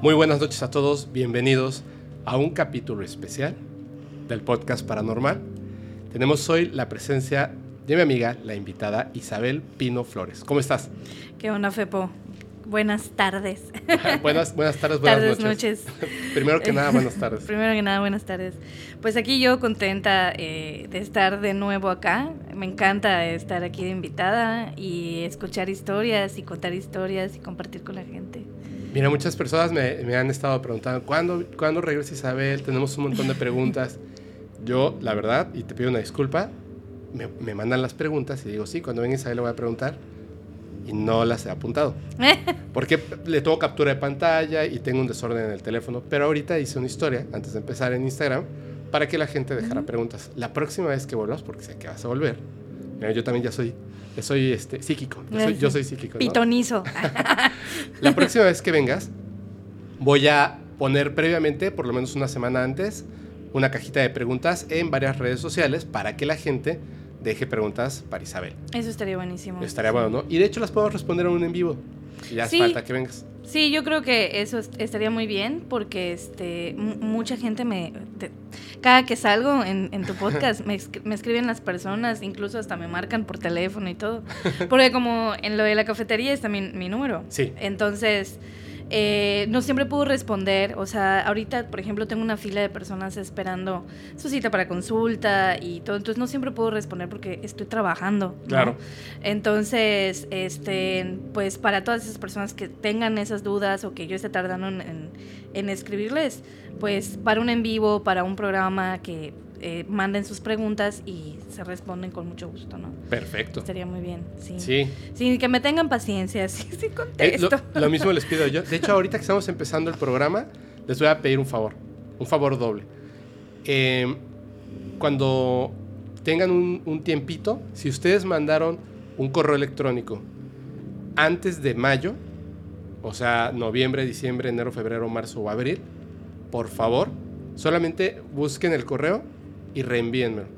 Muy buenas noches a todos, bienvenidos a un capítulo especial del podcast paranormal. Tenemos hoy la presencia de mi amiga, la invitada Isabel Pino Flores. ¿Cómo estás? ¿Qué onda, Fepo? Buenas tardes. buenas, buenas tardes, buenas tardes, noches. Primero que nada, buenas tardes. Primero que nada, buenas tardes. Pues aquí yo contenta eh, de estar de nuevo acá. Me encanta estar aquí de invitada y escuchar historias y contar historias y compartir con la gente. Mira, muchas personas me, han estado preguntando, ¿cuándo, ¿cuándo regresa Isabel? Tenemos un montón de preguntas. Yo, la verdad, y te pido una disculpa, me, me mandan las preguntas y digo, sí, cuando venga Isabel le voy a preguntar y no las he apuntado. Porque le tomo captura de pantalla y tengo un desorden en el teléfono. Pero ahorita hice una historia, antes de empezar en Instagram, para que la gente dejara preguntas. La próxima vez que vuelvas, porque sé que vas a volver, yo también ya soy, soy este, psíquico. Yo soy, psíquico. Pitonizo. la próxima vez que vengas, voy a poner previamente, por lo menos una semana antes, una cajita de preguntas en varias redes sociales para que la gente deje preguntas para Isabel. Eso estaría buenísimo. Estaría bueno, ¿no? Y de hecho las podemos responder un en vivo. Ya hace falta que vengas. Sí, yo creo que eso estaría muy bien porque este mucha gente me... cada que salgo en, tu podcast me, escriben las personas, incluso hasta me marcan por teléfono y todo. Porque como en lo de la cafetería está mi, mi número. Sí. Entonces eh, no siempre puedo responder. O sea, ahorita, por ejemplo, tengo una fila de personas esperando su cita para consulta y todo. Entonces no siempre puedo responder porque estoy trabajando. Claro. Entonces, este, pues para todas esas personas que tengan esas dudas o que yo esté tardando en, en escribirles, pues para un en vivo, para un programa que eh, manden sus preguntas y se responden con mucho gusto, ¿no? Perfecto. Estaría muy bien, sí. Sí. Sí, que me tengan paciencia, sí, sí contesto. Eh, lo, mismo les pido yo. De hecho, ahorita que estamos empezando el programa, les voy a pedir un favor, un favor doble. Em, cuando tengan un, un tiempito, si ustedes mandaron un correo electrónico antes de mayo, o sea, noviembre, diciembre, enero, febrero, marzo o abril, por favor, solamente busquen el correo y reenvíenmelo.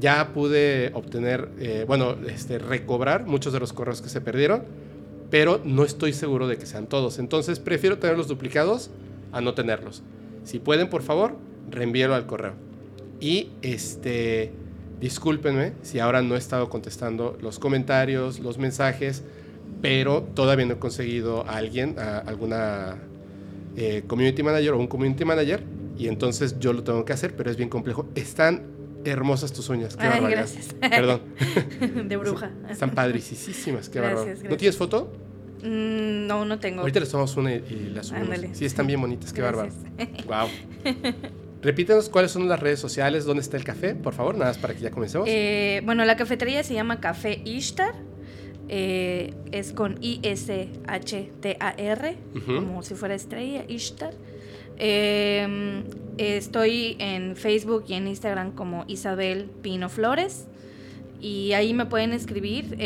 Ya pude obtener, eh, bueno, este, recobrar muchos de los correos que se perdieron, pero no estoy seguro de que sean todos. Entonces prefiero tenerlos duplicados a no tenerlos. Si pueden, por favor, reenvíelo al correo. Y este, discúlpenme si ahora no he estado contestando los comentarios, los mensajes, pero todavía no he conseguido a alguien, a alguna eh, community manager o un community manager, y entonces yo lo tengo que hacer, pero es bien complejo. Están hermosas tus uñas. Qué Ay, gracias. Perdón. De bruja. Están padricísimas. Qué gracias, ¿No tienes foto? Mm, no, no tengo. Ahorita les tomamos una y, las subimos. Sí, están bien bonitas. Qué bárbaro. Wow. Repítenos cuáles son las redes sociales, dónde está el café, por favor, nada más para que ya comencemos. Eh, bueno, la cafetería se llama Café Ishtar. Eh, es con I-S-H-T-A-R, como si fuera estrella, Ishtar. Em, estoy en Facebook y en Instagram como Isabel Pino Flores. Y ahí me pueden escribir.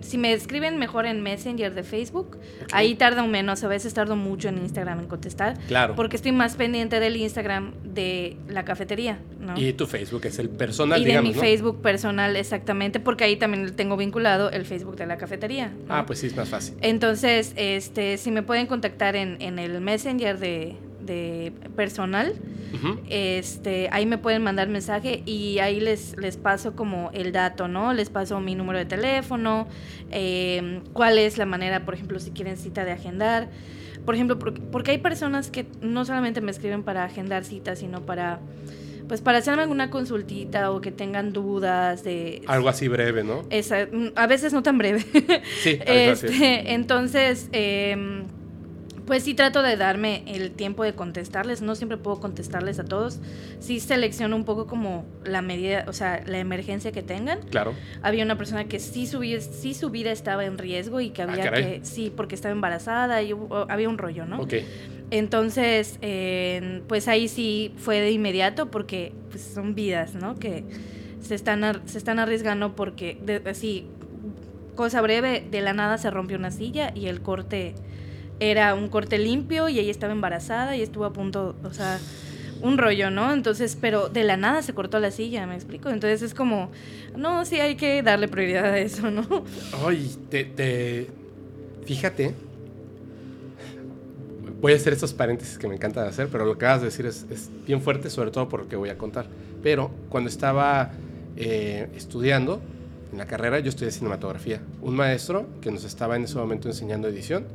si me escriben mejor en Messenger de Facebook, ahí tarda un menos. A veces tardo mucho en Instagram en contestar. Claro. Porque estoy más pendiente del Instagram de la cafetería. Y tu Facebook es el personal, y de mi Facebook personal, exactamente. Porque ahí también tengo vinculado el Facebook de la cafetería. Ah, pues sí, es más fácil. Entonces, este, si me pueden contactar en, en el Messenger de, de personal, este, ahí me pueden mandar mensaje y ahí les, les paso como el dato, ¿no? Les paso mi número de teléfono, em, cuál es la manera, por ejemplo, si quieren cita de agendar. Por ejemplo, porque, hay personas que no solamente me escriben para agendar citas, sino para pues para hacerme alguna consultita o que tengan dudas de algo así breve, ¿no? Esa, a veces no tan breve. Sí, este, entonces eh, pues sí trato de darme el tiempo de contestarles, no siempre puedo contestarles a todos. Sí selecciono un poco como la medida, o sea, la emergencia que tengan. Claro. Había una persona que sí su, sí su vida estaba en riesgo y que ah, había que, sí, porque estaba embarazada y había un rollo, ¿no? Ok. Entonces, pues ahí sí fue de inmediato porque pues, son vidas, ¿no? Que se están, se están arriesgando porque, así, cosa breve, de la nada se rompió una silla y el corte era un corte limpio y ella estaba embarazada y estuvo a punto, o sea, un rollo, ¿no? Entonces, pero de la nada se cortó la silla, ¿me explico? Entonces es como, no, sí hay que darle prioridad a eso, ¿no? Ay, te, te... fíjate, voy a hacer estos paréntesis que me encanta hacer, pero lo que acabas de decir es, es bien fuerte, sobre todo por lo que voy a contar. Pero cuando estaba eh, estudiando en la carrera, yo estudié cinematografía. Un maestro que nos estaba en ese momento enseñando edición,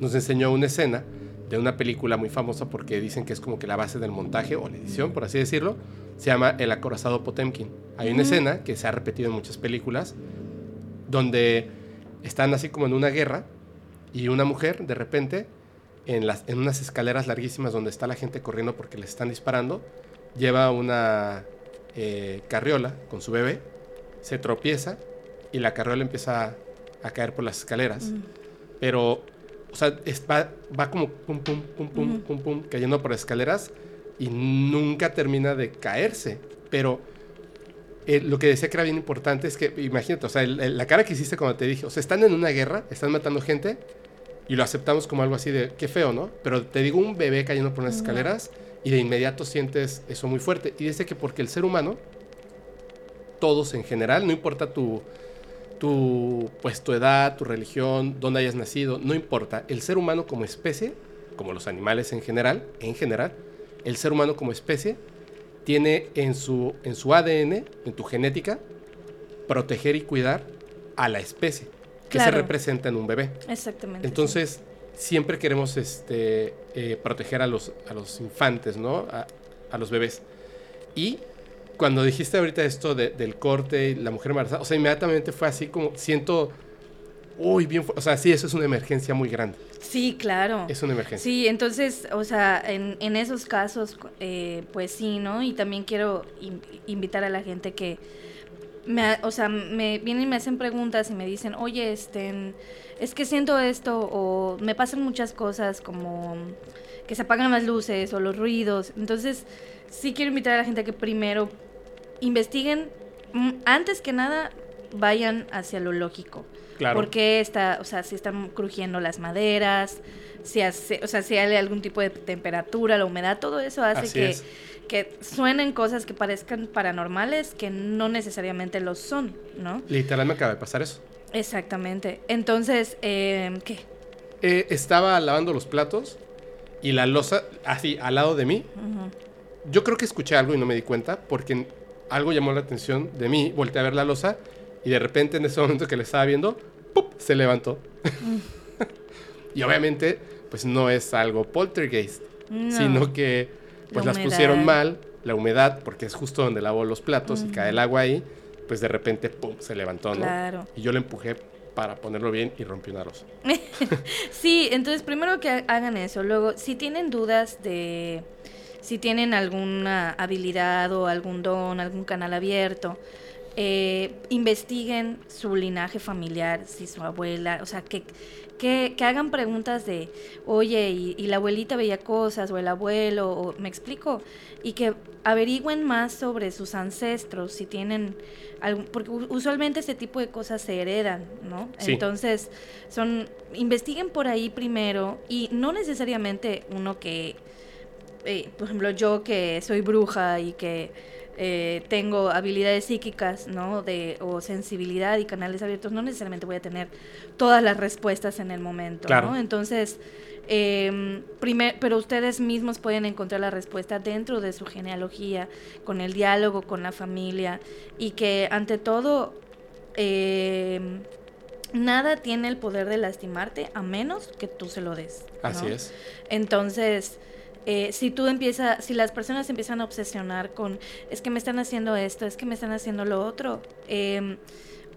nos enseñó una escena de una película muy famosa porque dicen que es como que la base del montaje o la edición, por así decirlo, se llama El acorazado Potemkin. Hay una escena que se ha repetido en muchas películas donde están así como en una guerra y una mujer de repente en, las, en unas escaleras larguísimas donde está la gente corriendo porque le están disparando, lleva una eh, carriola con su bebé, se tropieza y la carriola empieza a, caer por las escaleras. Pero, o sea, va, va como pum, pum, pum, pum, pum, pum, cayendo por escaleras y nunca termina de caerse. Pero eh, lo que decía que era bien importante es que, imagínate, o sea, la cara que hiciste cuando te dije, o sea, están en una guerra, están matando gente y lo aceptamos como algo así de, qué feo, ¿no? Pero te digo, un bebé cayendo por unas escaleras y de inmediato sientes eso muy fuerte. Y dice que porque el ser humano, todos en general, no importa tu, tu, pues, tu edad, tu religión, dónde hayas nacido, no importa, el ser humano como especie, como los animales en general, en general, el ser humano como especie tiene en su, en su ADN, en tu genética, proteger y cuidar a la especie que se representa en un bebé. Exactamente. Entonces, siempre queremos este, eh, proteger a los, a los infantes, ¿no? A, a, los bebés. Y cuando dijiste ahorita esto del corte y la mujer embarazada, o sea, inmediatamente fue así como, siento, uy, bien, o sea, sí, eso es una emergencia muy grande. Sí, claro. Es una emergencia. Sí, entonces, o sea, en, en esos casos, eh, pues sí, ¿no? Y también quiero invitar a la gente que, me, o sea, me vienen y me hacen preguntas y me dicen, oye, este, es que siento esto o me pasan muchas cosas como que se apagan las luces o los ruidos. Entonces, sí quiero invitar a la gente a que primero investiguen, mm, antes que nada, vayan hacia lo lógico. Claro. Porque está, o sea, si están crujiendo las maderas, si hace, o sea, si hay algún tipo de temperatura, la humedad, todo eso hace que, que suenen cosas que parezcan paranormales que no necesariamente lo son, ¿no? Literal me acaba de pasar eso. Exactamente. Entonces, eh, ¿qué? Eh, estaba lavando los platos y la losa, así, al lado de mí. Yo creo que escuché algo y no me di cuenta porque algo llamó la atención de mí. Volteé a ver la losa y de repente en ese momento que le estaba viendo, ¡pup! se levantó. y obviamente, pues no es algo poltergeist, sino que pues las pusieron mal, la humedad, porque es justo donde lavo los platos y cae el agua ahí, pues de repente, ¡pum!, se levantó, ¿no? Claro. Y yo le empujé para ponerlo bien y rompió una rosa. sí, entonces primero que hagan eso, luego si tienen dudas de si tienen alguna habilidad o algún don, algún canal abierto, eh, investiguen su linaje familiar, si su abuela, o sea, que, que, hagan preguntas de, oye, y, la abuelita veía cosas, o el abuelo, o, me explico, y que averigüen más sobre sus ancestros, si tienen, algún, porque usualmente este tipo de cosas se heredan, ¿no? Entonces, son, investiguen por ahí primero, y no necesariamente uno que, eh, por ejemplo, yo que soy bruja y que eh, tengo habilidades psíquicas, ¿no? De, o sensibilidad y canales abiertos, no necesariamente voy a tener todas las respuestas en el momento, ¿no? Entonces, eh, pero ustedes mismos pueden encontrar la respuesta dentro de su genealogía, con el diálogo con la familia, y que ante todo, em, nada tiene el poder de lastimarte a menos que tú se lo des. Así es. Entonces, eh, si tú empiezas, si las personas empiezan a obsesionar con, es que me están haciendo esto, es que me están haciendo lo otro, em,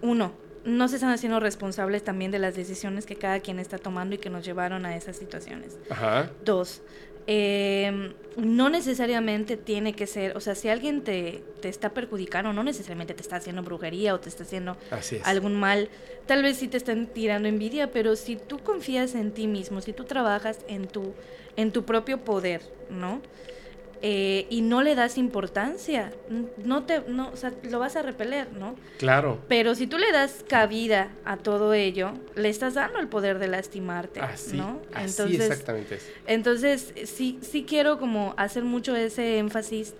uno, no se están haciendo responsables también de las decisiones que cada quien está tomando y que nos llevaron a esas situaciones. Ajá. Dos, em, no necesariamente tiene que ser, o sea, si alguien te, te, está perjudicando, no necesariamente te está haciendo brujería o te está haciendo algún mal, tal vez sí te están tirando envidia, pero si tú confías en ti mismo, si tú trabajas en tu en tu propio poder, ¿no? Eh, y no le das importancia, no te, no, o sea, lo vas a repeler, ¿no? Claro. Pero si tú le das cabida a todo ello, le estás dando el poder de lastimarte, así, ¿no? Así exactamente. Entonces, sí, sí quiero como hacer mucho ese énfasis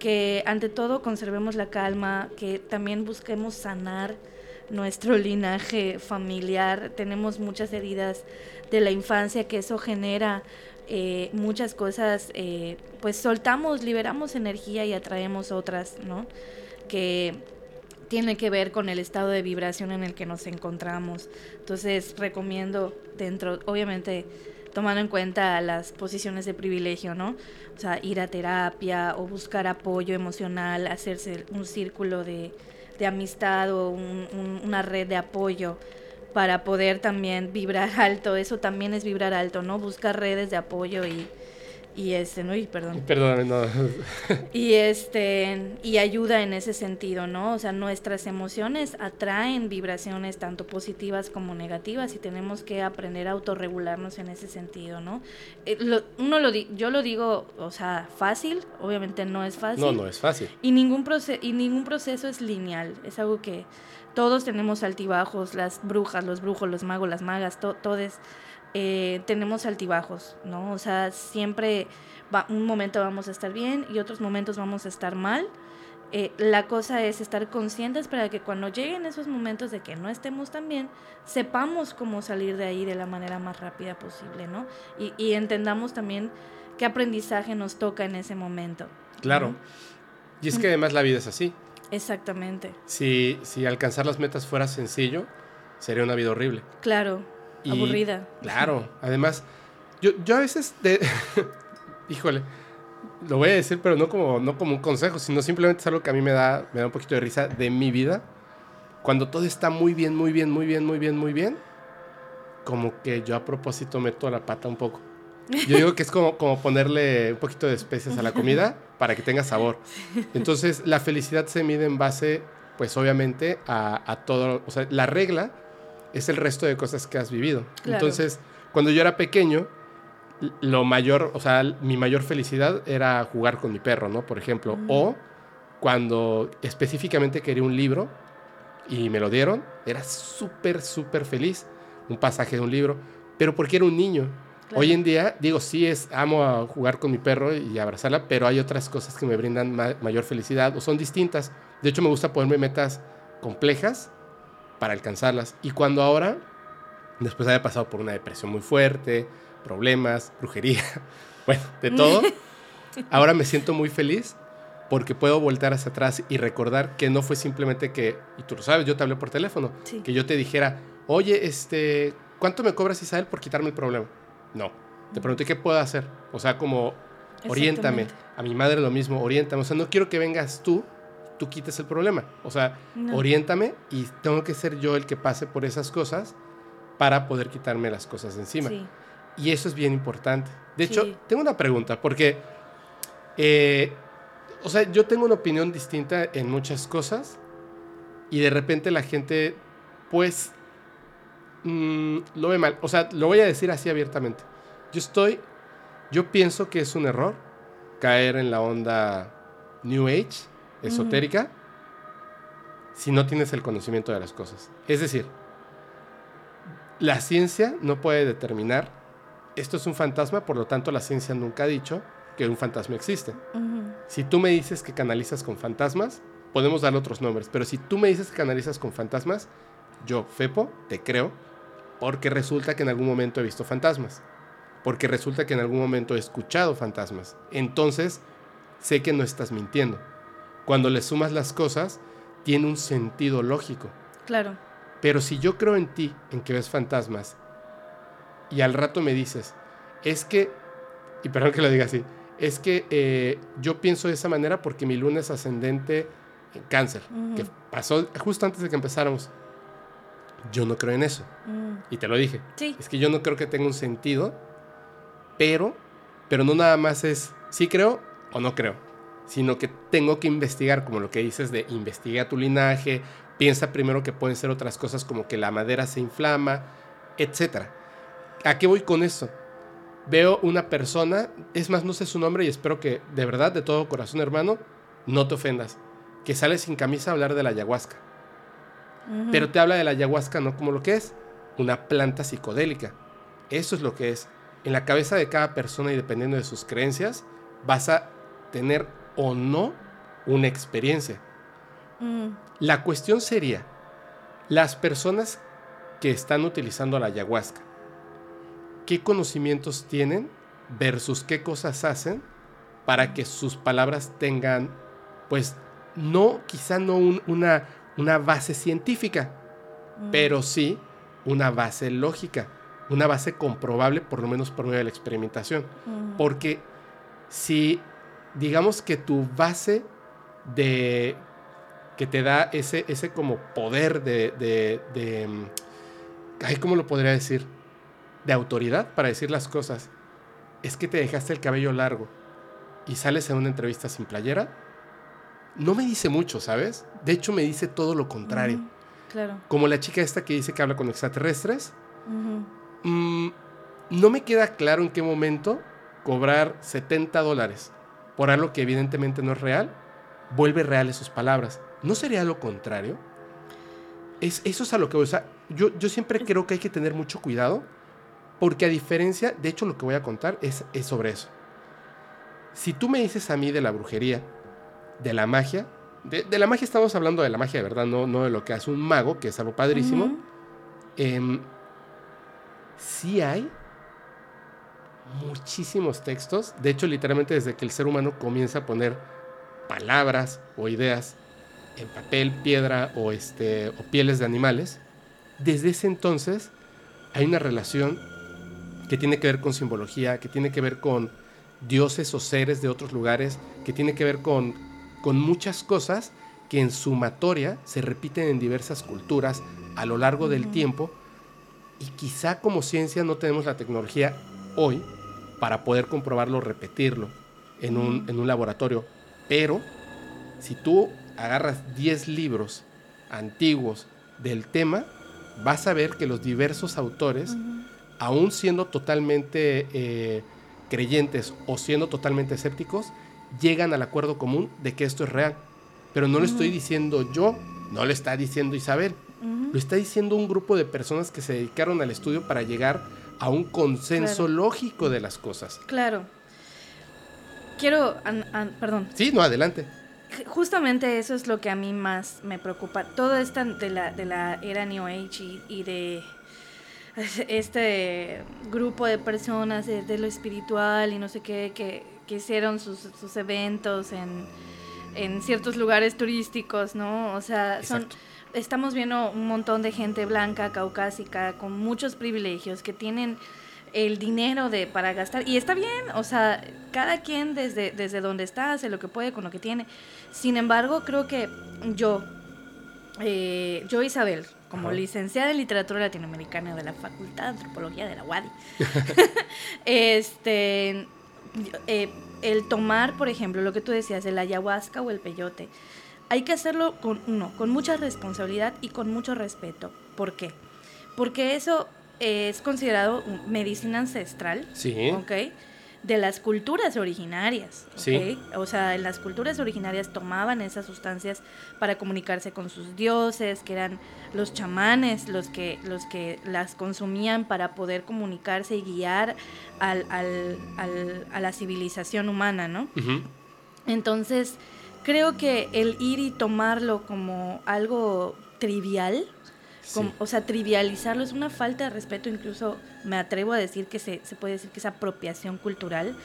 que ante todo conservemos la calma, que también busquemos sanar nuestro linaje familiar. Tenemos muchas heridas de la infancia que eso genera eh, muchas cosas, eh, pues soltamos, liberamos energía y atraemos otras, ¿no? Que tiene que ver con el estado de vibración en el que nos encontramos. Entonces recomiendo dentro, obviamente tomando en cuenta las posiciones de privilegio, ¿no? O sea, ir a terapia o buscar apoyo emocional, hacerse un círculo de, amistad o una red de apoyo para poder también vibrar alto. Eso también es vibrar alto, ¿no? Buscar redes de apoyo y, y este, no, y perdón. No. y este, y ayuda en ese sentido, ¿no? O sea, nuestras emociones atraen vibraciones tanto positivas como negativas y tenemos que aprender a autorregularnos en ese sentido, ¿no? Eh, uno lo yo lo digo, o sea, fácil, obviamente no es fácil. No, no es fácil. Y ningún proceso y ningún proceso es lineal, es algo que todos tenemos altibajos, las brujas, los brujos, los magos, las magas, todos eh, tenemos altibajos, ¿no? O sea, siempre va, un momento vamos a estar bien y otros momentos vamos a estar mal. Eh, la cosa es estar conscientes para que cuando lleguen esos momentos de que no estemos tan bien, sepamos cómo salir de ahí de la manera más rápida posible, ¿no? Y, entendamos también qué aprendizaje nos toca en ese momento. Claro. Y es que además la vida es así. Exactamente. Si, si alcanzar las metas fuera sencillo, sería una vida horrible. Claro, aburrida. Claro, además, yo, yo a veces, de, híjole, lo voy a decir, pero no como, no como un consejo, sino simplemente es algo que a mí me da, me da un poquito de risa de mi vida. Cuando todo está muy bien, muy bien, muy bien, muy bien, muy bien, como que yo a propósito meto la pata un poco. Yo digo que es como, como ponerle un poquito de especias a la comida para que tenga sabor. Entonces, la felicidad se mide en base, pues obviamente, a, a todo. O sea, la regla es el resto de cosas que has vivido. Entonces, cuando yo era pequeño, lo mayor, o sea, mi mayor felicidad era jugar con mi perro, ¿no? Por ejemplo. Mm. O cuando específicamente quería un libro y me lo dieron, era súper, súper feliz. Un pasaje de un libro, pero porque era un niño. Hoy en día, digo, sí es, amo a jugar con mi perro y abrazarla, pero hay otras cosas que me brindan mayor felicidad o son distintas. De hecho, me gusta ponerme metas complejas para alcanzarlas. Y cuando ahora, después de haber pasado por una depresión muy fuerte, problemas, brujería, bueno, de todo, ahora me siento muy feliz porque puedo voltar hacia atrás y recordar que no fue simplemente que, y tú lo sabes, yo te hablé por teléfono, que yo te dijera, oye, este, ¿cuánto me cobras Isabel por quitarme el problema? No. Te pregunté qué puedo hacer. O sea, como oriéntame. A mi madre lo mismo, oriéntame. O sea, no quiero que vengas tú, tú quites el problema. O sea, oriéntame y tengo que ser yo el que pase por esas cosas para poder quitarme las cosas de encima. Y eso es bien importante. De hecho, tengo una pregunta, porque, eh, o sea, yo tengo una opinión distinta en muchas cosas y de repente la gente, pues, Mm, lo ve mal. O sea, lo voy a decir así abiertamente. Yo estoy, yo pienso que es un error caer en la onda New Age, esotérica, si no tienes el conocimiento de las cosas. Es decir, la ciencia no puede determinar, esto es un fantasma, por lo tanto la ciencia nunca ha dicho que un fantasma existe. Si tú me dices que canalizas con fantasmas, podemos dar otros nombres, pero si tú me dices que canalizas con fantasmas, yo, Fepo, te creo porque resulta que en algún momento he visto fantasmas. Porque resulta que en algún momento he escuchado fantasmas. Entonces, sé que no estás mintiendo. Cuando le sumas las cosas, tiene un sentido lógico. Claro. Pero si yo creo en ti, en que ves fantasmas, y al rato me dices, es que, y perdón que lo diga así, es que eh, yo pienso de esa manera porque mi luna es ascendente en cáncer, que pasó justo antes de que empezáramos. Yo no creo en eso. Mm. Y te lo dije. Sí. Es que yo no creo que tenga un sentido, pero, pero no nada más es sí creo o no creo, sino que tengo que investigar, como lo que dices de investiga tu linaje, piensa primero que pueden ser otras cosas como que la madera se inflama, etc. ¿A qué voy con eso? Veo una persona, es más, no sé su nombre y espero que de verdad, de todo corazón hermano, no te ofendas, que sale sin camisa a hablar de la ayahuasca pero te habla de la ayahuasca no como lo que es, una planta psicodélica. Eso es lo que es. En la cabeza de cada persona y dependiendo de sus creencias, vas a tener o no una experiencia. Mm. La cuestión sería, las personas que están utilizando la ayahuasca, ¿qué conocimientos tienen versus qué cosas hacen para que sus palabras tengan, pues, no, quizá no una, una base científica, mm. pero sí una base lógica, una base comprobable, por lo menos por medio de la experimentación. Mm. Porque si, digamos que tu base de que te da ese, ese como poder de, de, de ay, ¿cómo lo podría decir? De autoridad para decir las cosas. Es que te dejaste el cabello largo y sales en una entrevista sin playera, no me dice mucho, ¿sabes? De hecho, me dice todo lo contrario. claro. Como la chica esta que dice que habla con extraterrestres. Mm, no me queda claro en qué momento cobrar 70 dólares por algo que evidentemente no es real, vuelve reales sus palabras. ¿No sería lo contrario? Es, eso es a lo que... O sea, yo, yo siempre creo que hay que tener mucho cuidado porque a diferencia, de hecho lo que voy a contar es, es sobre eso. Si tú me dices a mí de la brujería, de la magia, de, la magia estamos hablando de la magia de verdad, no, no de lo que hace un mago, que es algo padrísimo. Em, sí hay muchísimos textos. De hecho, literalmente desde que el ser humano comienza a poner palabras o ideas en papel, piedra o, este, o pieles de animales, desde ese entonces hay una relación que tiene que ver con simbología, que tiene que ver con dioses o seres de otros lugares, que tiene que ver con, con muchas cosas que en sumatoria se repiten en diversas culturas a lo largo del tiempo. Y quizá como ciencia no tenemos la tecnología hoy para poder comprobarlo, repetirlo en un, en un laboratorio, pero si tú agarras 10 libros antiguos del tema, vas a ver que los diversos autores, aún siendo totalmente eh, creyentes o siendo totalmente escépticos, llegan al acuerdo común de que esto es real. Pero no lo estoy diciendo yo, no lo está diciendo Isabel, lo está diciendo un grupo de personas que se dedicaron al estudio para llegar a un consenso lógico de las cosas. Claro. Quiero, perdón. Sí, no, adelante. Justamente eso es lo que a mí más me preocupa. Todo esto de la, de la era New Age y de este grupo de personas de, lo espiritual y no sé qué, que, hicieron sus, eventos en, en, ciertos lugares turísticos, ¿no? O sea, son, estamos viendo un montón de gente blanca, caucásica, con muchos privilegios, que tienen el dinero de para gastar y está bien, o sea, cada quien desde desde donde está hace lo que puede con lo que tiene. Sin embargo, creo que yo eh, yo Isabel, como licenciada en literatura latinoamericana de la Facultad de Antropología de la UADI, este, eh, el tomar, por ejemplo, lo que tú decías, el ayahuasca o el peyote, hay que hacerlo con uno, con mucha responsabilidad y con mucho respeto. ¿Por qué? Porque eso es considerado medicina ancestral. Sí. ¿Ok? De las culturas originarias. ¿okay? O sea, en las culturas originarias tomaban esas sustancias para comunicarse con sus dioses, que eran los chamanes los que, los que las consumían para poder comunicarse y guiar al, al, al, a la civilización humana, ¿no? Entonces, creo que el ir y tomarlo como algo trivial, o sea, trivializarlo es una falta de respeto, incluso me atrevo a decir que se, se puede decir que es apropiación cultural,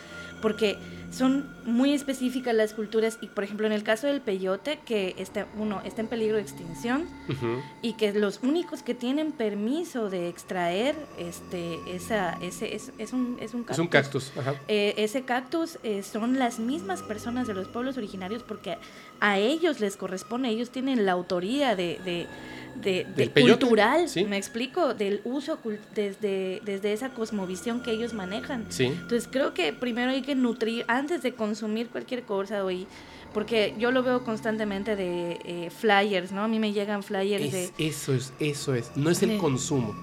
porque son muy específicas las culturas y por ejemplo en el caso del peyote que está uno está en peligro de extinción y que los únicos que tienen permiso de extraer este esa ese es, es un es un cactus, es un cactus. eh, ese cactus eh, son las mismas personas de los pueblos originarios porque a ellos les corresponde ellos tienen la autoría de de, cultural, me explico, del uso desde, desde esa cosmovisión que ellos manejan. Entonces creo que primero hay que nutrir, antes de consumir cualquier cosa hoy, porque yo lo veo constantemente de eh, flyers, ¿no? A mí me llegan flyers de... Eso es, eso es, no es el consumo.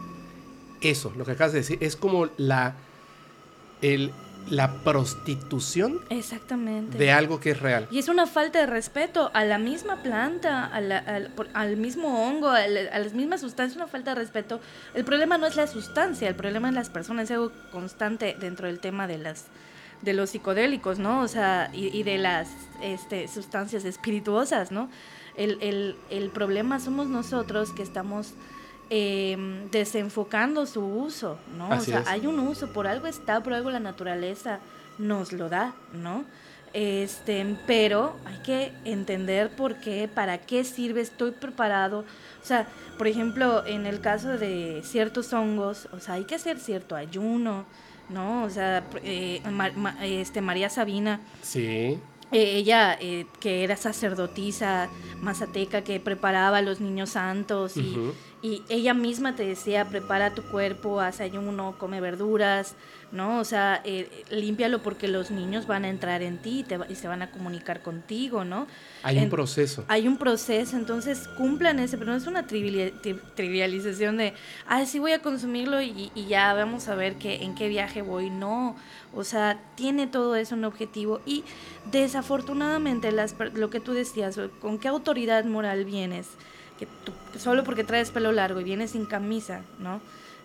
Eso, lo que acabas de decir, es como la... El, la prostitución Exactamente. de algo que es real. Y es una falta de respeto a la misma planta, al, mismo hongo, a, las mismas sustancias, una falta de respeto. El problema no es la sustancia, el problema es las personas, es algo constante dentro del tema de las de los psicodélicos, ¿no? O sea, y, de las este, sustancias espirituosas, ¿no? El, el, el problema somos nosotros que estamos em, desenfocando su uso, ¿no? o sea, hay un uso, por algo está, por algo la naturaleza nos lo da, ¿no? Este, pero hay que entender por qué, para qué sirve, estoy preparado. O sea, por ejemplo, en el caso de ciertos hongos, o sea, hay que hacer cierto ayuno, ¿no? O sea, eh, este, María Sabina. Sí. Eh, ella, eh, que era sacerdotisa mazateca, que preparaba a los niños santos y, y ella misma te decía, prepara tu cuerpo, haz ayuno, come verduras, ¿no? O sea, eh, límpialo porque los niños van a entrar en ti y, te, y se van a comunicar contigo, ¿no? Hay un proceso. Hay un proceso, entonces cumplan ese, pero no es una trivialización de, ah, sí voy a consumirlo y, y, ya vamos a ver que, en qué viaje voy. No, o sea, tiene todo eso un objetivo y desafortunadamente las, lo que tú decías, ¿con qué autoridad moral vienes? que solo porque traes pelo largo y vienes sin camisa, ¿no?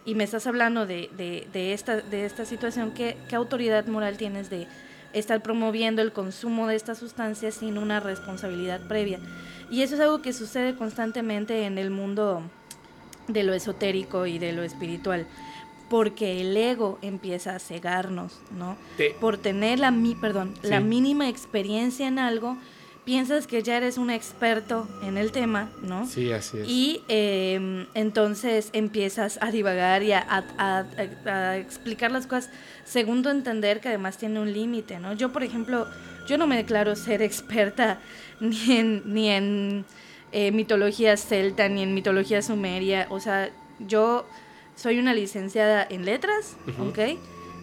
Y me estás hablando de, de, esta, de esta situación, ¿qué, ¿qué autoridad moral tienes de estar promoviendo el consumo de estas sustancias sin una responsabilidad previa? Y eso es algo que sucede constantemente en el mundo de lo esotérico y de lo espiritual porque el ego empieza a cegarnos, ¿no? Por tener la mi, perdón, la mínima experiencia en algo, piensas que ya eres un experto en el tema, ¿no? Sí, así es. Y em, entonces empiezas a divagar y a, explicar las cosas según tu entender, que además tiene un límite, ¿no? Yo, por ejemplo, yo no me declaro ser experta ni en, ni en eh, mitología celta, ni en mitología sumeria, o sea, yo soy una licenciada en letras, ¿ok?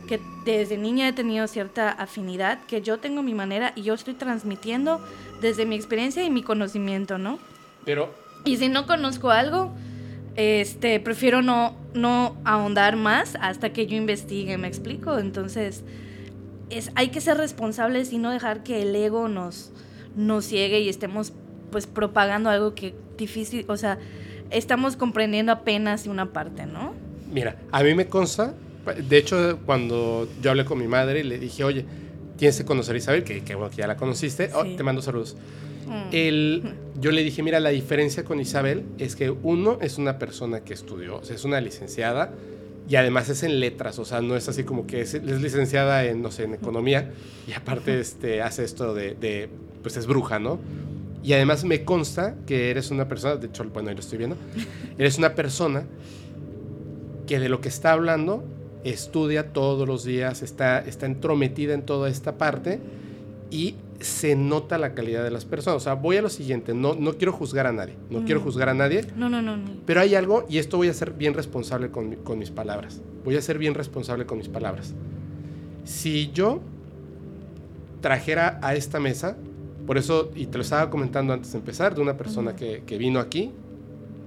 que desde niña he tenido cierta afinidad, que yo tengo mi manera y yo estoy transmitiendo desde mi experiencia y mi conocimiento, ¿no? Pero... Y si no conozco algo, este, prefiero no, no ahondar más hasta que yo investigue, ¿me explico? Entonces, es, hay que ser responsables y no dejar que el ego nos, nos ciegue y estemos pues propagando algo que difícil, o sea, estamos comprendiendo apenas una parte, ¿no? Mira, a mí me consta de hecho, cuando yo hablé con mi madre y le dije, oye, tienes que conocer a Isabel, que, que, bueno, que ya la conociste, oh, te mando saludos. Mm. yo le dije, mira, la diferencia con Isabel es que uno es una persona que estudió, o sea, es una licenciada y además es en letras, o sea, no es así como que es, licenciada en, no sé, en economía y aparte este, hace esto de, de, pues es bruja, ¿no? Y además me consta que eres una persona, de hecho, bueno, ahí lo estoy viendo, eres una persona que de lo que está hablando estudia todos los días, está, está entrometida en toda esta parte y se nota la calidad de las personas. O sea, voy a lo siguiente, no, no quiero juzgar a nadie, no quiero juzgar a nadie. No, no, no, no, Pero hay algo, y esto voy a ser bien responsable con, con mis palabras. Voy a ser bien responsable con mis palabras. Si yo trajera a esta mesa, por eso, y te lo estaba comentando antes de empezar, de una persona que, que vino aquí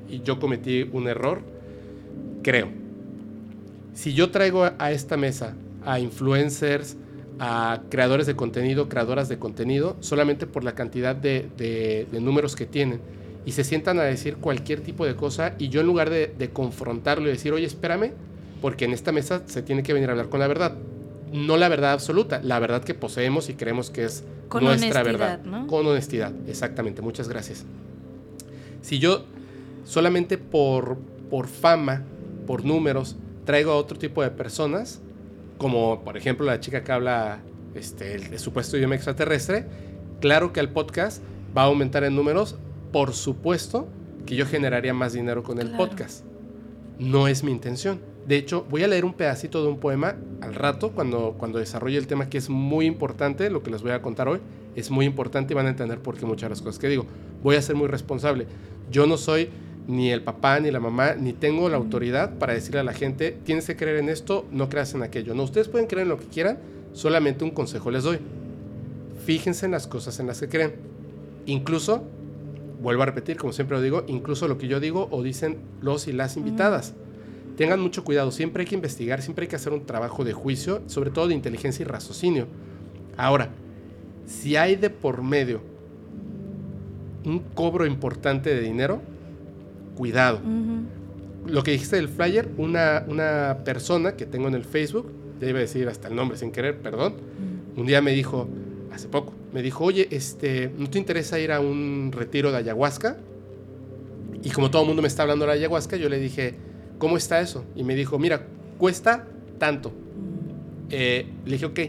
y yo cometí un error, creo si yo traigo a esta mesa a influencers, a creadores de contenido, creadoras de contenido, solamente por la cantidad de, números que tienen, y se sientan a decir cualquier tipo de cosa, y yo en lugar de, confrontarlo y decir, oye, espérame, porque en esta mesa se tiene que venir a hablar con la verdad. No la verdad absoluta, la verdad que poseemos y creemos que es nuestra verdad. Con honestidad, exactamente. Muchas gracias. Si yo solamente por, por fama, por números, traigo a otro tipo de personas, como por ejemplo la chica que habla este, el, supuesto idioma extraterrestre, claro que el podcast va a aumentar en números, por supuesto que yo generaría más dinero con el podcast. No es mi intención. De hecho, voy a leer un pedacito de un poema al rato cuando, cuando desarrolle el tema que es muy importante, lo que les voy a contar hoy es muy importante y van a entender por qué muchas de las cosas que digo. Voy a ser muy responsable. Yo no soy ni el papá ni la mamá, ni tengo la autoridad para decirle a la gente, tienes que creer en esto, no creas en aquello. No, ustedes pueden creer en lo que quieran, solamente un consejo les doy. Fíjense en las cosas en las que creen. Incluso, vuelvo a repetir, como siempre lo digo, incluso lo que yo digo o dicen los y las invitadas. Tengan mucho cuidado, siempre hay que investigar, siempre hay que hacer un trabajo de juicio, sobre todo de inteligencia y raciocinio. Ahora, si hay de por medio un cobro importante de dinero, cuidado. Lo que dijiste del flyer, una, una persona que tengo en el Facebook, debe decir hasta el nombre sin querer, perdón, un día me dijo, hace poco, me dijo, oye, este, ¿no te interesa ir a un retiro de ayahuasca? Y como todo el mundo me está hablando de la ayahuasca, yo le dije, ¿cómo está eso? Y me dijo, mira, cuesta tanto. Eh, le dije, ok.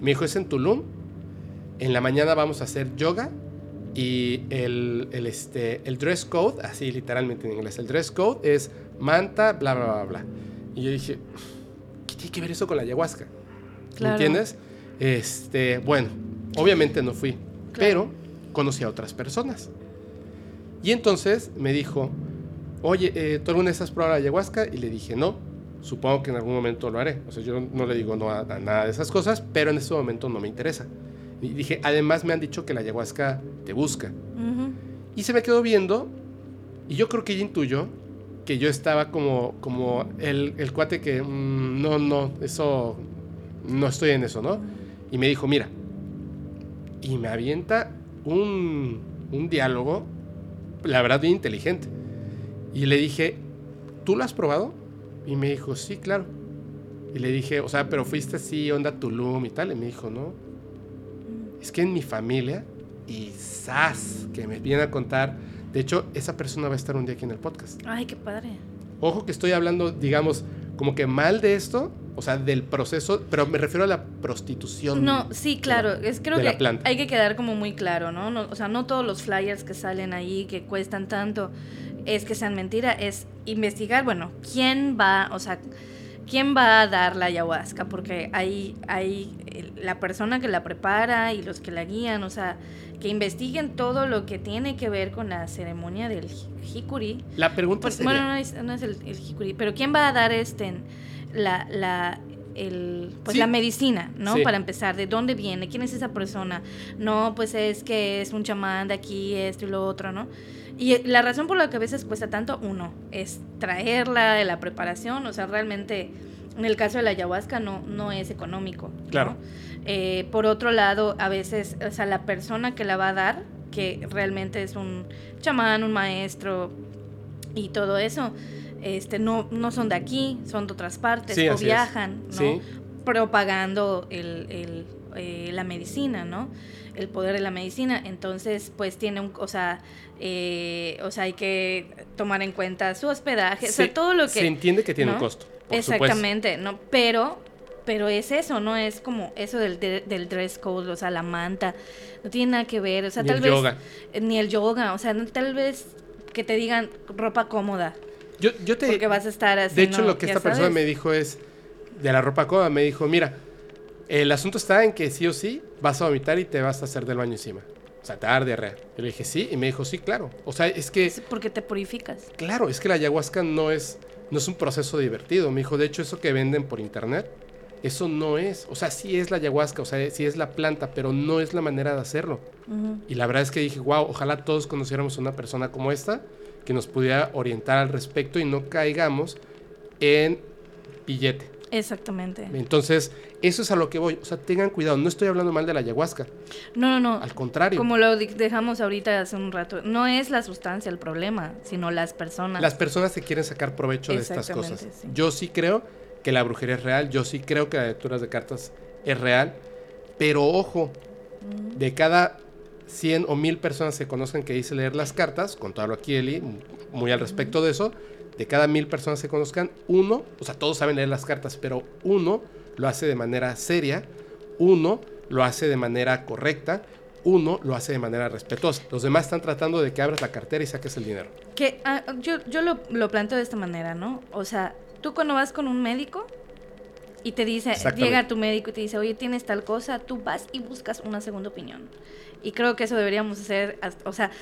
Me dijo, es en Tulum. En la mañana vamos a hacer yoga. Y el, el, este, el dress code, así literalmente en inglés, el dress code es manta, bla, bla, bla, bla. Y yo dije, ¿qué tiene que ver eso con la ayahuasca? ¿Me entiendes? Este, bueno, obviamente no fui, pero conocí a otras personas. Y entonces me dijo, oye, eh, ¿tú alguna vez has probado la ayahuasca? Y le dije, no, supongo que en algún momento lo haré. O sea, yo no le digo no a, nada de esas cosas, pero en este momento no me interesa. Y dije, además me han dicho que la ayahuasca te busca. Y se me quedó viendo, y yo creo que ella intuyó que yo estaba como, como el, el cuate que, mm, no, no, eso, no estoy en eso, ¿no? Y me dijo, mira, y me avienta un, un diálogo, la verdad, bien inteligente. Y le dije, ¿tú lo has probado? Y me dijo, sí, claro. Y le dije, o sea, pero fuiste así, onda Tulum y tal. Y me dijo, no. Es que en mi familia, y ¡zas! Que me viene a contar. De hecho, esa persona va a estar un día aquí en el podcast. Ay, qué padre. Ojo que estoy hablando, digamos, como que mal de esto, o sea, del proceso, pero me refiero a la prostitución. No, sí, claro, es creo que hay que quedar como muy claro, ¿no? ¿no? O sea, no todos los flyers que salen ahí que cuestan tanto es que sean mentira, es investigar, bueno, quién va, o sea, quién va a dar la ayahuasca, porque hay, hay la persona que la prepara y los que la guían, o sea, que investiguen todo lo que tiene que ver con la ceremonia del jicuri. La pregunta pues, Bueno, no es, no es el, jicuri, pero quién va a dar este, la, la el, pues la medicina, ¿no? Para empezar, ¿de dónde viene? ¿Quién es esa persona? No, pues es que es un chamán de aquí, esto y lo otro, ¿no? Y la razón por la que a veces cuesta tanto, uno, es traerla, de la preparación, o sea, realmente en el caso de la ayahuasca no, no es económico. Claro. Eh, por otro lado, a veces, o sea, la persona que la va a dar, que realmente es un chamán, un maestro y todo eso, este, no, no son de aquí, son de otras partes, o viajan, ¿no? Propagando el, el, eh, la medicina, ¿no? el poder de la medicina. Entonces, pues tiene un, o sea, eh, o sea, hay que tomar en cuenta su hospedaje, o sea, todo lo que... Se entiende que tiene un costo. Exactamente, ¿no? Pero, pero es eso, no es como eso del, del dress code, o sea, la manta, no tiene nada que ver, o sea, ni tal el vez... Yoga. Ni el yoga, o sea, tal vez que te digan ropa cómoda. Yo, yo te... Porque vas a estar así. De hecho, lo que esta persona me dijo es, de la ropa cómoda, me dijo, mira, el asunto está en que sí o sí vas a vomitar y te vas a hacer del baño encima. O sea, te va a dar diarrea. Yo le dije, sí, y me dijo, sí, claro. O sea, es que... porque te purificas. Claro, es que la ayahuasca no es, no es un proceso divertido. Me dijo, de hecho, eso que venden por internet, eso no es. O sea, sí es la ayahuasca, o sea, sí es la planta, pero no es la manera de hacerlo. Y la verdad es que dije, wow, ojalá todos conociéramos a una persona como esta que nos pudiera orientar al respecto y no caigamos en billete. Exactamente. Entonces, eso es a lo que voy. O sea, tengan cuidado. No estoy hablando mal de la ayahuasca. No, no, no. Al contrario. Como lo dejamos ahorita hace un rato. No es la sustancia el problema, sino las personas. Las personas que quieren sacar provecho de estas cosas. Yo sí creo que la brujería es real. Yo sí creo que la lectura de cartas es real. Pero ojo, de cada 100 o 1000 personas que conozcan que dice leer las cartas, con todo lo aquí, Eli, muy al respecto de eso, de cada mil personas que conozcan, uno, o sea, todos saben leer las cartas, pero uno lo hace de manera seria, uno lo hace de manera correcta, uno lo hace de manera respetuosa. Los demás están tratando de que abras la cartera y saques el dinero. Que ah, yo, yo lo, lo, planteo de esta manera, ¿no? O sea, tú cuando vas con un médico y te dice, llega tu médico y te dice, oye, tienes tal cosa, tú vas y buscas una segunda opinión. Y creo que eso deberíamos hacer, o sea,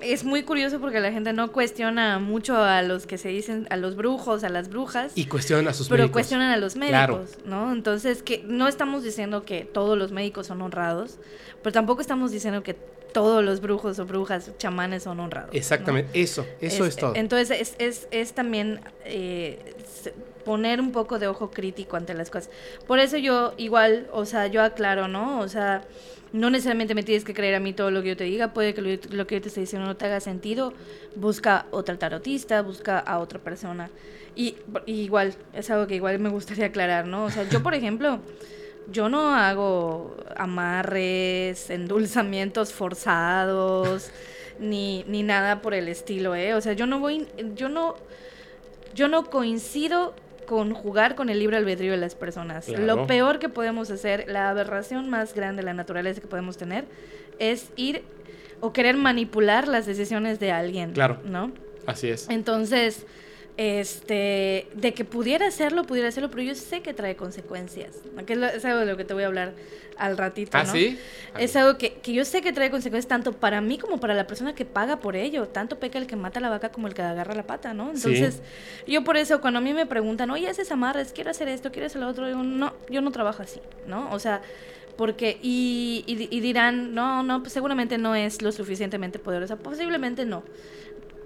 es muy curioso porque la gente no cuestiona mucho a los que se dicen, a los brujos, a las brujas. Y cuestionan a sus pero cuestionan a los médicos, ¿no? Entonces, que no estamos diciendo que todos los médicos son honrados, pero tampoco estamos diciendo que todos los brujos o brujas, chamanes son honrados. Exactamente, eso, eso es, todo. Entonces, es, es, es también eh, poner un poco de ojo crítico ante las cosas. Por eso yo igual, o sea, yo aclaro, ¿no? O sea no necesariamente me tienes que creer a mí todo lo que yo te diga, puede que lo, que yo te esté diciendo no te haga sentido, busca otra tarotista, busca a otra persona. Y, igual, es algo que igual me gustaría aclarar, ¿no? O sea, yo, por ejemplo, yo no hago amarres, endulzamientos forzados, ni, ni nada por el estilo, ¿eh? O sea, yo no voy, yo no, yo no coincido con jugar con el libre albedrío de las personas. Lo peor que podemos hacer, la aberración más grande de la naturaleza que podemos tener, es ir o querer manipular las decisiones de alguien. Claro. ¿No? Así es. Entonces, este, de que pudiera hacerlo, pudiera hacerlo, pero yo sé que trae consecuencias. Que es, algo de lo que te voy a hablar al ratito. ¿Ah, sí? Es algo que, que, yo sé que trae consecuencias tanto para mí como para la persona que paga por ello. Tanto peca el que mata la vaca como el que agarra la pata, ¿no? Entonces, yo por eso, cuando a mí me preguntan, oye, haces amarres, quiero hacer esto, quiero hacer lo otro, digo, no, yo no trabajo así, ¿no? O sea, porque, y, y, dirán, no, no, pues seguramente no es lo suficientemente poderosa, posiblemente no.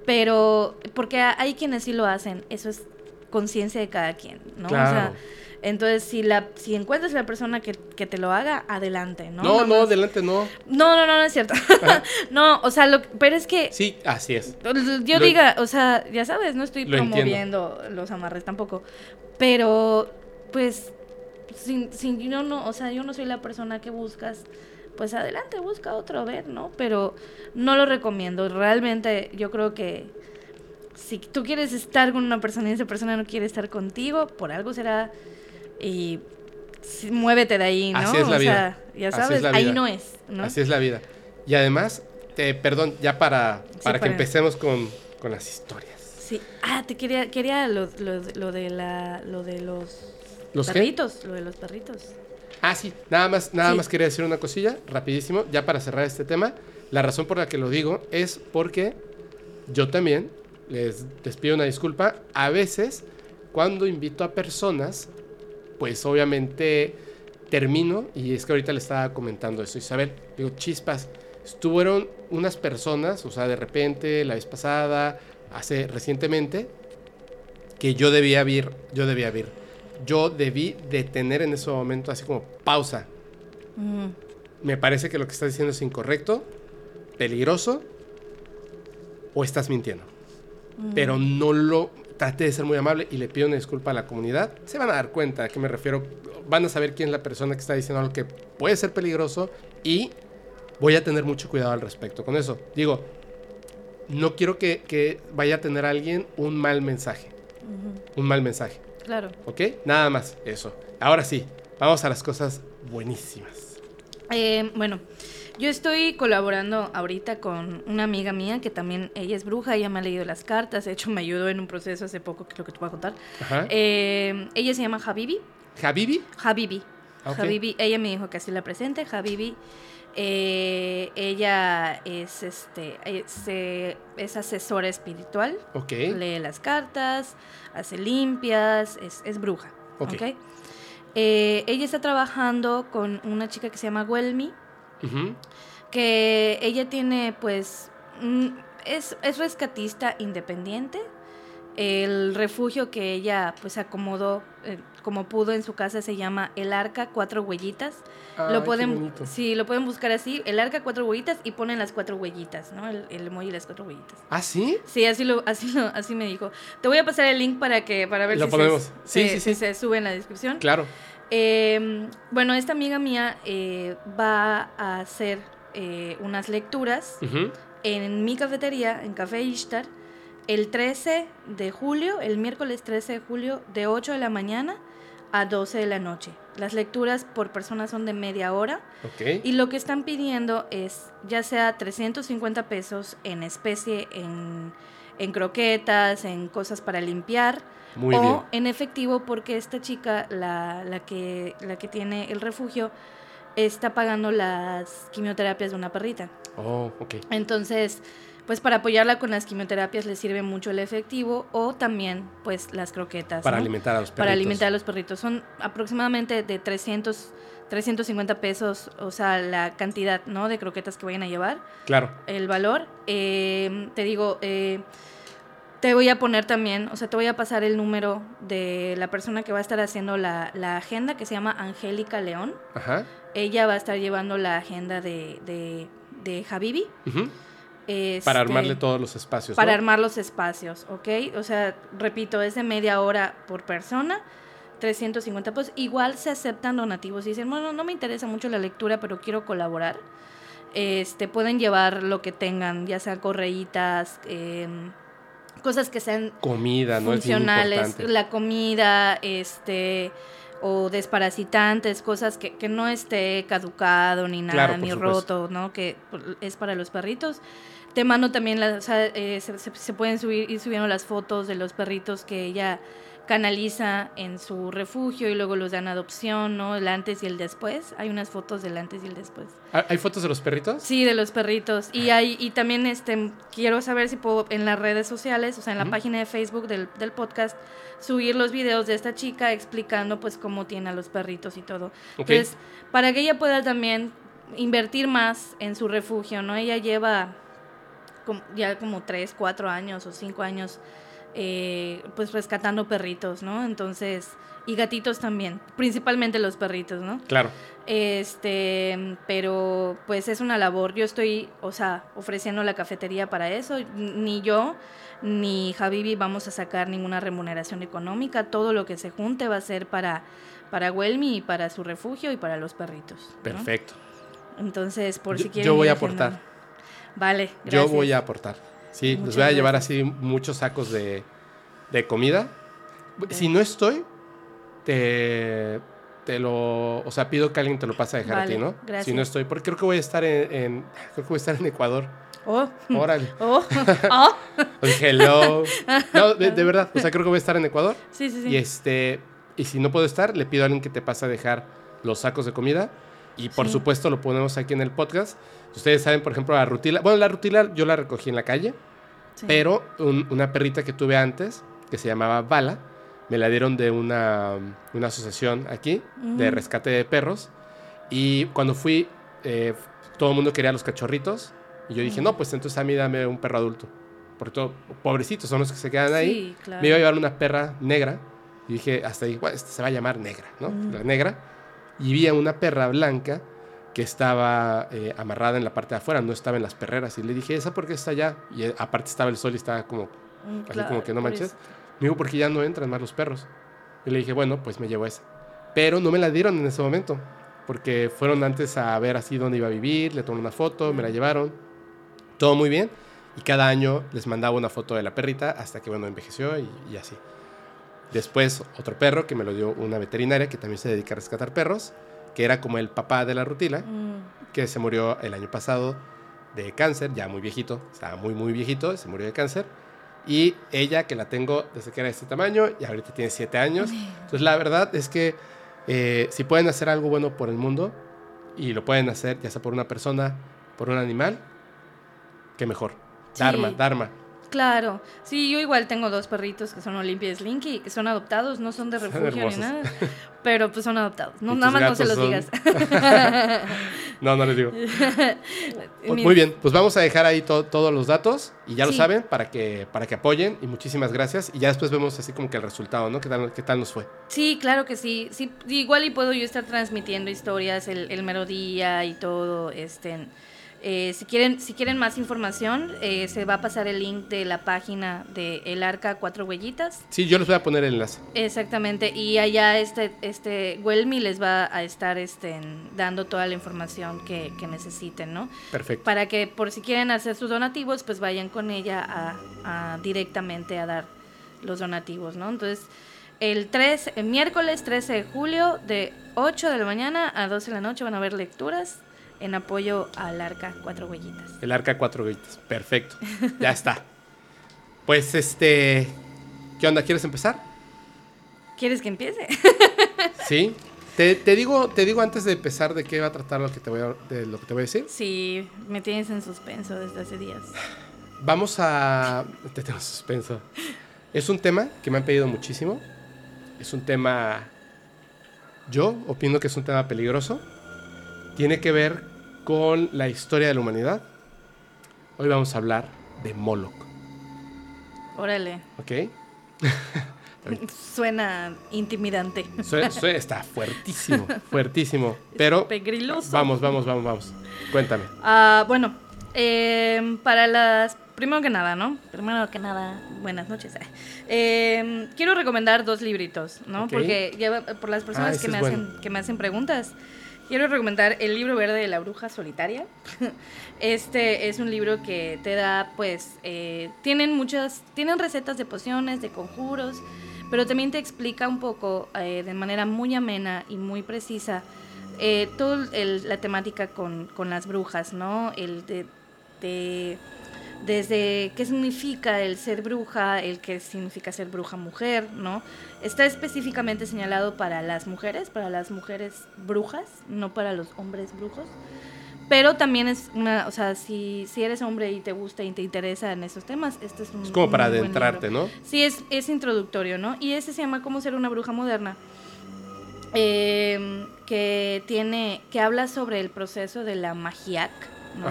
Pero, porque hay quienes sí lo hacen, eso es conciencia de cada quien, ¿no? O sea, entonces, si la si encuentras a la persona que, que te lo haga, adelante, ¿no? No, no, adelante no. No, no, no, no es cierto. no, o sea, lo, pero es que... Sí, así es. Yo diga, o sea, ya sabes, no estoy promoviendo los amarres tampoco, pero, pues, sin, sin yo no, o sea, yo no soy la persona que buscas, pues adelante, busca otro, ver, ¿no? Pero no lo recomiendo. Realmente yo creo que si tú quieres estar con una persona y esa persona no quiere estar contigo, por algo será y muévete de ahí, ¿no? Así es la o vida. sea, ya sabes, ahí no es, ¿no? Así es la vida. Y además, te, perdón, ya para, para que empecemos con, con, las historias. Sí. Ah, te quería, quería lo, lo, lo de la, lo de los ¿Los perritos, lo de los perritos. Ah, sí, nada más, nada más quería decir una cosilla, rapidísimo, ya para cerrar este tema. La razón por la que lo digo es porque yo también les, les pido una disculpa. A veces, cuando invito a personas, pues obviamente termino, y es que ahorita le estaba comentando eso, Isabel, digo, chispas, estuvieron unas personas, o sea, de repente, la vez pasada, hace recientemente, que yo debía ver, yo debía ver yo debí detener en ese momento así como pausa. Mm. Me parece que lo que estás diciendo es incorrecto, peligroso o estás mintiendo. Mm. Pero no lo traté de ser muy amable y le pido una disculpa a la comunidad. Se van a dar cuenta a qué me refiero. Van a saber quién es la persona que está diciendo algo que puede ser peligroso y voy a tener mucho cuidado al respecto con eso. Digo, no quiero que, vaya a tener alguien un mal mensaje. Un mal mensaje. Claro. ¿Ok? Nada más, eso. Ahora sí, vamos a las cosas buenísimas. Eh, bueno, yo estoy colaborando ahorita con una amiga mía que también, ella es bruja, ella me ha leído las cartas, de hecho me ayudó en un proceso hace poco, que es lo que te voy a contar. Eh, ella se llama Habibi. ¿Habibi? Habibi. Habibi, ella me dijo que así la presente, Habibi. Eh, ella es este es, asesora espiritual. Lee las cartas, hace limpias, es, bruja. Eh, ella está trabajando con una chica que se llama Welmi. Que ella tiene, pues. Es, es rescatista independiente. El refugio que ella pues acomodó eh, como pudo en su casa se llama El Arca Cuatro Huellitas. lo pueden, sí, lo pueden buscar así, El Arca Cuatro Huellitas y ponen las cuatro huellitas, ¿no? El, el emoji y las cuatro huellitas. ¿Ah, sí? Sí, así lo, así lo, así me dijo. Te voy a pasar el link para que, para ver si, Se, sí, se sube en la descripción. Claro. Em, bueno, esta amiga mía eh, va a hacer eh, unas lecturas en mi cafetería, en Café Ishtar el 13 de julio, el miércoles 13 de julio, de 8 de la mañana a 12 de la noche. Las lecturas por persona son de media hora. Y lo que están pidiendo es ya sea 350 pesos en especie, en, croquetas, en cosas para limpiar. o en efectivo porque esta chica, la, la, que, la que tiene el refugio, está pagando las quimioterapias de una perrita. Oh, ok. Entonces pues para apoyarla con las quimioterapias le sirve mucho el efectivo o también pues las croquetas. Para alimentar a los perritos. Para alimentar a los perritos. Son aproximadamente de 300, 350 pesos, o sea, la cantidad, ¿no? De croquetas que vayan a llevar. Claro. El valor. Eh, te digo, eh, te voy a poner también, o sea, te voy a pasar el número de la persona que va a estar haciendo la, agenda, que se llama Angélica León. Ajá. Ella va a estar llevando la agenda de, de, de Habibi. Para armarle este, todos los espacios. Para armar los espacios, ¿ok? O sea, repito, es de media hora por persona, 350 pues Igual se aceptan donativos y dicen, bueno, no me interesa mucho la lectura, pero quiero colaborar. este, pueden llevar lo que tengan, ya sea correitas, em, cosas que sean comida, ¿no? funcionales, la comida, este o desparasitantes, cosas que, que no esté caducado ni nada, ni roto, ¿no? Que es para los perritos. Te mando también, la, o sea, eh, se, se, pueden subir, ir subiendo las fotos de los perritos que ella canaliza en su refugio y luego los dan adopción, ¿no? El antes y el después. Hay unas fotos del antes y el después. Ah, ¿Hay fotos de los perritos? Sí, de los perritos. Y hay y también este quiero saber si puedo en las redes sociales, o sea, en la página de Facebook del, del, podcast, subir los videos de esta chica explicando pues cómo tiene a los perritos y todo. Entonces, para que ella pueda también invertir más en su refugio, ¿no? Ella lleva ya como 3, 4 años o 5 años eh, pues rescatando perritos, ¿no? Entonces, y gatitos también, principalmente los perritos, ¿no? Claro. Este, pero pues es una labor. Yo estoy, o sea, ofreciendo la cafetería para eso. Ni yo ni Javibi vamos a sacar ninguna remuneración económica. Todo lo que se junte va a ser para, para y para su refugio y para los perritos. Perfecto. Entonces, por si quieren. Yo voy a aportar. Vale, gracias. Yo voy a aportar. Sí, les voy a llevar así muchos sacos de, de comida. Si no estoy, te, te lo, o sea, pido que alguien te lo pase a dejar a ti, ¿no? Gracias. Si no estoy, porque creo que voy a estar en, creo que voy a estar en Ecuador. Oh. Órale. Oh. oh. Hello. No, de, de, verdad, o sea, creo que voy a estar en Ecuador. Sí, sí, sí. Y este, y si no puedo estar, le pido a alguien que te pase a dejar los sacos de comida. Y por supuesto lo ponemos aquí en el podcast. Ustedes saben, por ejemplo, la rutila. Bueno, la rutila yo la recogí en la calle. Pero una perrita que tuve antes, que se llamaba Bala, me la dieron de una, una asociación aquí de rescate de perros. Y cuando fui, eh, todo el mundo quería los cachorritos. Y yo dije, no, pues entonces a mí dame un perro adulto. Porque todo, pobrecitos son los que se quedan ahí. Me iba a llevar una perra negra. Y dije, hasta ahí, bueno, este se va a llamar negra, ¿no? La negra. Y vi a una perra blanca que estaba eh, amarrada en la parte de afuera, no estaba en las perreras. Y le dije, ¿esa por qué está allá? Y eh, aparte estaba el sol y estaba como, mm, así como que no manches. Me dijo, porque ya no entran más los perros. Y le dije, bueno, pues me llevo esa. Pero no me la dieron en ese momento, porque fueron antes a ver así dónde iba a vivir, le tomé una foto, me la llevaron, todo muy bien. Y cada año les mandaba una foto de la perrita hasta que, bueno, envejeció y, y así. Después, otro perro que me lo dio una veterinaria que también se dedica a rescatar perros que era como el papá de la rutila, mm. que se murió el año pasado de cáncer, ya muy viejito, estaba muy, muy viejito, se murió de cáncer. Y ella, que la tengo desde que era de este tamaño, y ahorita tiene siete años. Entonces, la verdad es que eh, si pueden hacer algo bueno por el mundo, y lo pueden hacer ya sea por una persona, por un animal, qué mejor. Dharma, Dharma. Claro, sí, yo igual tengo dos perritos que son Olimpia y Slinky, que son adoptados, no son de refugio ni nada, pero pues son adoptados. No, nada más no se los digas. no, no les digo. Muy bien, pues vamos a dejar ahí todos los datos y ya lo saben para que, para que apoyen y muchísimas gracias. Y ya después vemos así como que el resultado, ¿no? ¿Qué tal, qué tal nos fue? Sí, claro que sí. sí. Igual y puedo yo estar transmitiendo historias el, el mero día y todo, este eh, si, quieren, si quieren más información, eh, se va a pasar el link de la página de El Arca Cuatro Huellitas. Sí, yo les voy a poner el enlace. Exactamente, y allá este, este Welmi les va a estar este, dando toda la información que, necesiten, ¿no? Perfecto. Para que por si quieren hacer sus donativos, pues vayan con ella a, directamente a dar los donativos, ¿no? Entonces, el 3, el miércoles 13 de julio, de 8 de la mañana a 12 de la noche van a haber lecturas en apoyo al Arca Cuatro Huellitas. El Arca Cuatro Huellitas, perfecto. Ya está. Pues este, ¿qué onda? ¿Quieres empezar? ¿Quieres que empiece? sí. Te, digo, te digo antes de empezar de qué va a tratar lo que te voy a, de lo que te voy a decir. Sí, me tienes en suspenso desde hace días. Vamos a... Te tengo en suspenso. Es un tema que me han pedido muchísimo. Es un tema... Yo opino que es un tema peligroso tiene que ver con la historia de la humanidad. Hoy vamos a hablar de Moloch. Órale. ¿Ok? Suena intimidante. está fuertísimo, fuertísimo. Pero pegriloso. vamos, vamos, vamos, vamos. Cuéntame. Ah, bueno, em, para las primero que nada, ¿no? Primero que nada, buenas noches. Em, quiero recomendar dos libritos, ¿no? Porque por las personas ah, que, me hacen, que me hacen preguntas quiero recomendar el libro verde de la bruja solitaria. Este es un libro que te da, pues, eh, tienen muchas, tienen recetas de pociones, de conjuros, pero también te explica un poco eh, de manera muy amena y muy precisa eh, toda la temática con, con, las brujas, ¿no? El de, de, desde qué significa el ser bruja, el qué significa ser bruja mujer, ¿no? Está específicamente señalado para las mujeres, para las mujeres brujas, no para los hombres brujos. Pero también es una, o sea, si, si eres hombre y te gusta y te interesa en esos temas, este es un... Es como para adentrarte, ¿no? Sí, es, es introductorio, ¿no? Y ese se llama Cómo ser una bruja moderna. Eh, que tiene, que habla sobre el proceso de la magiac, ¿no?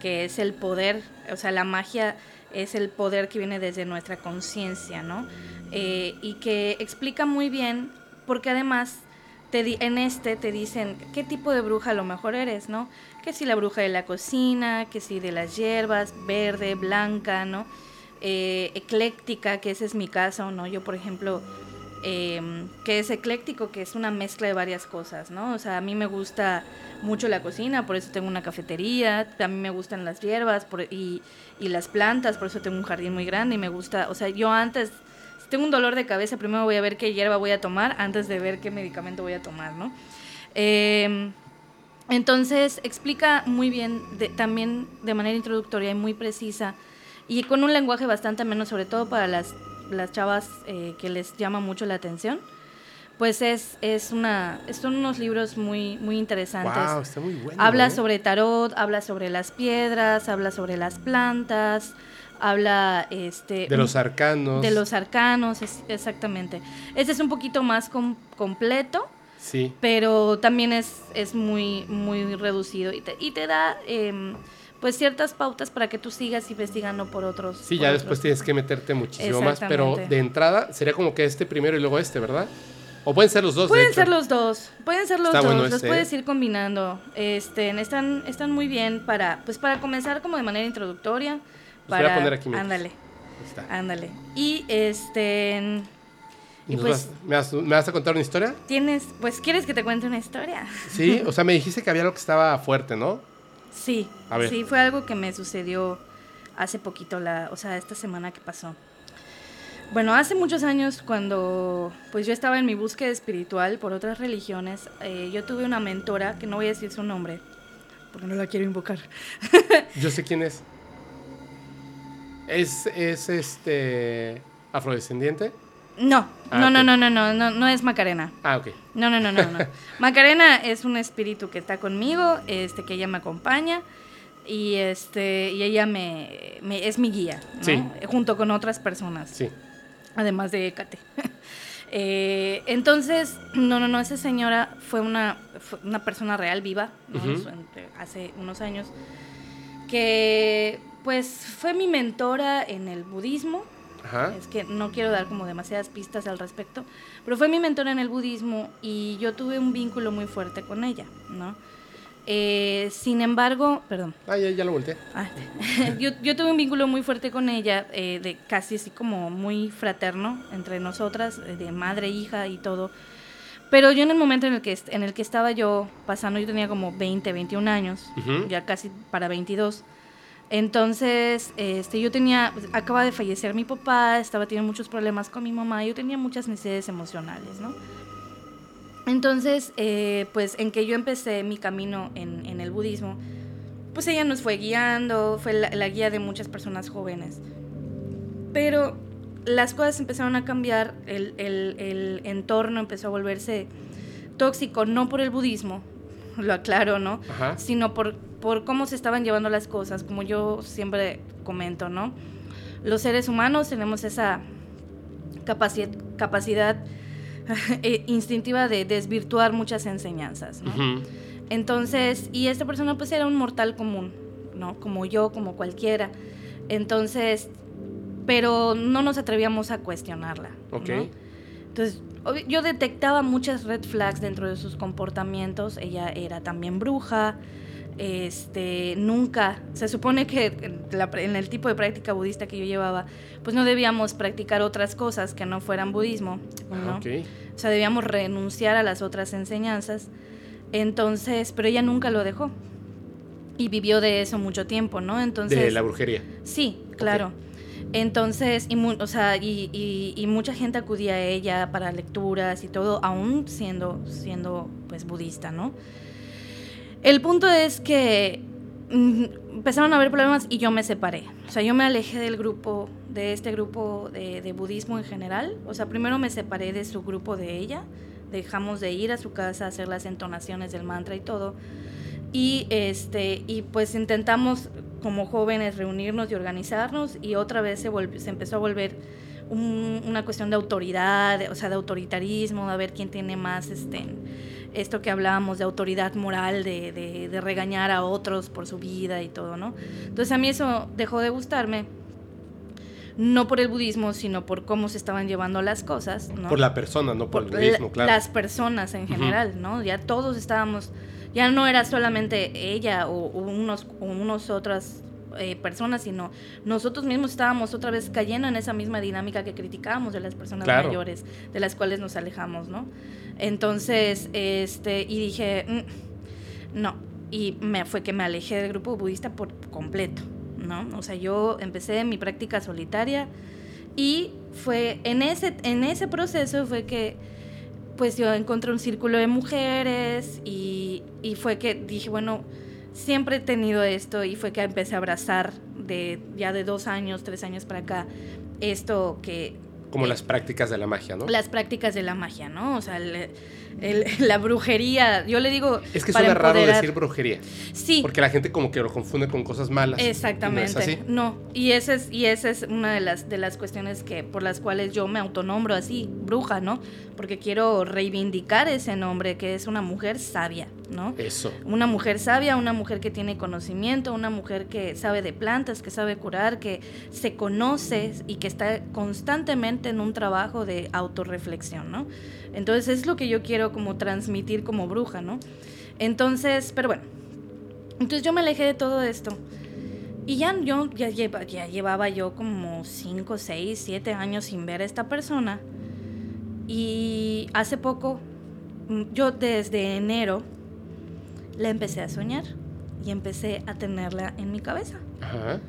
Que es el poder, o sea, la magia es el poder que viene desde nuestra conciencia, ¿no? Eh, y que explica muy bien, porque además te en este te dicen qué tipo de bruja a lo mejor eres, ¿no? Que si la bruja de la cocina, que si de las hierbas, verde, blanca, ¿no? Eh, ecléctica, que ese es mi caso, ¿no? Yo, por ejemplo, Em, que es ecléctico, que es una mezcla de varias cosas, ¿no? O sea, a mí me gusta mucho la cocina, por eso tengo una cafetería, a mí me gustan las hierbas y, las plantas, por eso tengo un jardín muy grande y me gusta, o sea, yo antes, si tengo un dolor de cabeza, primero voy a ver qué hierba voy a tomar antes de ver qué medicamento voy a tomar, ¿no? Em, entonces, explica muy bien, también de manera introductoria y muy precisa, y con un lenguaje bastante menos, sobre todo para las las chavas eh, que les llama mucho la atención, pues es, es una, son unos libros muy, muy interesantes. Wow, está muy bueno, habla ¿eh? sobre tarot, habla sobre las piedras, habla sobre las plantas, habla este de los arcanos. De los arcanos, exactamente. Este es un poquito más completo. Sí. Pero también es, es muy, muy reducido y te, y te da em, pues ciertas pautas para que tú sigas investigando por otros. Sí, ya después tienes que meterte muchísimo más, pero de entrada sería como que este primero y luego este, ¿verdad? O pueden ser los dos. Pueden ser los dos, pueden ser los dos, los este, puedes ir combinando. Este, están, están muy bien para, pues para comenzar como de manera introductoria. para, voy a poner aquí. Ándale. Ándale. Y este. Y pues, ¿me, vas, ¿Me vas a contar una historia? Tienes, pues, ¿quieres que te cuente una historia? Sí, o sea, me dijiste que había algo que estaba fuerte, ¿no? Sí, sí, fue algo que me sucedió hace poquito, la, o sea, esta semana que pasó. Bueno, hace muchos años cuando pues yo estaba en mi búsqueda espiritual por otras religiones, eh, yo tuve una mentora, que no voy a decir su nombre, porque no la quiero invocar. yo sé quién es. ¿Es, es este afrodescendiente? No, ah, no, no, no, no, no, no, no es Macarena. Ah, ok. No, no, no, no, no. Macarena es un espíritu que está conmigo, este, que ella me acompaña y este, y ella me, es mi guía, ¿no? Sí. Junto con otras personas. Sí. Además de Ecate. Eh, entonces, no, no, no, esa señora fue una, una persona real, viva, hace unos años, que pues fue mi mentora en el budismo, es que no quiero dar como demasiadas pistas al respecto, pero fue mi mentora en el budismo y yo tuve un vínculo muy fuerte con ella, ¿no? Eh, sin embargo, perdón. Ah, ya, lo volteé. Ah, yo, yo, tuve un vínculo muy fuerte con ella, eh, de casi así como muy fraterno entre nosotras, eh, de madre, hija y todo. Pero yo en el momento en el que, en el que estaba yo pasando, yo tenía como 20, 21 años, ya casi para 22 entonces, este, yo tenía, acaba de fallecer mi papá, estaba teniendo muchos problemas con mi mamá, yo tenía muchas necesidades emocionales, ¿no? Entonces, eh, pues en que yo empecé mi camino en, el budismo, pues ella nos fue guiando, fue la, guía de muchas personas jóvenes. Pero las cosas empezaron a cambiar, el entorno empezó a volverse tóxico, no por el budismo, lo aclaro, ¿no? Sino por, por cómo se estaban llevando las cosas, como yo siempre comento, ¿no? Los seres humanos tenemos esa capacidad, capacidad eh, instintiva de desvirtuar muchas enseñanzas, ¿no? Entonces, y esta persona pues era un mortal común, ¿no? Como yo, como cualquiera. Entonces, pero no nos atrevíamos a cuestionarla. Ok. Entonces, yo detectaba muchas red flags dentro de sus comportamientos. Ella era también bruja. Este, nunca, se supone que en, el tipo de práctica budista que yo llevaba, pues no debíamos practicar otras cosas que no fueran budismo, ¿no? O sea, debíamos renunciar a las otras enseñanzas. Entonces, pero ella nunca lo dejó. Y vivió de eso mucho tiempo, ¿no? Entonces... De la brujería. Sí, claro. Entonces, y, o sea, y, mucha gente acudía a ella para lecturas y todo, aún siendo, siendo pues budista, ¿no? El punto es que mm, empezaron a haber problemas y yo me separé. O sea, yo me alejé del grupo, de este grupo de, de, budismo en general. O sea, primero me separé de su grupo de ella. Dejamos de ir a su casa a hacer las entonaciones del mantra y todo. Y, este, y pues intentamos como jóvenes reunirnos y organizarnos y otra vez se, se empezó a volver una cuestión de autoridad, o sea, de autoritarismo, de ver quién tiene más este, esto que hablábamos de autoridad moral, de, de, regañar a otros por su vida y todo, ¿no? Entonces a mí eso dejó de gustarme no por el budismo, sino por cómo se estaban llevando las cosas. ¿no? Por la persona, no por, el budismo, claro. Las personas en general, ¿no? Ya todos estábamos ya no era solamente ella o, unos, unos otras eh, personas, sino nosotros mismos estábamos otra vez cayendo en esa misma dinámica que criticábamos de las personas mayores, de las cuales nos alejamos, ¿no? Entonces, este, y dije, mm, no, y me fue que me alejé del grupo budista por completo, ¿no? O sea, yo empecé mi práctica solitaria y fue en ese, en ese proceso fue que pues yo encontré un círculo de mujeres y, y, fue que dije, bueno, siempre he tenido esto y fue que empecé a abrazar de ya de dos años, tres años para acá, esto que... Como las prácticas de la magia, ¿no? Las prácticas de la magia, ¿no? O sea, la brujería. Yo le digo. Es que suena raro decir brujería. Sí. Porque la gente como que lo confunde con cosas malas. Exactamente. No, Y esa es, y esa es una de las, de las cuestiones que, por las cuales yo me autonombro así, bruja, ¿no? Porque quiero reivindicar ese nombre, que es una mujer sabia, ¿no? Eso. Una mujer sabia, una mujer que tiene conocimiento, una mujer que sabe de plantas, que sabe curar, que se conoce y que está constantemente en un trabajo de autorreflexión, ¿no? Entonces es lo que yo quiero como transmitir como bruja, ¿no? Entonces, pero bueno, entonces yo me alejé de todo esto. Y ya, yo, ya, ya llevaba yo como 5, 6, 7 años sin ver a esta persona. Y hace poco, mm, yo desde enero, la empecé a soñar y empecé a tenerla en mi cabeza. Ajá.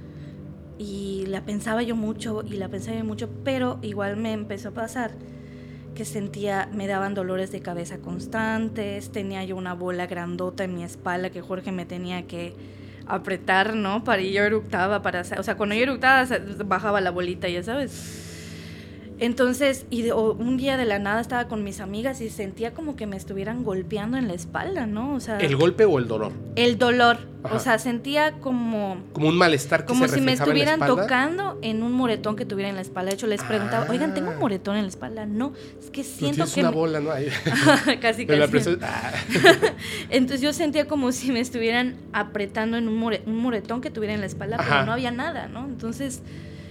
Y la pensaba yo mucho y la pensaba yo mucho, pero igual me empezó a pasar que sentía, me daban dolores de cabeza constantes, tenía yo una bola grandota en mi espalda que Jorge me tenía que apretar, ¿no? Para y yo eructaba, para, o sea, cuando yo eructaba bajaba la bolita, ya sabes. Entonces, y un día de la nada estaba con mis amigas y sentía como que me estuvieran golpeando en la espalda, ¿no? O sea, ¿El golpe o el dolor? El dolor. O sea, sentía como... Como un malestar que Como si me estuvieran tocando en un moretón que tuviera en la espalda. De hecho, les preguntaba, ah. oigan, ¿tengo un moretón en la espalda? No, es que siento que... una bola, ¿no? casi, casi. Ah. Entonces yo sentía como si me estuvieran apretando en un, moretón que tuviera en la espalda, pero no había nada, ¿no? Entonces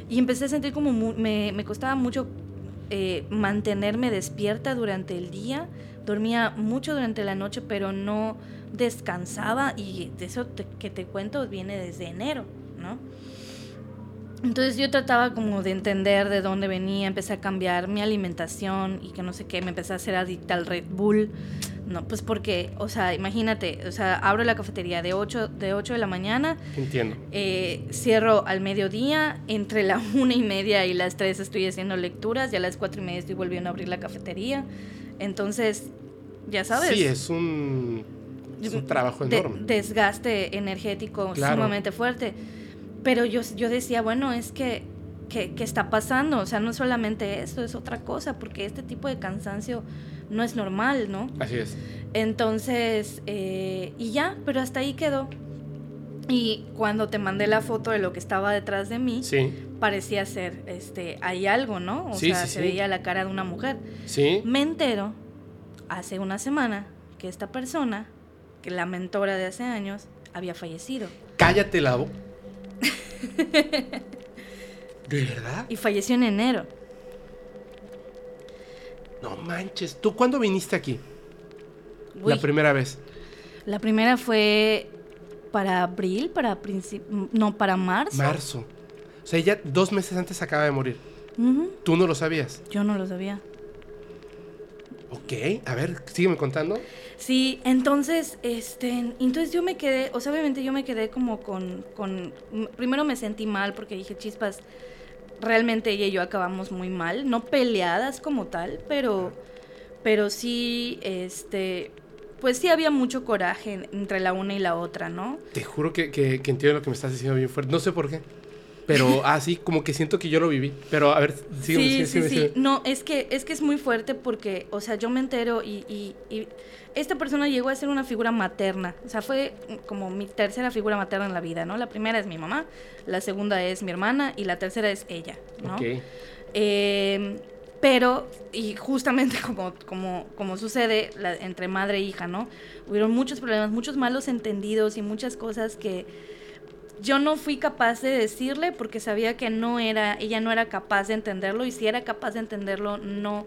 y empecé a sentir como me, me, costaba mucho eh, mantenerme despierta durante el día. Dormía mucho durante la noche, pero no descansaba. Y de eso que te cuento viene desde enero, ¿no? Entonces yo trataba como de entender de dónde venía, empecé a cambiar mi alimentación y que no sé qué, me empecé a hacer adicta al Red Bull. No, pues porque, o sea, imagínate, o sea, abro la cafetería de 8 de, 8 de la mañana. Entiendo. Eh, cierro al mediodía, entre la una y media y las 3 estoy haciendo lecturas, y a las cuatro y media estoy volviendo a abrir la cafetería. Entonces, ya sabes. Sí, es un, es un trabajo enorme. desgaste energético sumamente fuerte. Pero yo, yo decía, bueno, es que, ¿qué está pasando? O sea, no solamente esto, es otra cosa, porque este tipo de cansancio no es normal, ¿no? Así es. Entonces, eh, y ya, pero hasta ahí quedó. Y cuando te mandé la foto de lo que estaba detrás de mí, parecía ser, este, hay algo, ¿no? O sea, se veía la cara de una mujer. Sí. Me entero hace una semana que esta persona, que la mentora de hace años, había fallecido. Cállate la ¿De verdad? Y falleció en enero. No manches, ¿tú cuándo viniste aquí? La primera vez. La primera fue para abril, para principio, no, para marzo. Marzo. O sea, ella dos meses antes acaba de morir. ¿Tú no lo sabías? Yo no lo sabía. Ok. A ver, sígueme contando. Sí, entonces, este, entonces yo me quedé, o sea, obviamente yo me quedé como con, con, primero me sentí mal porque dije, chispas, realmente ella y yo acabamos muy mal, no peleadas como tal, pero, pero sí, este, pues sí había mucho coraje entre la una y la otra, ¿no? Te juro que, que, entiendo lo que me estás diciendo bien fuerte, no sé por qué. Pero así como que siento que yo lo viví. Pero a ver, sí, sí, sí, No, es que, es que es muy fuerte porque, o sea, yo me entero y, y, y, esta persona llegó a ser una figura materna. O sea, fue como mi tercera figura materna en la vida, ¿no? La primera es mi mamá, la segunda es mi hermana y la tercera es ella, ¿no? Ok. Eh, pero, y justamente como, como, como sucede entre madre e hija, ¿no? Hubieron muchos problemas, muchos malos entendidos y muchas cosas que yo no fui capaz de decirle porque sabía que no era, ella no era capaz de entenderlo y si era capaz de entenderlo no,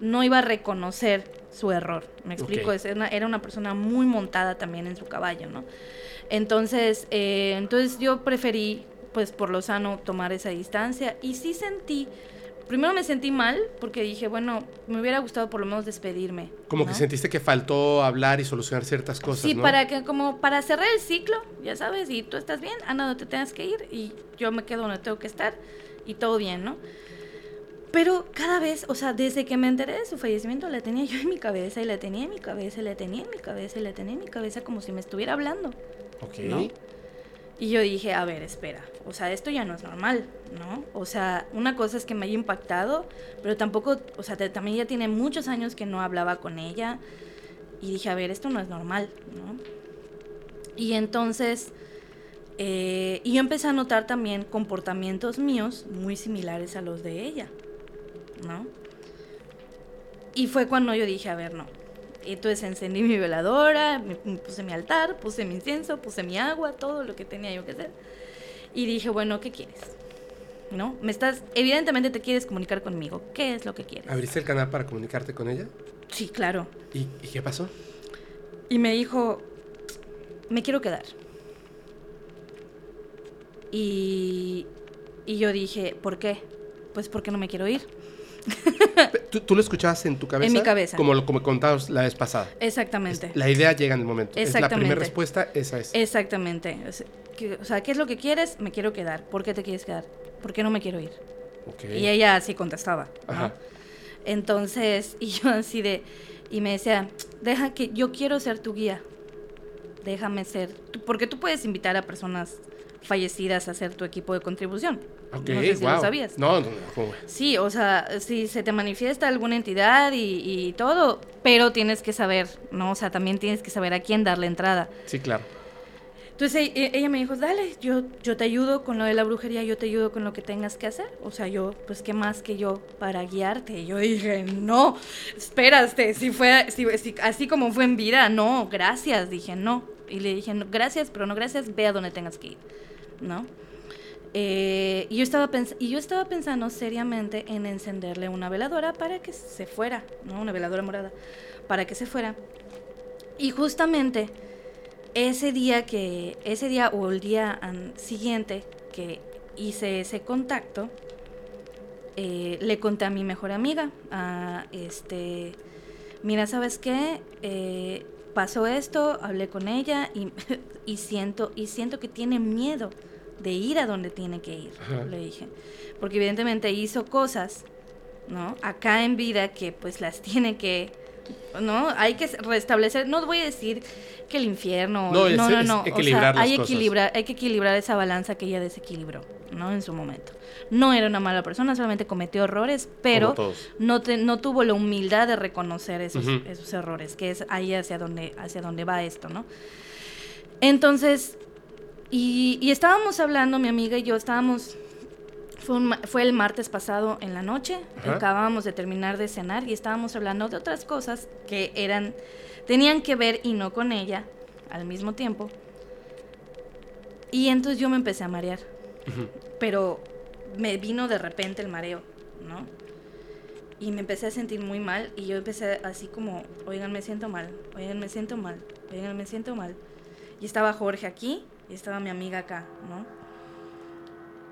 no iba a reconocer su error. Me explico, era una persona muy montada también en su caballo, ¿no? Entonces, eh, entonces yo preferí, pues por lo sano, tomar esa distancia y sí sentí primero me sentí mal porque dije, bueno, me hubiera gustado por lo menos despedirme. Como que sentiste que faltó hablar y solucionar ciertas cosas. Sí, para que como para cerrar el ciclo, ya sabes, y tú estás bien, Ana, no te tengas que ir y yo me quedo donde tengo que estar y todo bien, ¿no? Pero cada vez, o sea, desde que me enteré de su fallecimiento, la tenía yo en mi cabeza y la tenía en mi cabeza y la tenía en mi cabeza y la tenía en mi cabeza como si me estuviera hablando. Ok. Y yo dije, a ver, espera, o sea, esto ya no es normal, ¿no? O sea, una cosa es que me haya impactado, pero tampoco, o sea, también ya tiene muchos años que no hablaba con ella. Y dije, a ver, esto no es normal, ¿no? Y entonces, eh, y yo empecé a notar también comportamientos míos muy similares a los de ella, ¿no? Y fue cuando yo dije, a ver, no, entonces encendí mi veladora, puse mi altar, puse mi incienso, puse mi agua, todo lo que tenía yo que hacer. Y dije, bueno, ¿qué quieres? ¿No? Me estás, evidentemente te quieres comunicar conmigo. ¿Qué es lo que quieres? ¿Abriste el canal para comunicarte con ella? Sí, claro. ¿Y, qué pasó? Y me dijo, me quiero quedar. Y, y yo dije, ¿por qué? Pues porque no me quiero ir. ¿Tú, lo escuchabas en tu cabeza? En mi cabeza. Como lo como contabas la vez pasada. Exactamente. la idea llega en el momento. Es la primera respuesta, esa es. Exactamente. O sea, ¿qué es lo que quieres? Me quiero quedar. ¿Por qué te quieres quedar? ¿Por qué no me quiero ir? Y ella así contestaba. Entonces, y yo así de, y me decía, deja que yo quiero ser tu guía. Déjame ser, porque tú puedes invitar a personas fallecidas a ser tu equipo de contribución. no sé si lo sabías. No, no, no. Sí, o sea, si se te manifiesta alguna entidad y, y, todo, pero tienes que saber, ¿no? O sea, también tienes que saber a quién darle entrada. Sí, claro. Entonces e, ella me dijo, dale, yo, yo te ayudo con lo de la brujería, yo te ayudo con lo que tengas que hacer. O sea, yo, pues, ¿qué más que yo para guiarte? Y yo dije, no, espérate, si fue, si, así como fue en vida, no, gracias. Dije, no. Y le dije, gracias, pero no gracias, ve a donde tengas que ir. ¿no? Eh, y, yo estaba y yo estaba pensando seriamente en encenderle una veladora para que se fuera, ¿no? Una veladora morada, para que se fuera. Y justamente ese día que, ese día o el día siguiente que hice ese contacto, eh, le conté a mi mejor amiga, a este, mira, ¿sabes qué? Eh, pasó esto, hablé con ella y, y, siento, y siento que tiene miedo de ir a donde tiene que ir, le dije. Porque evidentemente hizo cosas, ¿no? Acá en vida que pues las tiene que, ¿no? Hay que restablecer, no voy a decir que el infierno, no, no, no, no. o sea, hay, equilibrar, hay que equilibrar esa balanza que ella desequilibró, ¿no? En su momento. No era una mala persona, solamente cometió errores, pero no, no tuvo la humildad de reconocer esos, esos errores, que es ahí hacia donde, hacia donde va esto, ¿no? Entonces, y, estábamos hablando, mi amiga y yo, estábamos, fue, fue el martes pasado en la noche, acabábamos de terminar de cenar y estábamos hablando de otras cosas que eran, tenían que ver y no con ella al mismo tiempo. Y entonces yo me empecé a marear, pero me vino de repente el mareo, ¿no? Y me empecé a sentir muy mal y yo empecé así como, oigan, me siento mal, oigan, me siento mal, oigan, me siento mal. Y estaba Jorge aquí y estaba mi amiga acá, ¿no?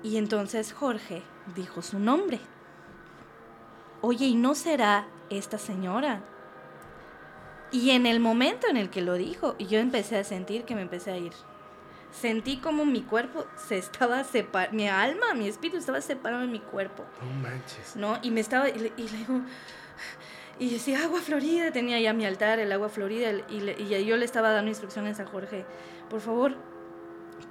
Y entonces Jorge dijo su nombre. Oye, ¿y no será esta señora Y en el momento en el que lo dijo, yo empecé a sentir que me empecé a ir. Sentí como mi cuerpo se estaba separando, mi alma, mi espíritu estaba separado de mi cuerpo. No manches. ¿No? Y me estaba, y le, y le digo, y decía, agua florida, tenía ya mi altar, el agua florida, y, le, y yo le estaba dando instrucciones a Jorge, por favor,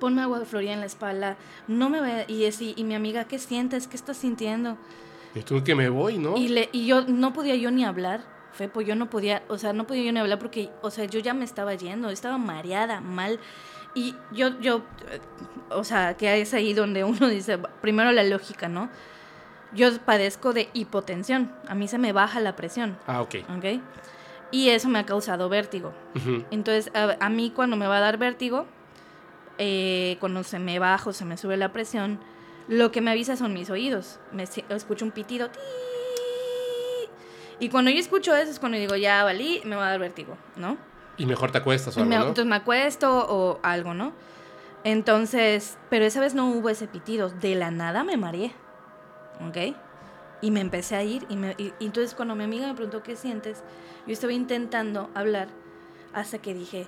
ponme agua florida en la espalda, no me vaya, y así, y mi amiga, ¿qué sientes? ¿Qué estás sintiendo? Y tú que me voy, ¿no? Y, le, y yo no podía yo ni hablar, Fepo, yo no podía, o sea, no podía yo ni hablar porque, o sea, yo ya me estaba yendo, estaba mareada, mal, y yo, yo, o sea, que es ahí donde uno dice, primero la lógica, ¿no? Yo padezco de hipotensión, a mí se me baja la presión. Ah, ok. ¿Ok? Y eso me ha causado vértigo. Entonces, a, mí cuando me va a dar vértigo, eh, cuando se me baja o se me sube la presión, lo que me avisa son mis oídos. Me escucho un pitido. Y cuando yo escucho eso es cuando digo, ya valí, me va a dar vértigo, ¿no? Y mejor te acuestas o algo, me, ¿no? Entonces me acuesto o algo, ¿no? Entonces, pero esa vez no hubo ese pitido. De la nada me mareé. ¿ok? Y me empecé a ir y, me, y, entonces cuando mi amiga me preguntó qué sientes, yo estaba intentando hablar hasta que dije,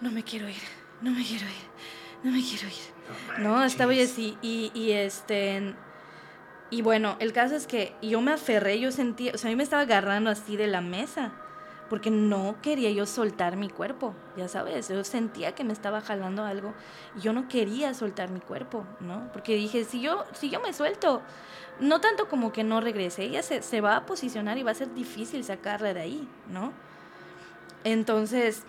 no me quiero ir, no me quiero ir, no me quiero ir. No, estaba yo así y, y este... Y bueno, el caso es que yo me aferré, yo sentí, o sea, a mí me estaba agarrando así de la mesa porque no quería yo soltar mi cuerpo, ya sabes, yo sentía que me estaba jalando algo y yo no quería soltar mi cuerpo, ¿no? Porque dije, si yo, si yo me suelto, no tanto como que no regrese, ella se, se va a posicionar y va a ser difícil sacarla de ahí, ¿no? Entonces,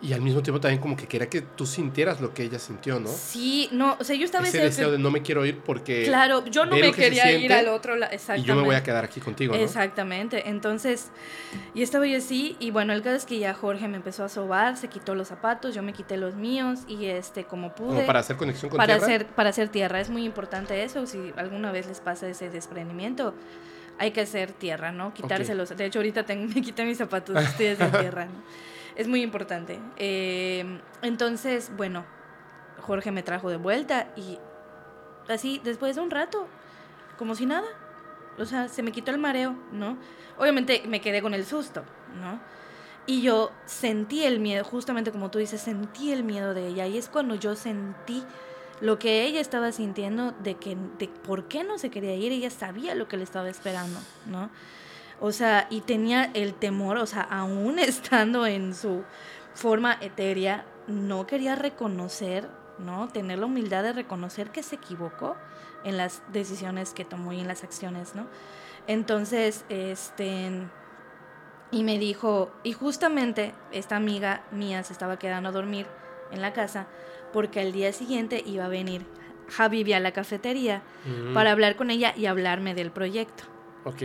y al mismo tiempo también como que quería que tú sintieras lo que ella sintió, ¿no? Sí, no, o sea, yo estaba... Ese deseo de no me quiero ir porque... Claro, yo no me quería ir al otro lado, exactamente. Y yo me voy a quedar aquí contigo, ¿no? Exactamente, entonces, y estaba yo así, y bueno, el caso es que ya Jorge me empezó a sobar, se quitó los zapatos, yo me quité los míos, y este, como pude... Como para hacer conexión con para tierra. Hacer, para hacer tierra, es muy importante eso, si alguna vez les pasa ese desprendimiento hay que hacer tierra, ¿no? Quitárselos. De hecho, ahorita tengo, me quité mis zapatos, estoy haciendo tierra, ¿no? Es muy importante. Eh, entonces, bueno, Jorge me trajo de vuelta y así, después de un rato, como si nada. O sea, se me quitó el mareo, ¿no? Obviamente me quedé con el susto, ¿no? Y yo sentí el miedo, justamente como tú dices, sentí el miedo de ella. Y es cuando yo sentí lo que ella estaba sintiendo de que de por qué no se quería ir, ella sabía lo que le estaba esperando, ¿no? O sea, y tenía el temor, o sea, aún estando en su forma etérea, no quería reconocer, ¿no? Tener la humildad de reconocer que se equivocó en las decisiones que tomó y en las acciones, ¿no? Entonces, este, y me dijo, y justamente esta amiga mía se estaba quedando a dormir en la casa porque al día siguiente iba a venir Javi a la cafetería para hablar con ella y hablarme del proyecto. Ok.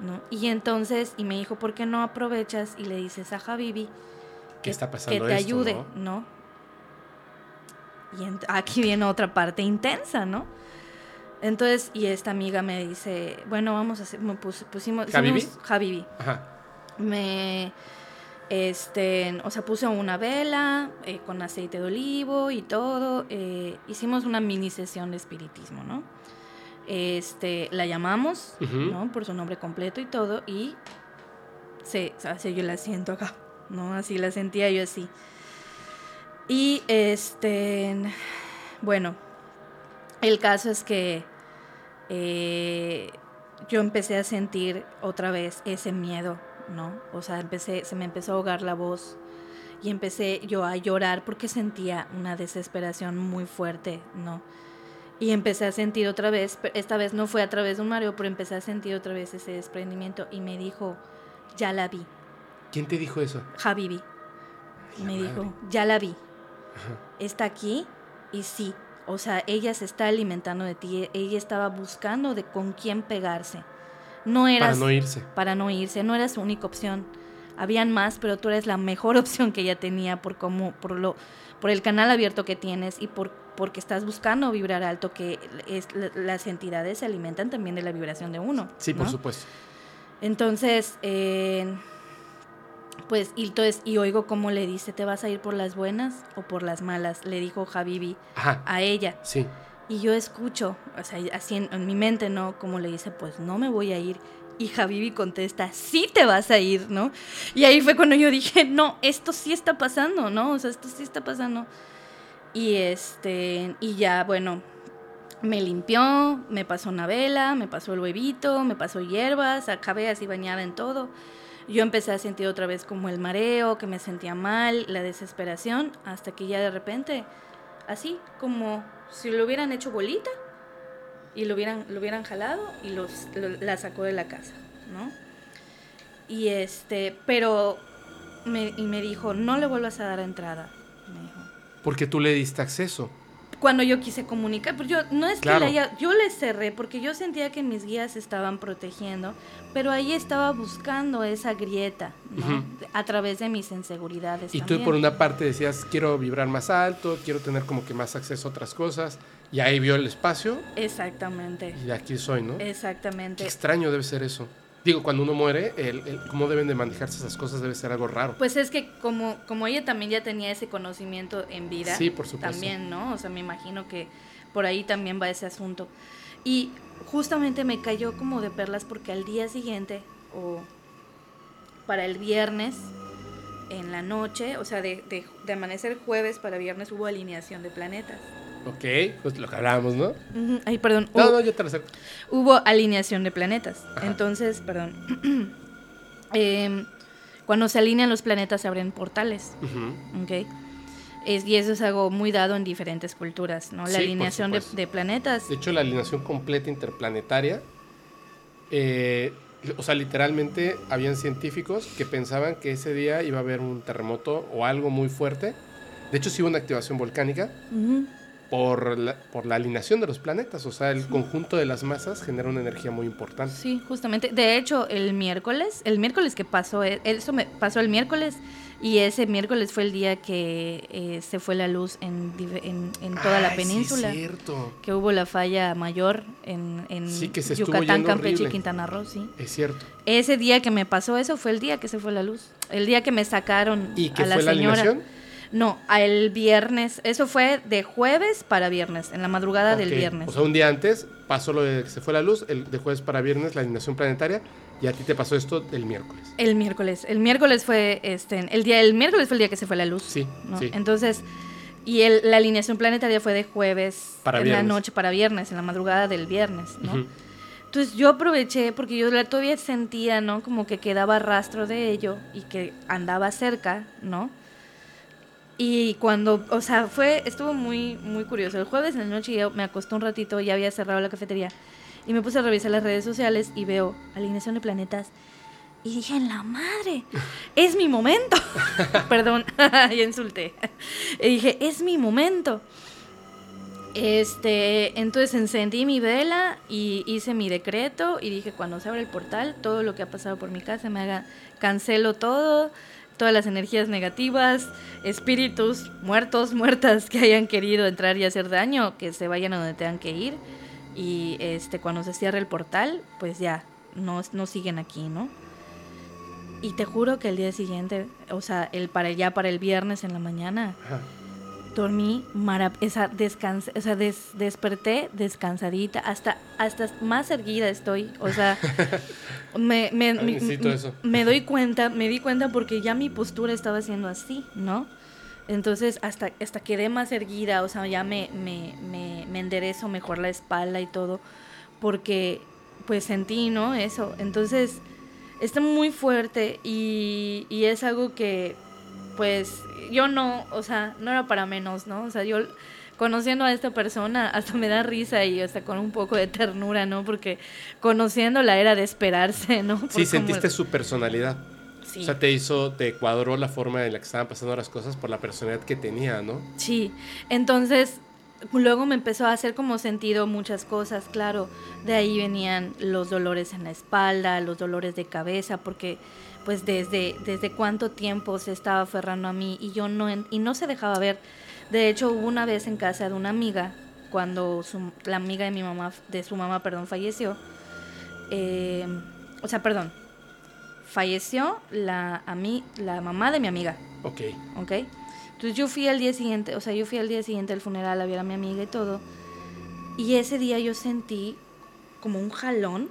¿No? Y entonces, y me dijo, ¿por qué no aprovechas y le dices a Javibi que, está pasando que te ayude, ¿no? Y aquí viene otra parte intensa, ¿no? Entonces, y esta amiga me dice, bueno, vamos a hacer, me pusimos... ¿Javibi? Javibi. Ajá. Me, este, o sea, puse una vela eh, con aceite de olivo y todo. Eh, hicimos una mini sesión de espiritismo, ¿no? Este, la llamamos, ¿no? Por su nombre completo y todo, y se, así yo la siento acá, ¿no? Así la sentía yo así. Y este, bueno, el caso es que eh, yo empecé a sentir otra vez ese miedo, ¿no? O sea, empecé, se me empezó a ahogar la voz y empecé yo a llorar porque sentía una desesperación muy fuerte, ¿no? Y empecé a sentir otra vez, esta vez no fue a través de un Mario, pero empecé a sentir otra vez ese desprendimiento y me dijo, ya la vi. ¿Quién te dijo eso? Javibi. Me dijo, ya la vi. Está aquí y sí. O sea, ella se está alimentando de ti. Ella estaba buscando de con quién pegarse. No eras, para no irse. Para no irse. No era su única opción. Habían más, pero tú eres la mejor opción que ella tenía por cómo, por lo, por el canal abierto que tienes y por porque estás buscando vibrar alto, que es, las entidades se alimentan también de la vibración de uno. Sí, por supuesto. Entonces, pues, y, entonces, y oigo cómo le dice, ¿te vas a ir por las buenas o por las malas? Le dijo Javibi a ella. Sí. Y yo escucho, o sea, así en, mi mente, ¿no? Como le dice, pues no me voy a ir, Y Javibi contesta, sí te vas a ir, ¿no? Y ahí fue cuando yo dije, no, esto sí está pasando, ¿no? O sea, esto sí está pasando. Y este, y ya, bueno, me limpió, me pasó una vela, me pasó el huevito, me pasó hierbas, acabé así bañada en todo. Yo empecé a sentir otra vez como el mareo, que me sentía mal, la desesperación, hasta que ya de repente, así como si lo hubieran hecho bolita y lo hubieran, lo hubieran jalado y los, la sacó de la casa, ¿no? Y este, pero me, y me dijo, no le vuelvas a dar entrada, me dijo. Porque tú le diste acceso cuando yo quise comunicar, pues yo no es que le haya, yo le cerré porque yo sentía que mis guías estaban protegiendo, pero ahí estaba buscando esa grieta, ¿no? A través de mis inseguridades. Y tú por una parte decías, quiero vibrar más alto, quiero tener como que más acceso a otras cosas, y ahí vio el espacio. Exactamente. Y aquí soy, ¿no? Exactamente. Qué extraño debe ser eso. Digo, cuando uno muere, el, cómo deben de manejarse esas cosas debe ser algo raro. Pues es que como, como ella también ya tenía ese conocimiento en vida. Sí, por supuesto. También, ¿no? O sea, me imagino que por ahí también va ese asunto. Y justamente me cayó como de perlas porque al día siguiente, o para el viernes, en la noche, o sea, de, de, de amanecer jueves para viernes hubo alineación de planetas. Ok, pues lo que hablábamos, ¿no? Ay, perdón. No, no, yo te lo acerco. Hubo alineación de planetas. Entonces, perdón. Em, cuando se alinean los planetas se abren portales. Ok. Es, y eso es algo muy dado en diferentes culturas, ¿no? La alineación de, planetas. De hecho, la alineación completa interplanetaria, eh, o sea, literalmente habían científicos que pensaban que ese día iba a haber un terremoto o algo muy fuerte. De hecho, sí hubo una activación volcánica por la, por la alineación de los planetas, o sea, el conjunto de las masas genera una energía muy importante. Sí, justamente. De hecho, el miércoles, el miércoles que pasó, eh, eso me pasó el miércoles y ese miércoles fue el día que eh, se fue la luz en, en, toda la península. Sí, cierto. Que hubo la falla mayor en, en Yucatán, Campeche y Quintana Roo, sí. Es cierto. Ese día que me pasó eso fue el día que se fue la luz. El día que me sacaron ¿Y que a la fue señora. La no, el viernes. Eso fue de jueves para viernes, en la madrugada del viernes. O sea, un día antes pasó lo de que se fue la luz, el de jueves para viernes, la alineación planetaria, y a ti te pasó esto el miércoles. El miércoles. El miércoles fue este, el día, el miércoles fue el día que se fue la luz. Sí. sí. Entonces, y el, la alineación planetaria fue de jueves para en la noche para viernes, en la madrugada del viernes, ¿no? Entonces yo aproveché porque yo todavía sentía, ¿no? Como que quedaba rastro de ello y que andaba cerca, ¿no? Y cuando, o sea, fue, estuvo muy, muy curioso. El jueves en la noche yo me acosté un ratito, ya había cerrado la cafetería. Y me puse a revisar las redes sociales y veo alineación de planetas. Y dije, en la madre, es mi momento. Perdón, ya insulté. Y dije, es mi momento. Este, entonces encendí mi vela y hice mi decreto y dije, cuando se abre el portal, todo lo que ha pasado por mi casa me haga, cancelo todo, todas las energías negativas, espíritus muertos, muertas que hayan querido entrar y hacer daño, que se vayan a donde tengan que ir. Y este cuando se cierre el portal, pues ya, no, no siguen aquí, ¿no? Y te juro que el día siguiente, o sea, el para ya para el viernes en la mañana, dormí esa descansa, o sea, desperté descansadita, hasta, hasta más erguida estoy, o sea, me, me, me, doy cuenta, me di cuenta porque ya mi postura estaba siendo así, ¿no? Entonces, hasta, hasta quedé más erguida, o sea, ya me, me, me, me enderezo mejor la espalda y todo, porque pues sentí, ¿no? Eso. Entonces, está muy fuerte y, y es algo que pues yo no, o sea, no era para menos, ¿no? O sea, yo conociendo a esta persona hasta me da risa y hasta con un poco de ternura, ¿no? Porque conociéndola era de esperarse, ¿no? sí, sentiste su personalidad. Sí. O sea, te hizo, te cuadró la forma en la que estaban pasando las cosas por la personalidad que tenía, ¿no? Sí, entonces luego me empezó a hacer como sentido muchas cosas, claro, de ahí venían los dolores en la espalda, los dolores de cabeza, porque pues desde, desde cuánto tiempo se estaba aferrando a mí y yo no, y no se dejaba ver. De hecho, hubo una vez en casa de una amiga, cuando la amiga de mi mamá, de su mamá, perdón, falleció, eh, o sea, perdón, falleció la, a mí, la mamá de mi amiga. Ok. Ok. Entonces yo fui al día siguiente, o sea, yo fui al día siguiente al funeral a ver a mi amiga y todo. Y ese día yo sentí como un jalón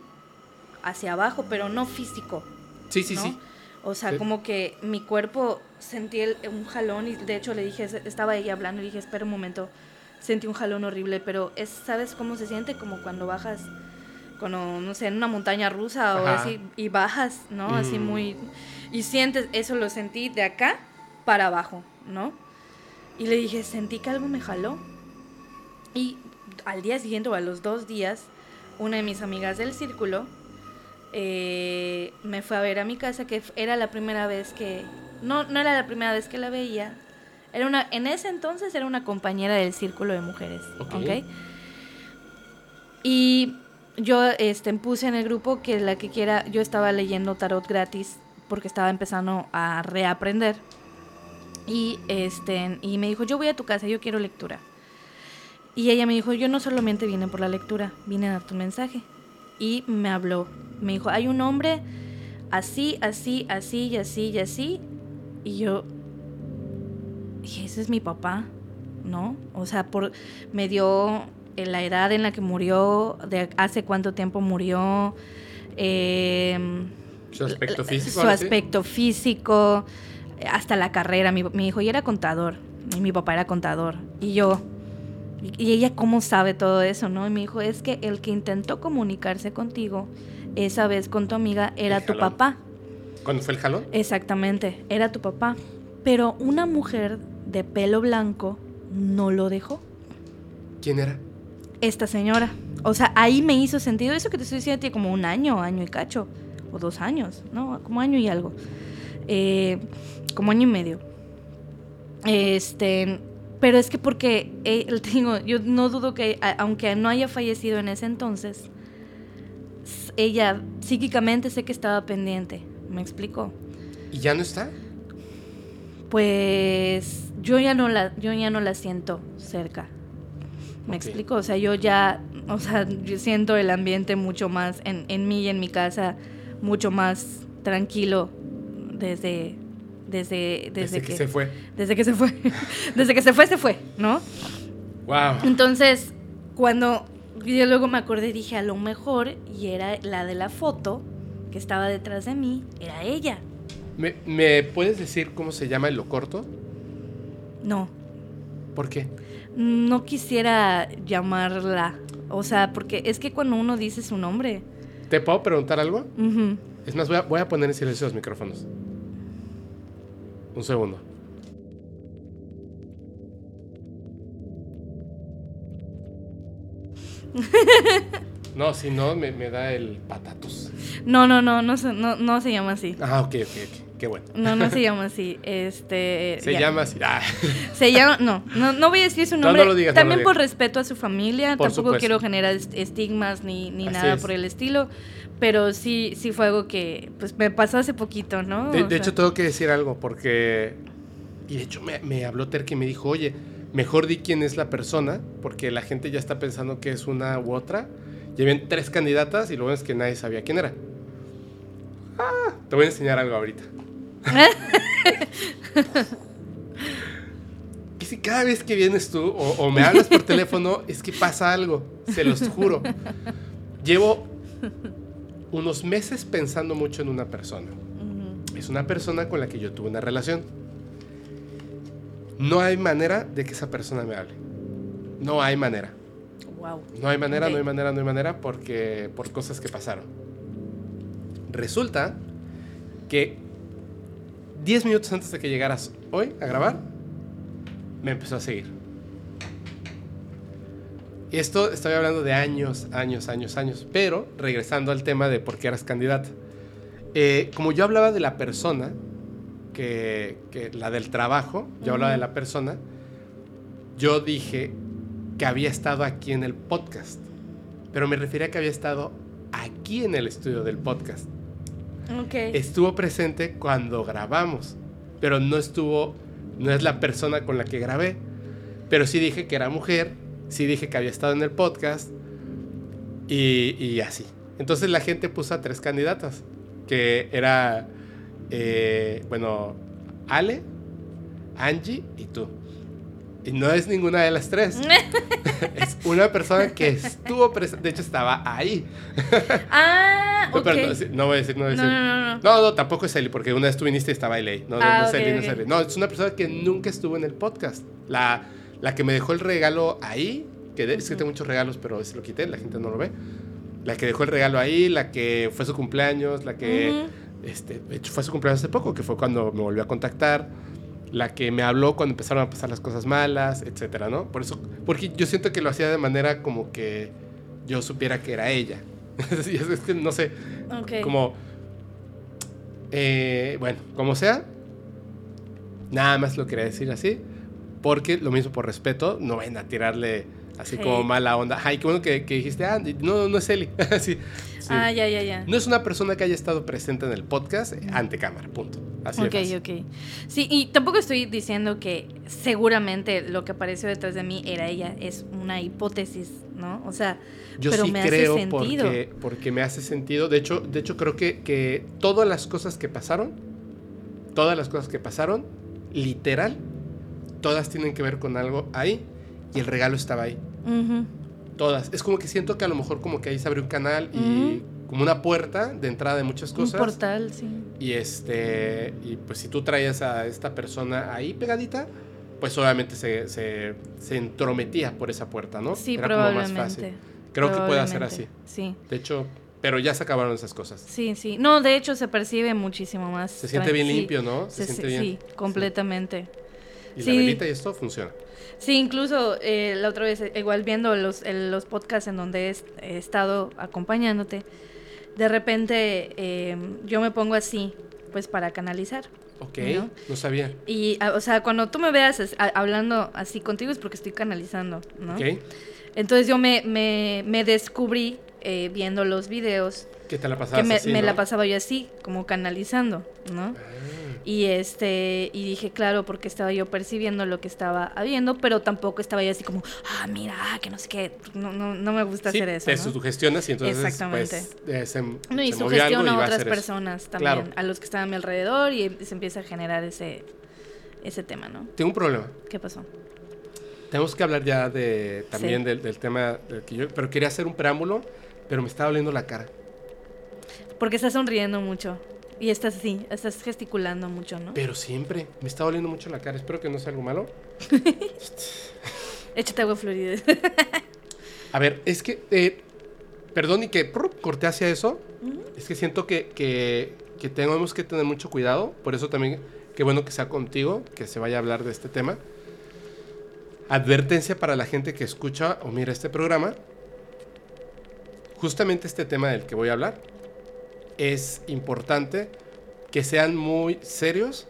hacia abajo, pero no físico. Sí, sí, ¿no? sí. O sea, Sí. como que mi cuerpo sentí el- un jalón y de hecho le dije, estaba ella hablando y dije, espera un momento, sentí un jalón horrible, pero es, ¿sabes cómo se siente? Como cuando bajas, cuando, no sé, en una montaña rusa o Ajá. así, y bajas, ¿no? Así Mm. muy... Y sientes, eso lo sentí de acá para abajo, ¿no? Y le dije, sentí que algo me jaló. Y al día siguiente o a los dos días, una de mis amigas del círculo eh, me fue a ver a mi casa, que era la primera vez que... No, no era la primera vez que la veía. Era una, en ese entonces era una compañera del círculo de mujeres. Ok. ¿ok? Y yo este, puse en el grupo que la que quiera, yo estaba leyendo tarot gratis porque estaba empezando a reaprender. Y, este, y me dijo, yo voy a tu casa, yo quiero lectura. Y ella me dijo, yo no solamente vine por la lectura, vine a dar tu mensaje. Y me habló, me dijo, hay un hombre así, así, así y así y así. Y yo, dije, ese es mi papá, ¿no? O sea, por, me dio eh, la edad en la que murió, de hace cuánto tiempo murió, em, Su aspecto físico. su aspecto físico, eh, hasta la carrera. Mi, mi hijo ya era contador y mi papá era contador. Y yo, y, y ella cómo sabe todo eso, ¿no? Y me dijo, es que el que intentó comunicarse contigo esa vez con tu amiga era tu jalón. papá. ¿Cuándo fue el jalón? Exactamente, era tu papá. Pero una mujer de pelo blanco no lo dejó. ¿Quién era? Esta señora. O sea, ahí me hizo sentido. Eso que te estoy diciendo tiene como un año, año y cacho. O dos años, ¿no? Como año y algo. Eh, como año y medio. Este. Pero es que porque, eh, digo, yo no dudo que, aunque no haya fallecido en ese entonces, ella psíquicamente sé que estaba pendiente. ¿Me explico? ¿Y ya no está? Pues yo ya no la, yo ya no la siento cerca. ¿Me Ok. explico? O sea, yo ya, o sea, yo siento el ambiente mucho más en, en mí y en mi casa, mucho más tranquilo desde, desde, desde, Desde que se fue. desde que se fue, desde que se fue, se fue, ¿no? Wow. Entonces, cuando yo luego me acordé, dije, a lo mejor, y era la de la foto que estaba detrás de mí, era ella. ¿Me, me puedes decir cómo se llama el lo corto? No, ¿Por qué? No quisiera llamarla. O sea, porque es que cuando uno dice su nombre. ¿Te puedo preguntar algo? Es más, voy a, voy a poner en silencio los micrófonos. Un segundo. No, si no, me, me da el patatus. No, no, no, no, se- no, no se llama así. Ah, ok, ok, ok. Qué bueno. No, no se llama así. Este. Se ya. llama así. Ah, Se llama. No, no, no voy a decir su No, nombre. no lo digas, no También por respeto a su familia. Por tampoco supuesto. quiero generar est- estigmas ni, ni nada es. por el estilo. Pero sí, sí fue algo que pues me pasó hace poquito, ¿no? De, hecho, tengo que decir algo porque. Y de hecho, me, me habló Terky y me dijo: Oye, mejor di quién es la persona, porque la gente ya está pensando que es una u otra. Y habían tres candidatas y lo bueno es que nadie sabía quién era. Ah, te voy a enseñar algo ahorita. Y si cada vez que vienes tú o, o me hablas por teléfono, es que pasa algo, se los juro. Llevo unos meses pensando mucho en una persona. Ujú. Es una persona con la que yo tuve una relación. No hay manera de que esa persona me hable. No hay manera. Wow. No hay manera, no hay manera, no hay manera porque por cosas que pasaron. Resulta que 10 minutos antes de que llegaras hoy a grabar, me empezó a seguir. Y esto estoy hablando de años, años, años, años. Pero regresando al tema de por qué eras candidata. Eh, como yo hablaba de la persona, que, que la del trabajo, yo hablaba de la persona, yo dije que había estado aquí en el podcast. Pero me refería a que había estado aquí en el estudio del podcast. Ok. Estuvo presente cuando grabamos, pero no estuvo, no es la persona con la que grabé. Pero sí dije que era mujer, sí dije que había estado en el podcast y, y así. Entonces la gente puso a tres candidatas, que era, eh, bueno, Ale, Angie y tú. Y no es ninguna de las tres. es una persona que estuvo presente. De hecho, estaba ahí. ah, no, no, voy a decir, no voy a decir. no, no, no. No, no, tampoco es Eli, porque una vez tú viniste y estaba Eli ahí. No, no, Ah, no es Eli, no es. Eli. No, es una persona que nunca estuvo en el podcast. La, la que me dejó el regalo ahí, que de- es que tengo muchos regalos, pero ese lo quité, la gente no lo ve. La que dejó el regalo ahí, la que fue su cumpleaños, la que... Este, de hecho, fue su cumpleaños hace poco, que fue cuando me volvió a contactar. La que me habló cuando empezaron a pasar las cosas malas, etcétera, ¿no? Por eso, porque yo siento que lo hacía de manera como que yo supiera que era ella. Es, que no sé, como. eh, bueno, como sea, nada más lo quería decir así, porque lo mismo por respeto, no vayan a tirarle así como mala onda. Ay, qué bueno que, que dijiste, ah, no, no es Eli. sí, sí. Ah, ya, ya, ya. No es una persona que haya estado presente en el podcast eh, ante cámara, punto. Así Ok, ok. Sí, y tampoco estoy diciendo que seguramente lo que apareció detrás de mí era ella. Es una hipótesis, ¿no? O sea, Yo pero sí me hace creo sentido. porque, porque me hace sentido. De hecho, de hecho creo que, que todas las cosas que pasaron, todas las cosas que pasaron, literal, todas tienen que ver con algo ahí y el regalo estaba ahí. Todas. Es como que siento que a lo mejor como que ahí se abrió un canal y como una puerta de entrada de muchas un cosas. portal, sí. Y este, y pues si tú traías a esta persona ahí pegadita, pues obviamente se, se, se entrometía por esa puerta, ¿no? Sí, Era como más fácil. probablemente. Creo que puede ser así. Probablemente, Sí, De hecho, pero ya se acabaron esas cosas. sí, sí. No, de hecho se percibe muchísimo más. Se siente bien sí. limpio, ¿no? Se, Se- siente sí, bien. sí, completamente. Y Sí. la velita y esto funciona. Sí, incluso eh, la otra vez, eh, igual viendo los, el- los podcasts en donde he, he estado acompañándote, de repente eh, yo me pongo así, pues para canalizar. Ok, ¿No? no, sabía. Y, a- o sea, cuando tú me veas as- a- hablando así contigo es porque estoy canalizando, ¿no? Ok, Entonces yo me, me, me descubrí eh, viendo los videos que te la pasabas que me, así, me ¿no? la pasaba yo así, como canalizando, ¿no? Ah, Y este, y dije, claro, porque estaba yo percibiendo lo que estaba habiendo, pero tampoco estaba yo así como, ah, mira, ah, que no sé qué. No, no, no me gusta sí, hacer eso. te ¿no? sugestionas y entonces Exactamente. pues eh, se, No, y se a otras eso. personas también, Claro. a los que están a mi alrededor y se empieza a generar ese, ese tema, ¿no? Tengo un problema. ¿Qué pasó? Tenemos que hablar ya de también Sí. del, del tema del que yo, pero quería hacer un preámbulo, pero me estaba doliendo la cara. Porque estás sonriendo mucho y estás así, estás gesticulando mucho, ¿no? Pero siempre me está doliendo mucho la cara. Espero que no sea algo malo. Échate agua florida. A ver, es que, eh, perdón y que prr, corté hacia eso. Es que siento que, que, que tenemos que tener mucho cuidado. Por eso también, qué bueno que sea contigo, que se vaya a hablar de este tema. Advertencia para la gente que escucha o mira este programa. Justamente este tema del que voy a hablar es importante que sean muy serios,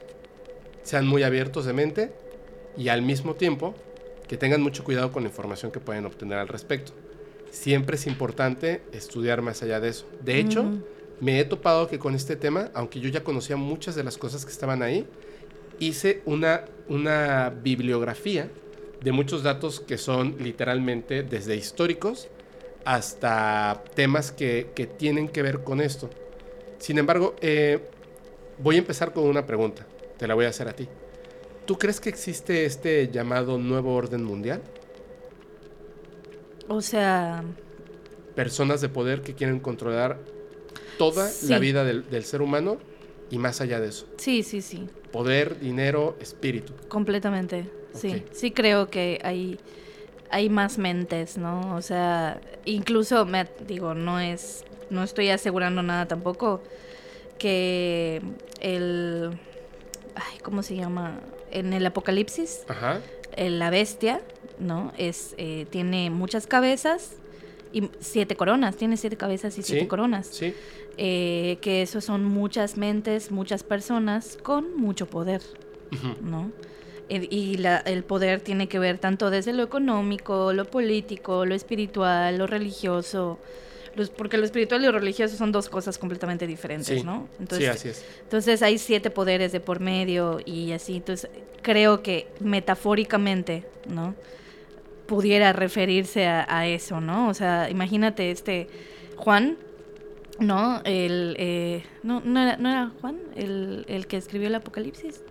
sean muy abiertos de mente y al mismo tiempo que tengan mucho cuidado con la información que pueden obtener al respecto. Siempre es importante estudiar más allá de eso. De hecho, me he topado que con este tema, aunque yo ya conocía muchas de las cosas que estaban ahí, hice una, una bibliografía de muchos datos que son literalmente desde históricos hasta temas que, que tienen que ver con esto. Sin embargo, eh, voy a empezar con una pregunta. Te la voy a hacer a ti. ¿Tú crees que existe este llamado nuevo orden mundial? O sea, Personas de poder que quieren controlar toda Sí. la vida del, del ser humano y más allá de eso. sí, sí, sí. Poder, dinero, espíritu. Completamente, sí. Sí creo que hay, hay más mentes, ¿no? O sea, incluso, me, digo, no es, no estoy asegurando nada tampoco, que el, ay, ¿cómo se llama? En el apocalipsis, Ajá. la bestia, ¿no? Es, eh, tiene muchas cabezas y siete coronas, tiene siete cabezas y siete Sí. coronas. Sí. Eh, que eso son muchas mentes, muchas personas con mucho poder. ¿no? Eh, Y la- el poder tiene que ver tanto desde lo económico, lo político, lo espiritual, lo religioso, los- porque lo espiritual y lo religioso son dos cosas completamente diferentes, Sí. ¿no? sí, Entonces, así es. entonces hay siete poderes de por medio y así, entonces creo que metafóricamente, ¿no? Pudiera referirse a, a eso, ¿no? O sea, imagínate este Juan, ¿no? El, eh, no, no, era, ¿no era Juan el, el que escribió el Apocalipsis?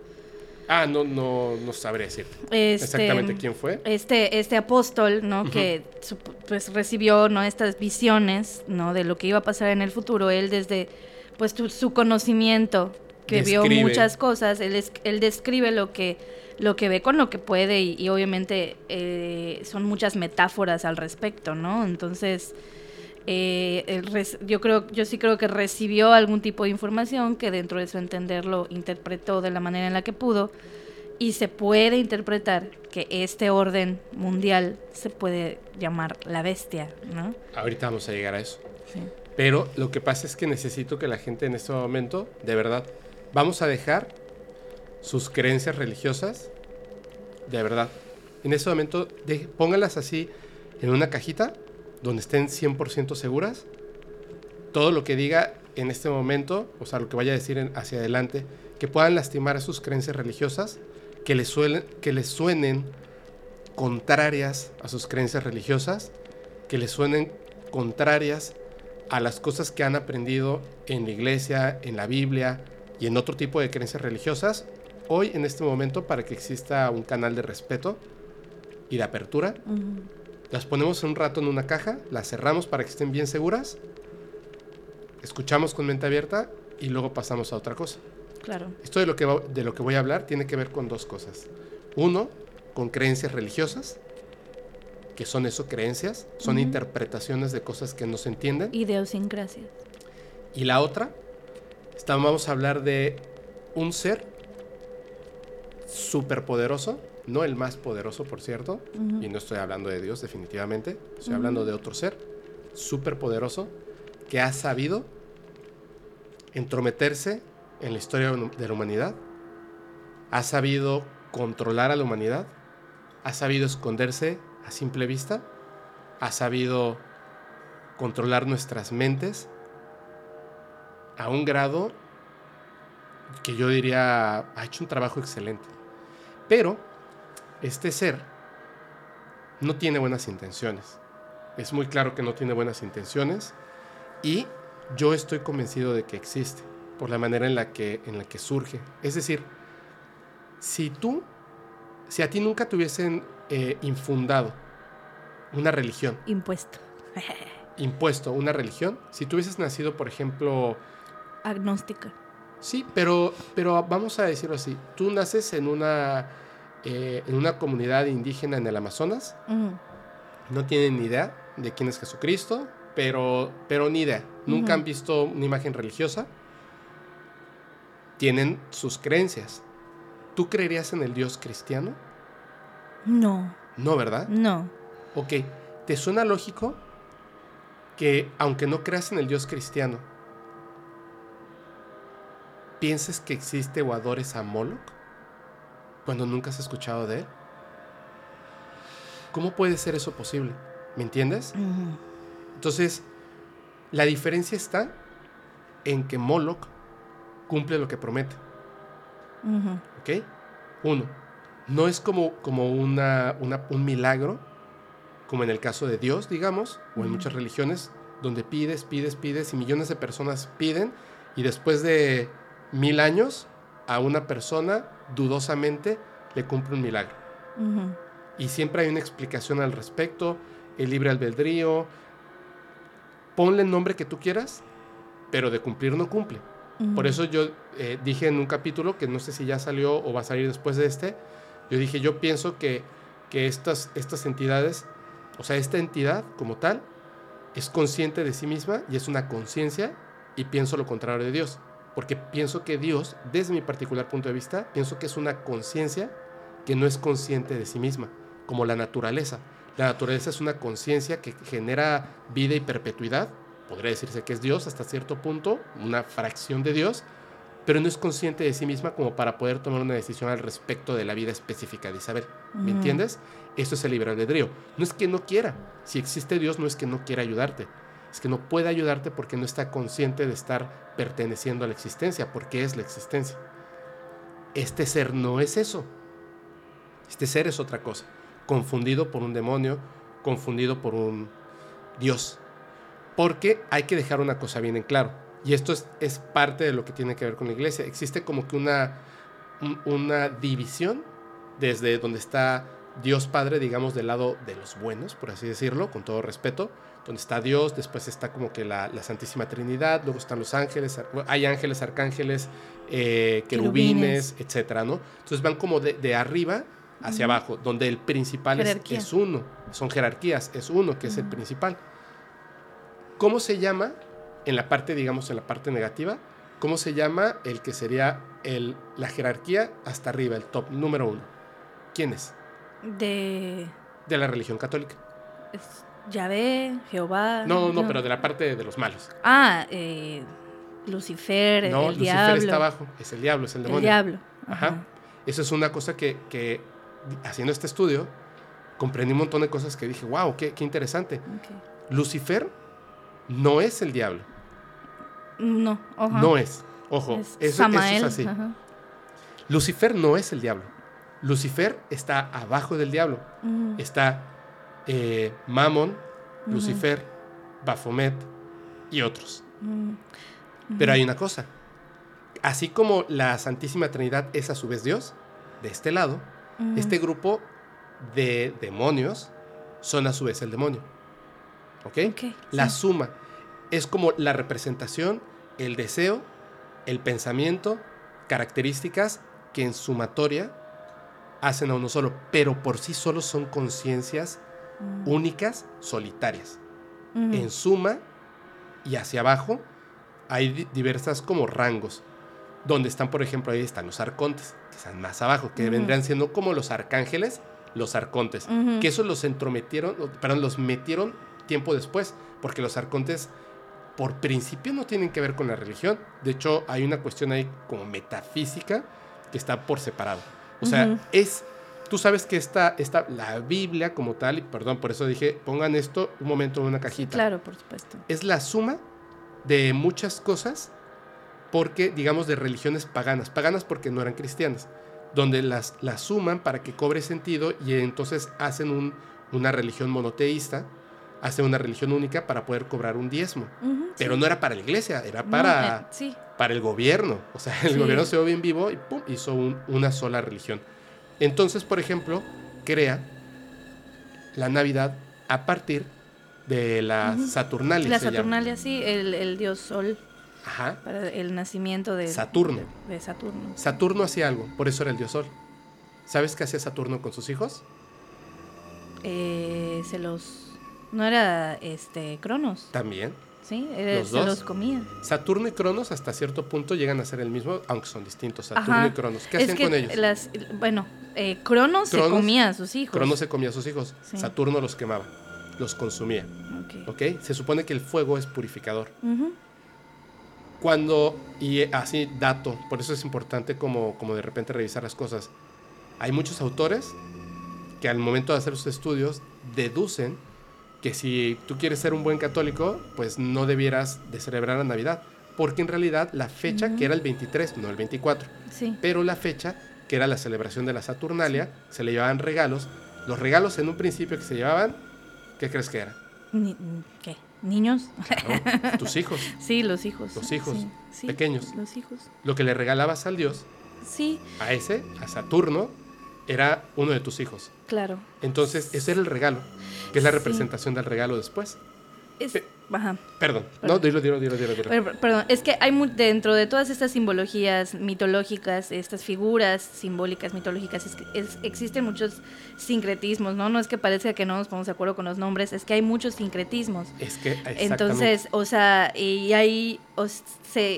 Ah, no, no, no sabré decir Este, exactamente quién fue. Este, este apóstol, ¿no? Que pues recibió, ¿no? Estas visiones, ¿no? De lo que iba a pasar en el futuro. Él desde, pues, su, su conocimiento, que vio muchas cosas, él, es- él describe lo que, lo que ve con lo que puede y, y obviamente eh, son muchas metáforas al respecto, ¿no? Entonces... eh, yo creo yo sí creo que recibió algún tipo de información que dentro de su entender lo interpretó de la manera en la que pudo y se puede interpretar que este orden mundial se puede llamar la bestia, ¿no? Ahorita vamos a llegar a eso. Sí. Pero lo que pasa es que necesito que la gente en este momento, de verdad, vamos a dejar sus creencias religiosas, de verdad. En este momento, de- pónganlas así en una cajita donde estén 100% seguras. Todo lo que diga en este momento, o sea, lo que vaya a decir hacia adelante, que puedan lastimar a sus creencias religiosas, que les, suelen, que les suenen contrarias a sus creencias religiosas, que les suenen contrarias a las cosas que han aprendido en la iglesia, en la Biblia y en otro tipo de creencias religiosas, hoy en este momento para que exista un canal de respeto y de apertura. Las ponemos un rato en una caja, las cerramos para que estén bien seguras, escuchamos con mente abierta y luego pasamos a otra cosa. Claro. Esto de lo que, va- de lo que voy a hablar tiene que ver con dos cosas. Uno, con creencias religiosas, que son eso, creencias, son interpretaciones de cosas que no se entienden. Idiosincrasia. Y la otra, está- vamos a hablar de un ser superpoderoso, no el más poderoso, por cierto, y no estoy hablando de Dios definitivamente, estoy hablando de otro ser superpoderoso que ha sabido entrometerse en la historia de la humanidad, ha sabido controlar a la humanidad, ha sabido esconderse a simple vista, ha sabido controlar nuestras mentes a un grado que yo diría ha hecho un trabajo excelente. Pero este ser no tiene buenas intenciones. Es muy claro que no tiene buenas intenciones y yo estoy convencido de que existe por la manera en la que, en la que surge. Es decir, si tú, si a ti nunca te hubiesen eh, infundado una religión, Impuesto. impuesto una religión, si tú hubieses nacido, por ejemplo, Agnóstica. Sí, pero, pero vamos a decirlo así. Tú naces en una, eh, en una comunidad indígena en el Amazonas, no tienen ni idea de quién es Jesucristo, pero, pero ni idea. Nunca han visto una imagen religiosa. Tienen sus creencias. ¿Tú creerías en el Dios cristiano? No, No, ¿verdad? no. Ok, ¿te suena lógico que aunque no creas en el Dios cristiano, pienses que existe o adores a Moloch cuando nunca has escuchado de él? ¿Cómo puede ser eso posible? ¿Me entiendes? Entonces, la diferencia está en que Moloch cumple lo que promete. ¿Ok? Uno, no es como, como una, una- un milagro, como en el caso de Dios, digamos, o en muchas religiones, donde pides, pides, pides y millones de personas piden y después de mil años a una persona dudosamente le cumple un milagro. Y siempre hay una explicación al respecto, el libre albedrío, ponle el nombre que tú quieras, pero de cumplir no cumple. Por eso yo eh, dije en un capítulo, que no sé si ya salió o va a salir después de este, yo dije, yo pienso que, que estas, estas entidades, o sea, esta entidad como tal, es consciente de sí misma y es una conciencia y pienso lo contrario de Dios. Porque pienso que Dios, desde mi particular punto de vista, pienso que es una conciencia que no es consciente de sí misma, como la naturaleza. La naturaleza es una conciencia que genera vida y perpetuidad, podría decirse que es Dios hasta cierto punto, una fracción de Dios, pero no es consciente de sí misma como para poder tomar una decisión al respecto de la vida específica de Isabel. ¿Me entiendes? Eso es el libre albedrío. No es que no quiera. Si existe Dios, no es que no quiera ayudarte. Es que no puede ayudarte porque no está consciente de estar perteneciendo a la existencia, porque es la existencia. Este ser no es eso. Este ser es otra cosa. Confundido por un demonio, confundido por un Dios. Porque hay que dejar una cosa bien en claro. Y esto es, es parte de lo que tiene que ver con la iglesia. Existe como que una, una división desde donde está Dios Padre, digamos, del lado de los buenos, por así decirlo, con todo respeto, donde está Dios, después está como que la, Santísima Trinidad, luego están los ángeles, hay ángeles, arcángeles, eh, querubines, etcétera, ¿no? Entonces van como de, arriba hacia abajo, donde el principal es, uno, son jerarquías, es uno que es el principal. ¿Cómo se llama en la parte, digamos, en la parte negativa? ¿Cómo se llama el que sería el, la jerarquía hasta arriba, el top número uno? ¿Quién es? De... De la religión católica. Es Yahvé, Jehová. No, no, pero de la parte de los malos. Ah, eh, Lucifer, no, Lucifer está abajo, es el diablo, es el demonio. El diablo. Ajá. Eso es una cosa que, que, haciendo este estudio, comprendí un montón de cosas que dije, wow, qué, qué interesante. Lucifer no es el diablo. No, ojo. No es. Ojo, eso, es así. Lucifer no es el diablo. Lucifer está abajo del diablo. Está eh, Lucifer, Baphomet y otros. Pero hay una cosa. Así como la Santísima Trinidad es a su vez Dios, de este lado, este grupo de demonios son a su vez el demonio. ¿Ok? la suma es como la representación, el deseo, el pensamiento, características que en sumatoria hacen a uno solo, pero por sí solos son conciencias mm. únicas, solitarias. En suma y hacia abajo hay diversas como rangos, donde están, por ejemplo, ahí están los arcontes, que están más abajo, que vendrían siendo como los arcángeles, los arcontes, que eso los entrometieron, perdón, los metieron tiempo después, porque los arcontes por principio no tienen que ver con la religión. De hecho, hay una cuestión ahí como metafísica que está por separado. O sea, es, tú sabes que esta, esta, la Biblia como tal, y perdón, por eso dije, pongan esto un momento en una cajita. Claro, por supuesto. Es la suma de muchas cosas, porque, digamos, de religiones paganas. Paganas porque no eran cristianas, donde las, las suman para que cobre sentido y entonces hacen un, una religión monoteísta hace una religión única para poder cobrar un diezmo. Pero no era para la iglesia, era para, eh, para el gobierno. O sea, el gobierno se ve bien vivo y pum, hizo una sola religión. Entonces, por ejemplo, crea la Navidad a partir de la Saturnalia. La Saturnalia, sí, el, dios Sol. Ajá. Para el nacimiento de Saturno. De, Saturno. Saturno hacía algo, por eso era el dios Sol. ¿Sabes qué hacía Saturno con sus hijos? Eh, se los ¿No era este Cronos? También. Sí, los se los comía. Saturno y Cronos hasta cierto punto llegan a ser el mismo, aunque son distintos. Saturno y Cronos. ¿Qué hacían con ellos? Las, bueno, eh, Cronos, se comía a sus hijos. Cronos se comía a sus hijos. Saturno los quemaba, los consumía. Okay. Se supone que el fuego es purificador. Cuando, y así dato, por eso es importante como, como de repente revisar las cosas. Hay muchos autores que al momento de hacer sus estudios deducen que si tú quieres ser un buen católico, pues no debieras de celebrar la Navidad, porque en realidad la fecha, que era el 23, no el 24, sí. pero la fecha, que era la celebración de la Saturnalia, se le llevaban regalos. Los regalos en un principio que se llevaban, ¿qué crees que era? ¿Qué? ¿Niños? tus hijos. Sí, los hijos. Los hijos pequeños. Los hijos. Lo que le regalabas al Dios. Sí. A ese, a Saturno, era uno de tus hijos. Claro. Entonces, ese era el regalo, que es la representación del regalo después. Perdón, no, dilo, dilo, dilo, dilo. Perdón, es que hay dentro de todas estas simbologías mitológicas, estas figuras simbólicas mitológicas, es existen muchos sincretismos, ¿no? No es que parezca que no nos ponemos de acuerdo con los nombres, es que hay muchos sincretismos. Es que, Entonces, o sea, y hay,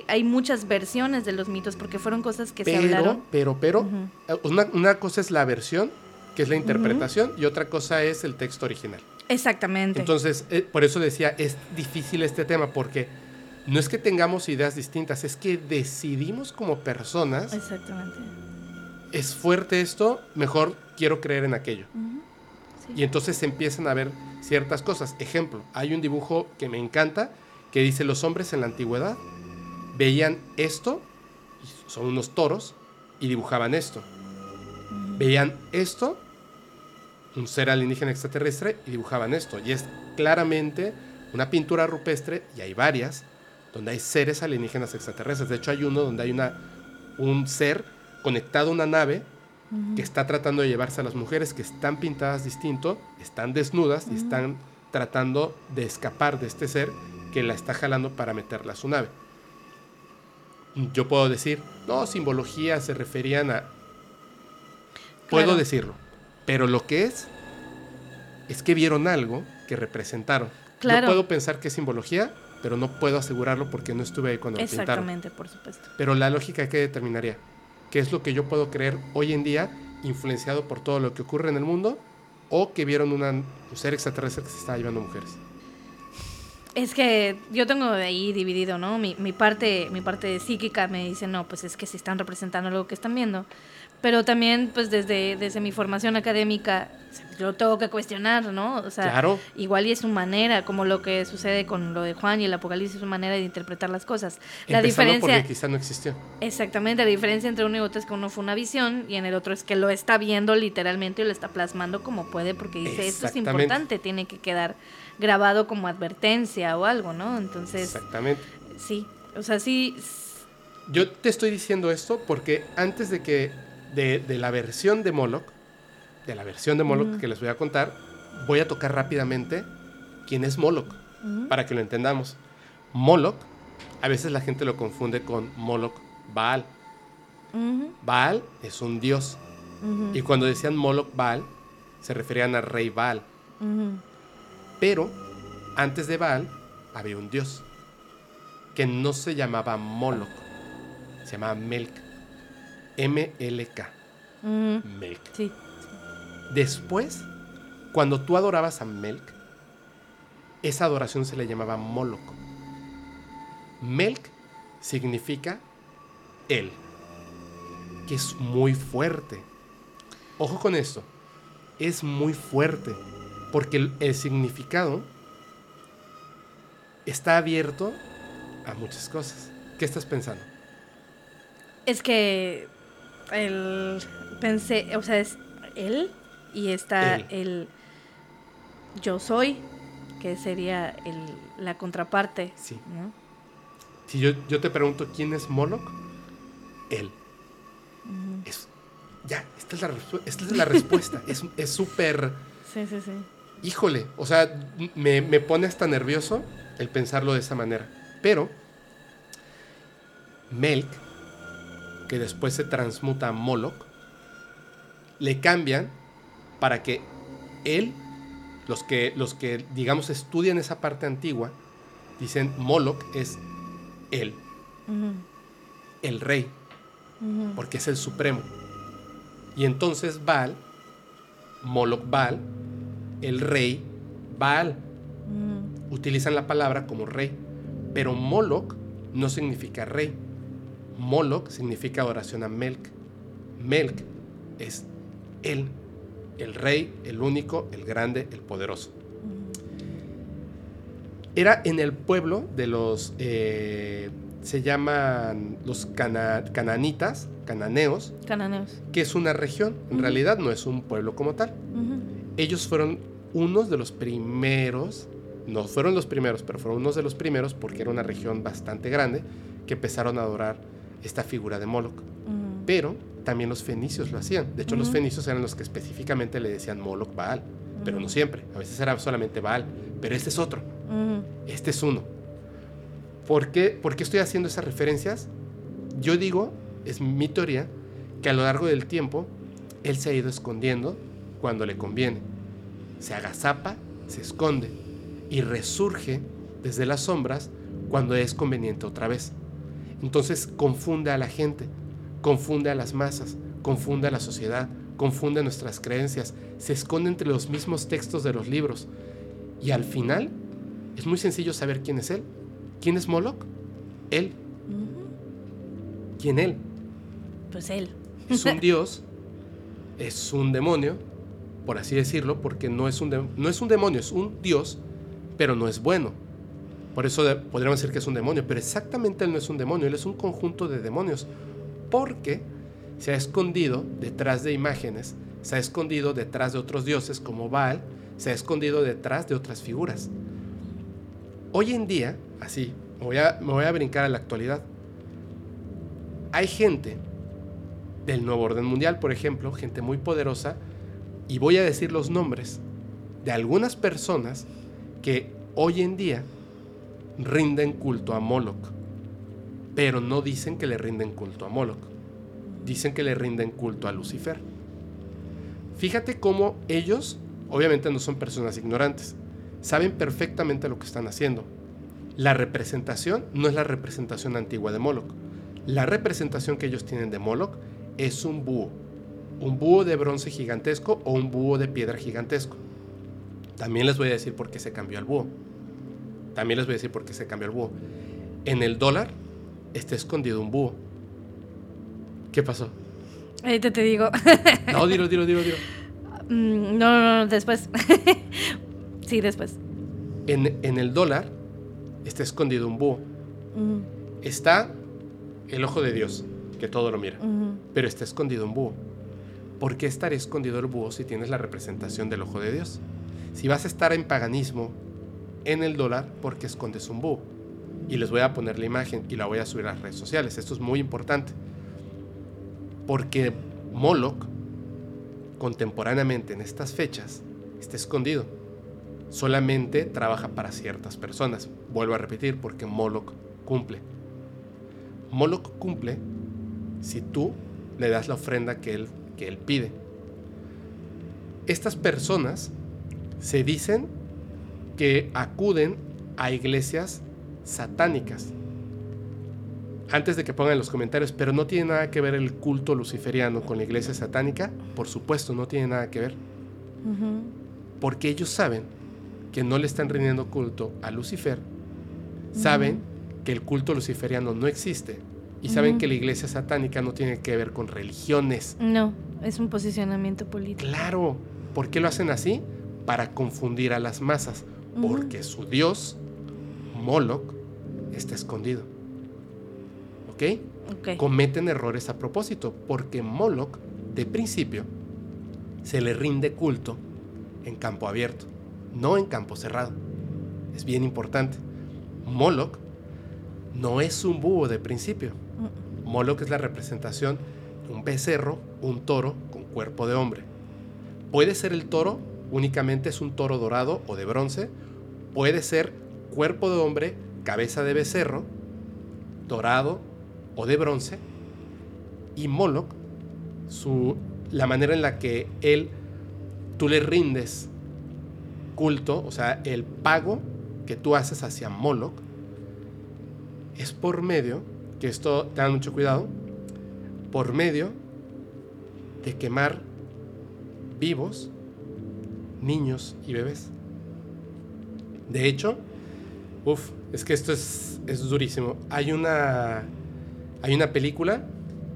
hay muchas versiones de los mitos porque fueron cosas que se hablaron. Pero, pero, una, una, cosa es la versión, que es la interpretación, y otra cosa es el texto original. Exactamente. Entonces, eh, por eso decía, es difícil este tema, porque no es que tengamos ideas distintas, es que decidimos como personas. Exactamente. Es fuerte esto, mejor quiero creer en aquello. Y entonces se empiezan a ver ciertas cosas. Ejemplo, hay un dibujo que me encanta que dice los hombres en la antigüedad veían esto, son unos toros, y dibujaban esto. Veían esto un ser alienígena extraterrestre y dibujaban esto. Y es claramente una pintura rupestre, y hay varias, donde hay seres alienígenas extraterrestres. De hecho, hay uno donde hay una, un ser conectado a una nave que está tratando de llevarse a las mujeres que están pintadas distinto, están desnudas y están tratando de escapar de este ser que la está jalando para meterla a su nave. Yo puedo decir, no, simbología se referían a... Puedo decirlo, pero lo que es, es que vieron algo que representaron. Claro. Yo puedo pensar que es simbología, pero no puedo asegurarlo porque no estuve ahí cuando lo pintaron. Exactamente, por supuesto. Pero la lógica que determinaría, ¿qué es lo que yo puedo creer hoy en día, influenciado por todo lo que ocurre en el mundo, o que vieron una, un ser extraterrestre que se estaba llevando mujeres? Es que yo tengo de ahí dividido, ¿no? Mi, mi parte, mi parte psíquica me dice, no, pues es que si están representando algo que están viendo. Pero también, pues desde, desde mi formación académica, yo tengo que cuestionar, ¿no? O sea, Claro. igual y es su manera, como lo que sucede con lo de Juan y el Apocalipsis, es su manera de interpretar las cosas. La Empezando diferencia, porque quizá no existió. exactamente, la diferencia entre uno y otro es que uno fue una visión y en el otro es que lo está viendo literalmente y lo está plasmando como puede porque dice, esto es importante, tiene que quedar grabado como advertencia o algo, ¿no? Entonces, Exactamente. sí, o sea, sí, Yo te estoy diciendo esto porque antes de que, de, de la versión de Moloch, de la versión de Moloch que les voy a contar, voy a tocar rápidamente quién es Moloch, para que lo entendamos. Moloch, a veces la gente lo confunde con Moloch Baal. Baal es un dios. Y cuando decían Moloch Baal, se referían al rey Baal. Pero antes de Baal había un dios que no se llamaba Moloch, se llamaba Melk. M-L-K. ujú, Melk. sí, Después, cuando tú adorabas a Melk, esa adoración se le llamaba Moloch. Melk significa él, que es muy fuerte. Ojo con esto, es muy fuerte, porque el, el significado está abierto a muchas cosas. ¿Qué estás pensando? Es que el pensé, o sea, es él y está Él. el yo soy, que sería el, la contraparte. Sí. ¿no? Si yo, yo te pregunto quién es Moloch, él. Es, ya, esta es la, esta es la respuesta. es es súper... Sí, sí, sí. Híjole, o sea, me, me pone hasta nervioso el pensarlo de esa manera. Pero, Melk, que después se transmuta a Moloch, le cambian para que él, los que, los que digamos estudian esa parte antigua, dicen Moloch es él, el rey, porque es el supremo. Y entonces Baal, Moloch Baal, el rey Baal, utilizan la palabra como rey, pero Moloch no significa rey. Moloch significa adoración a Melk. Melk es él, el rey, el único, el grande, el poderoso. Era en el pueblo de los, eh, se llaman los cana- cananitas, cananeos, Cananeos. que es una región, en realidad no es un pueblo como tal. Ellos fueron unos de los primeros, no fueron los primeros, pero fueron unos de los primeros porque era una región bastante grande que empezaron a adorar esta figura de Moloch. Pero también los fenicios lo hacían. De hecho, los fenicios eran los que específicamente le decían Moloch Baal, pero no siempre. A veces era solamente Baal, pero este es otro. Este es uno. ¿Por qué, por qué estoy haciendo esas referencias? Yo digo, es mi teoría, que a lo largo del tiempo él se ha ido escondiendo cuando le conviene. Se agazapa, se esconde y resurge desde las sombras cuando es conveniente otra vez. Entonces confunde a la gente, confunde a las masas, confunde a la sociedad, confunde nuestras creencias, se esconde entre los mismos textos de los libros. Y al final es muy sencillo saber quién es él. ¿Quién es Moloch? Él. ¿Quién él? Pues él. Es un dios, es un demonio, por así decirlo, porque no es un, no es un demonio, es un dios, pero no es bueno. Por eso podríamos decir que es un demonio, pero exactamente él no es un demonio, él es un conjunto de demonios, porque se ha escondido detrás de imágenes, se ha escondido detrás de otros dioses como Baal, se ha escondido detrás de otras figuras. Hoy en día, así, voy a, me voy a brincar a la actualidad, hay gente del nuevo orden mundial, por ejemplo, gente muy poderosa, y voy a decir los nombres de algunas personas que hoy en día rinden culto a Moloch, pero no dicen que le rinden culto a Moloch, dicen que le rinden culto a Lucifer. Fíjate cómo ellos, obviamente no son personas ignorantes, saben perfectamente lo que están haciendo. La representación no es la representación antigua de Moloch. La representación que ellos tienen de Moloch es un búho. Un búho de bronce gigantesco o un búho de piedra gigantesco. También les voy a decir por qué se cambió el búho. También les voy a decir por qué se cambió el búho. En el dólar está escondido un búho. ¿Qué pasó? Ahorita te digo. No, dilo, dilo, dilo, dilo. Mm, no, no, no, después. sí, después. En, en, el dólar está escondido un búho. Mm. Está el ojo de Dios, que todo lo mira. Mm. Pero está escondido un búho. ¿Por qué estaría escondido el búho si tienes la representación del ojo de Dios? Si vas a estar en paganismo en el dólar, ¿por qué escondes un búho? Y les voy a poner la imagen y la voy a subir a las redes sociales. Esto es muy importante. Porque Moloch, contemporáneamente en estas fechas, está escondido. Solamente trabaja para ciertas personas. Vuelvo a repetir, porque Moloch cumple. Moloch cumple si tú le das la ofrenda que él, que él pide. Estas personas se dicen que acuden a iglesias satánicas. Antes de que pongan en los comentarios, pero no tiene nada que ver el culto luciferiano con la iglesia satánica, por supuesto, no tiene nada que ver. Porque ellos saben que no le están rindiendo culto a Lucifer, saben que el culto luciferiano no existe y saben que la iglesia satánica no tiene que ver con religiones. No, es un posicionamiento político. Claro, ¿por qué lo hacen así? Para confundir a las masas. Porque su dios, Moloch, está escondido. ¿Ok? Cometen errores a propósito, porque Moloch, de principio, se le rinde culto en campo abierto, no en campo cerrado. Es bien importante. Moloch no es un búho de principio. Mm, Moloch es la representación de un becerro, un toro con cuerpo de hombre. Puede ser el toro, únicamente es un toro dorado o de bronce. Puede ser cuerpo de hombre, cabeza de becerro, dorado o de bronce. Y Moloch, su, la manera en la que él, tú le rindes culto, o sea, el pago que tú haces hacia Moloch, es por medio, que esto, tengan mucho cuidado, por medio de quemar vivos niños y bebés. De hecho, uff, es que esto es, es durísimo. Hay una, hay una película,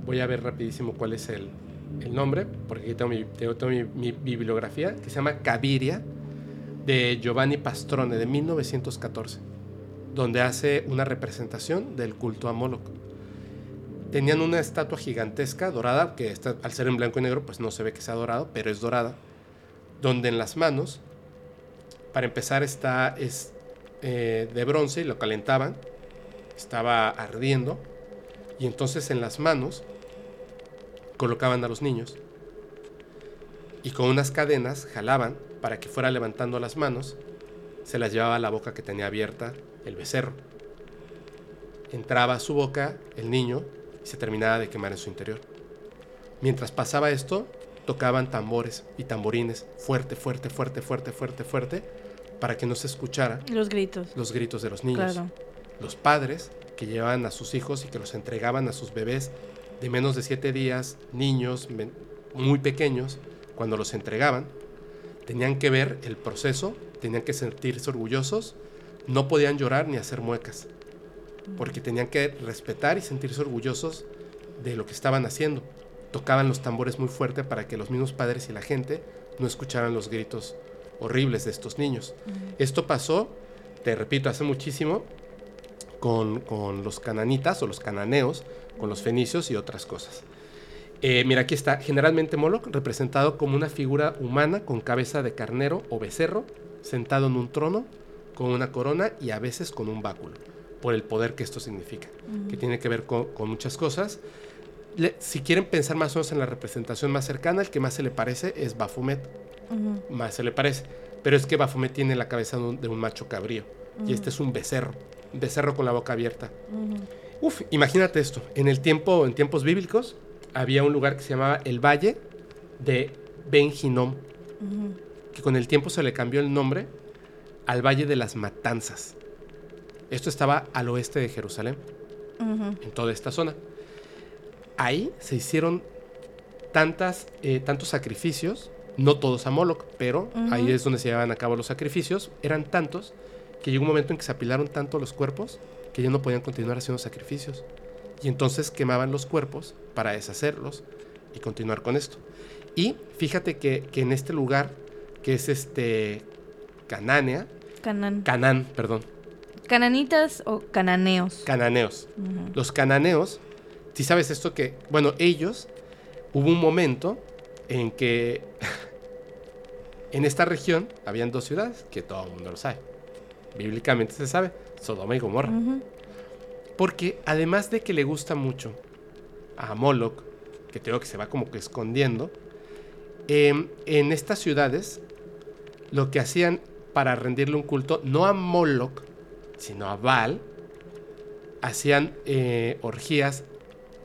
voy a ver rapidísimo cuál es el, el nombre, porque aquí tengo, mi, tengo, mi bibliografía, que se llama Caviria, de Giovanni Pastrone, de 1914, donde hace una representación del culto a Moloch. Tenían una estatua gigantesca, dorada, que está, al ser en blanco y negro, pues no se ve que sea dorado, pero es dorada, donde en las manos, para empezar, está, es eh, de bronce lo calentaban, estaba ardiendo, y entonces en las manos colocaban a los niños y con unas cadenas jalaban para que fuera levantando las manos, se las llevaba a la boca que tenía abierta el becerro. Entraba a su boca el niño y se terminaba de quemar en su interior. Mientras pasaba esto, tocaban tambores y tamborines fuerte, fuerte, fuerte, fuerte, fuerte, fuerte, para que no se escuchara Los gritos. los gritos de los niños. Claro. Los padres que llevaban a sus hijos y que los entregaban a sus bebés de menos de siete días, niños muy pequeños, cuando los entregaban, tenían que ver el proceso, tenían que sentirse orgullosos, no podían llorar ni hacer muecas, porque tenían que respetar y sentirse orgullosos de lo que estaban haciendo. Tocaban los tambores muy fuerte para que los mismos padres y la gente no escucharan los gritos horribles de estos niños. Esto pasó, te repito, hace muchísimo con, con los cananitas o los cananeos, con los fenicios y otras cosas. Eh, mira, aquí está. Generalmente Moloch representado como una figura humana con cabeza de carnero o becerro, sentado en un trono, con una corona y a veces con un báculo, por el poder que esto significa, que tiene que ver con, con muchas cosas. Si quieren pensar más o menos en la representación más cercana, el que más se le parece es Baphomet. Más se le parece. Pero es que Baphomet tiene la cabeza de un, macho cabrío. Y este es un becerro. Un becerro con la boca abierta. Uf, imagínate esto. En el tiempo, en tiempos bíblicos, había un lugar que se llamaba el Valle de Ben Que con el tiempo se le cambió el nombre al Valle de las Matanzas. Esto estaba al oeste de Jerusalén. En toda esta zona. Ahí se hicieron tantas, eh, tantos sacrificios no todos a Moloch, pero ahí es donde se llevaban a cabo los sacrificios. Eran tantos que llegó un momento en que se apilaron tanto los cuerpos que ya no podían continuar haciendo sacrificios. Y entonces quemaban los cuerpos para deshacerlos y continuar con esto. Y fíjate que, en este lugar, que es este Canánea. Canán. Canán, perdón. Cananitas o cananeos. Cananeos. Los cananeos, si sabes esto que, bueno, ellos, hubo un momento en que en esta región habían dos ciudades, que todo el mundo lo sabe. Bíblicamente se sabe, Sodoma y Gomorra. Porque además de que le gusta mucho a Moloch, que tengo que se va como que escondiendo, em, en estas ciudades lo que hacían para rendirle un culto, no a Moloch, sino a Baal, hacían eh, orgías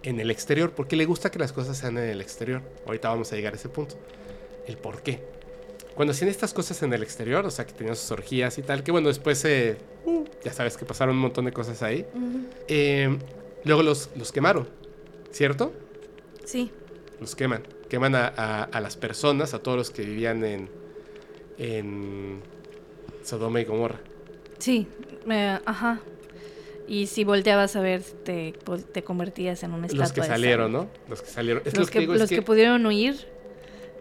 en el exterior, porque le gusta que las cosas sean en el exterior. Ahorita vamos a llegar a ese punto. El por qué cuando hacían estas cosas en el exterior, o sea, que tenían sus orgías y tal, que bueno, después, eh, uh, ya sabes que pasaron un montón de cosas ahí, eh, luego los, los quemaron, ¿cierto? Sí. Los queman. Queman a, las personas, a todos los que vivían en, en Sodoma y Gomorra. Sí, ajá. Y si volteabas a ver, te, te convertías en un estatua. Los que salieron, ¿no? Los que salieron. los, que, los que, pudieron huir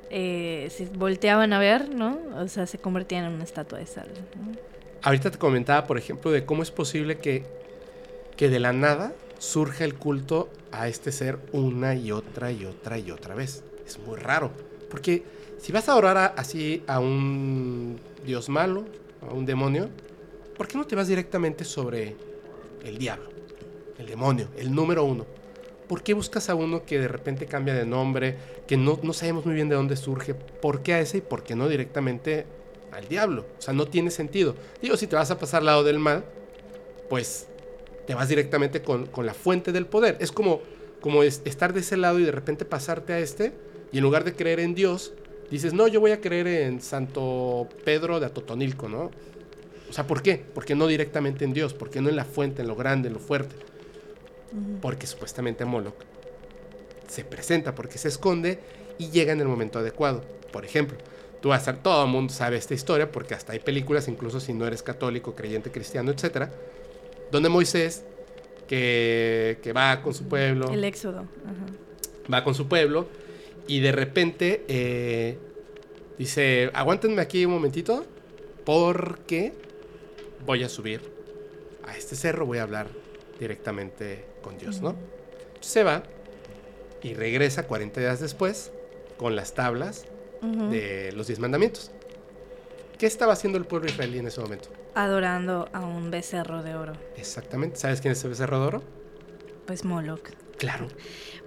eh, si volteaban a ver, ¿no? O sea, se convertían en una estatua de sal. Ahorita te comentaba, por ejemplo, de cómo es posible que, que de la nada surja el culto a este ser una y otra y otra y otra vez. Es muy raro. Porque si vas a orar así a un dios malo, a un demonio, ¿por qué no te vas directamente sobre el diablo, el demonio, el número uno? ¿Por qué buscas a uno que de repente cambia de nombre, que no, no sabemos muy bien de dónde surge? ¿Por qué a ese y por qué no directamente al diablo? O sea, no tiene sentido. Digo, si te vas a pasar al lado del mal, pues te vas directamente con, la fuente del poder. Es como, como estar de ese lado y de repente pasarte a este, y en lugar de creer en Dios, dices, no, yo voy a creer en Santo Pedro de Atotonilco, ¿no? O sea, ¿por qué? Porque no directamente en Dios, porque no en la fuente, en lo grande, en lo fuerte porque supuestamente Moloch se presenta, porque se esconde y llega en el momento adecuado. Por ejemplo, tú vas a estar, todo el mundo sabe esta historia, porque hasta hay películas, incluso si no eres católico, creyente, cristiano, etcétera, donde Moisés, que, va con su pueblo. El éxodo. Va con su pueblo y de repente eh, dice: Aguántenme aquí un momentito, porque voy a subir a este cerro, voy a hablar directamente con Dios, ¿no? Se va y regresa 40 días después con las tablas de los diez mandamientos. ¿Qué estaba haciendo el pueblo israelí en ese momento? Adorando a un becerro de oro. Exactamente. ¿Sabes quién es el becerro de oro? Pues Moloch. Claro.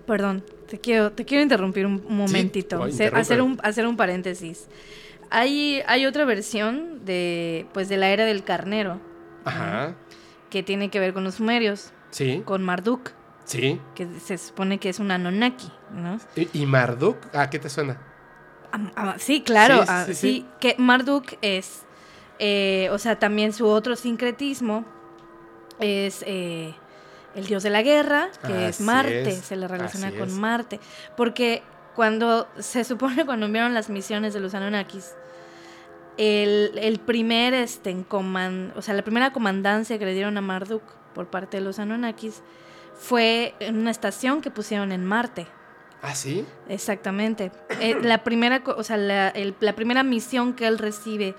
Perdón, te quiero, te quiero interrumpir un momentito. hacer, un, hacer un paréntesis. Hay, hay otra versión de, pues, de la era del carnero. Ajá que tiene que ver con los sumerios. Sí. Con Marduk. Sí. Que se supone que es un Anunnaki, ¿no? ¿Y, Marduk? ¿A qué te suena? sí, claro. Sí, sí, que Marduk es, eh, o sea, también su otro sincretismo es eh, el dios de la guerra, que es Marte, se le relaciona con Marte. Porque cuando, se supone cuando enviaron las misiones de los Anunnakis, el, primer, este, en o sea, la primera comandancia que le dieron a Marduk por parte de los Anunnakis fue en una estación que pusieron en Marte. ¿Ah, sí? Exactamente. Eh, la, primera, o sea, la, primera misión que él recibe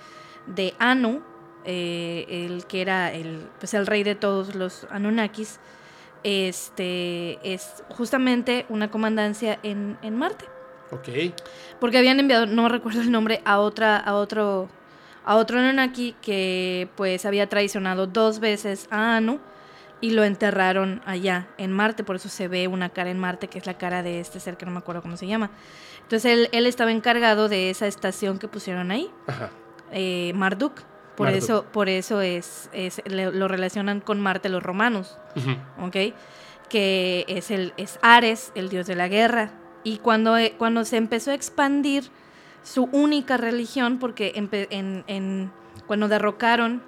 de Anu, eh, el que era el, pues el rey de todos los Anunnakis, este, es justamente una comandancia en, en Marte. Ok. Porque habían enviado, no recuerdo el nombre, a otra, a otro, a otro Anunnaki que pues había traicionado dos veces a Anu, y lo enterraron allá, en Marte, por eso se ve una cara en Marte, que es la cara de este ser que no me acuerdo cómo se llama. Entonces él, él estaba encargado de esa estación que pusieron ahí, eh, Marduk. Por eso, por eso es, es, lo relacionan con Marte los romanos, ¿ok? Que es el es Ares, el dios de la guerra. Y cuando, eh, cuando se empezó a expandir su única religión, porque en, en, cuando derrocaron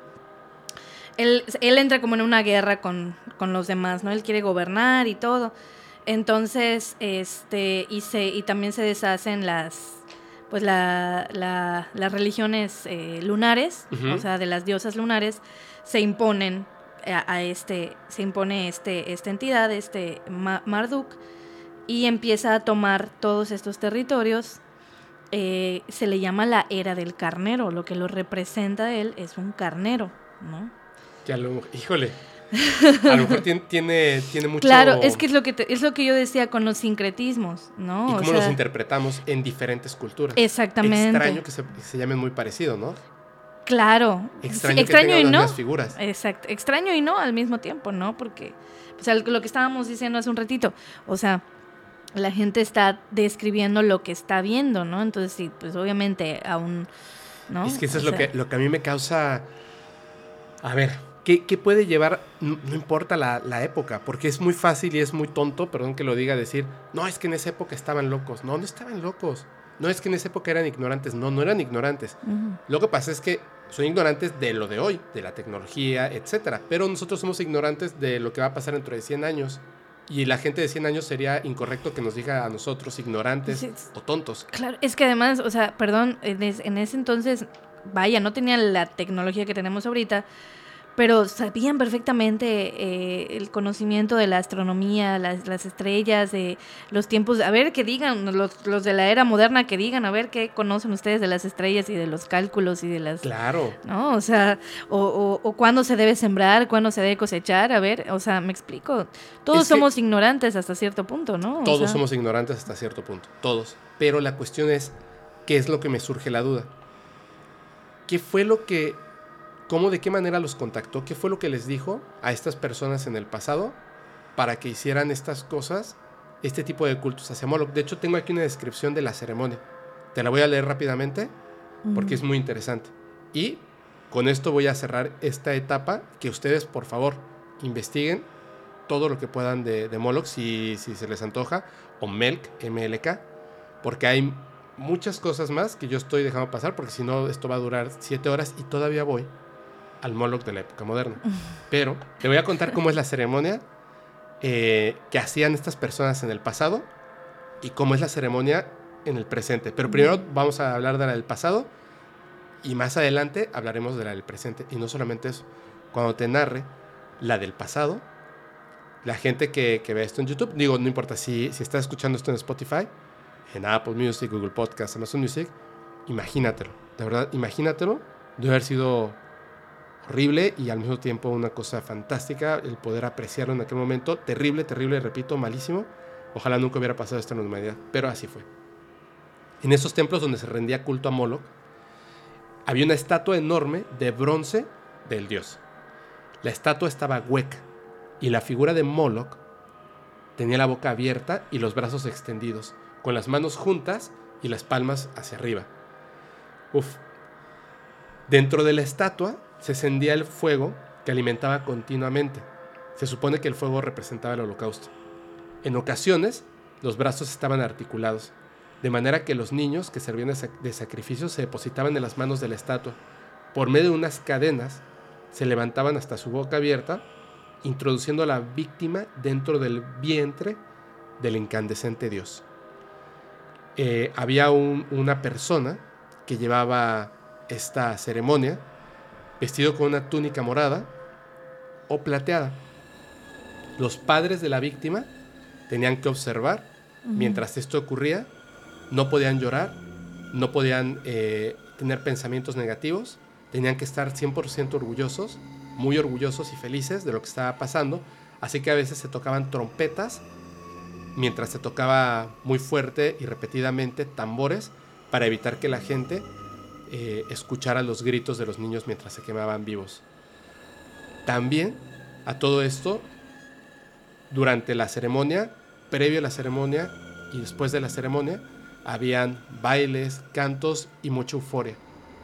él, entra como en una guerra con, los demás, ¿no? Él quiere gobernar y todo. Entonces, este, y, se, y también se deshacen las, pues la, las religiones eh, lunares, o sea, de las diosas lunares, se imponen a, este, se impone este, esta entidad, este Marduk, y empieza a tomar todos estos territorios. Eh, se le llama la era del carnero, lo que lo representa él es un carnero, ¿no? híjole. A lo mejor tiene, tiene, mucho. Claro, es que es lo que es lo que yo decía con los sincretismos, ¿no? Y cómo los interpretamos en diferentes culturas. Exactamente. Extraño que se, llamen muy parecidos, ¿no? Claro. Extraño, que y no. Las figuras. Exacto. Extraño y no al mismo tiempo, ¿no? Porque, o sea, lo que estábamos diciendo hace un ratito, o sea, la gente está describiendo lo que está viendo, ¿no? Entonces, sí, pues obviamente aún, ¿no? Es que eso es lo que, lo que a mí me causa. A ver, ¿Qué, puede llevar? No, importa la, época, porque es muy fácil y es muy tonto, perdón que lo diga, decir, no, es que en esa época estaban locos. No, no estaban locos. No es que en esa época eran ignorantes. No, no eran ignorantes. Lo que pasa es que son ignorantes de lo de hoy, de la tecnología, etcétera. Pero nosotros somos ignorantes de lo que va a pasar dentro de 100 años. Y la gente de 100 años sería incorrecto que nos diga a nosotros ignorantes o tontos. Claro, es que además, o sea, perdón, en ese entonces, vaya, no tenían la tecnología que tenemos ahorita pero sabían perfectamente eh, el conocimiento de la astronomía, las, las, estrellas, de los tiempos. A ver, que digan, los, los, de la era moderna, que digan, a ver qué conocen ustedes de las estrellas y de los cálculos y de las. Claro. ¿No? O sea, o, o, cuándo se debe sembrar, cuándo se debe cosechar, a ver, o sea, me explico. Todos somos ignorantes hasta cierto punto, ¿no? todos somos ignorantes hasta cierto punto, todos. Pero la cuestión es, ¿qué es lo que me surge la duda? ¿Qué fue lo que cómo, de qué manera los contactó, qué fue lo que les dijo a estas personas en el pasado para que hicieran estas cosas, este tipo de cultos hacia Moloch. De hecho, tengo aquí una descripción de la ceremonia. Te la voy a leer rápidamente porque es muy interesante. Y con esto voy a cerrar esta etapa que ustedes, por favor, investiguen todo lo que puedan de, de Moloch si, si se les antoja, o Melk, MLK, porque hay muchas cosas más que yo estoy dejando pasar, porque si no, esto va a durar siete horas y todavía voy al Moloch de la época moderna. Pero te voy a contar cómo es la ceremonia eh, que hacían estas personas en el pasado y cómo es la ceremonia en el presente. Pero primero vamos a hablar de la del pasado y más adelante hablaremos de la del presente. Y no solamente eso, cuando te narre la del pasado, la gente que, que ve esto en YouTube, digo, no importa si, si estás escuchando esto en Spotify, en Apple Music, Google Podcast, Amazon Music, imagínatelo, de verdad, imagínatelo, de haber sido horrible y al mismo tiempo una cosa fantástica el poder apreciarlo en aquel momento. Terrible, terrible, repito, malísimo. Ojalá nunca hubiera pasado esto en la humanidad, pero así fue. En esos templos donde se rendía culto a Moloch, había una estatua enorme de bronce del dios. La estatua estaba hueca y la figura de Moloch tenía la boca abierta y los brazos extendidos, con las manos juntas y las palmas hacia arriba. Uf. Dentro de la estatua se encendía el fuego que alimentaba continuamente. Se supone que el fuego representaba el holocausto. En ocasiones, los brazos estaban articulados, de manera que los niños que servían de sacrificio se depositaban en las manos de la estatua. Por medio de unas cadenas, se levantaban hasta su boca abierta, introduciendo a la víctima dentro del vientre del incandescente Dios. Eh, había una persona que llevaba esta ceremonia vestido con una túnica morada o plateada. Los padres de la víctima tenían que observar. Mientras esto ocurría, no podían llorar, no podían eh, tener pensamientos negativos, tenían que estar 100% orgullosos, muy orgullosos y felices de lo que estaba pasando, así que a veces se tocaban trompetas mientras se tocaba muy fuerte y repetidamente tambores para evitar que la gente eh, escuchar a los gritos de los niños mientras se quemaban vivos. También A todo esto, durante la ceremonia, previo a la ceremonia y después de la ceremonia, habían bailes, cantos y mucha euforia,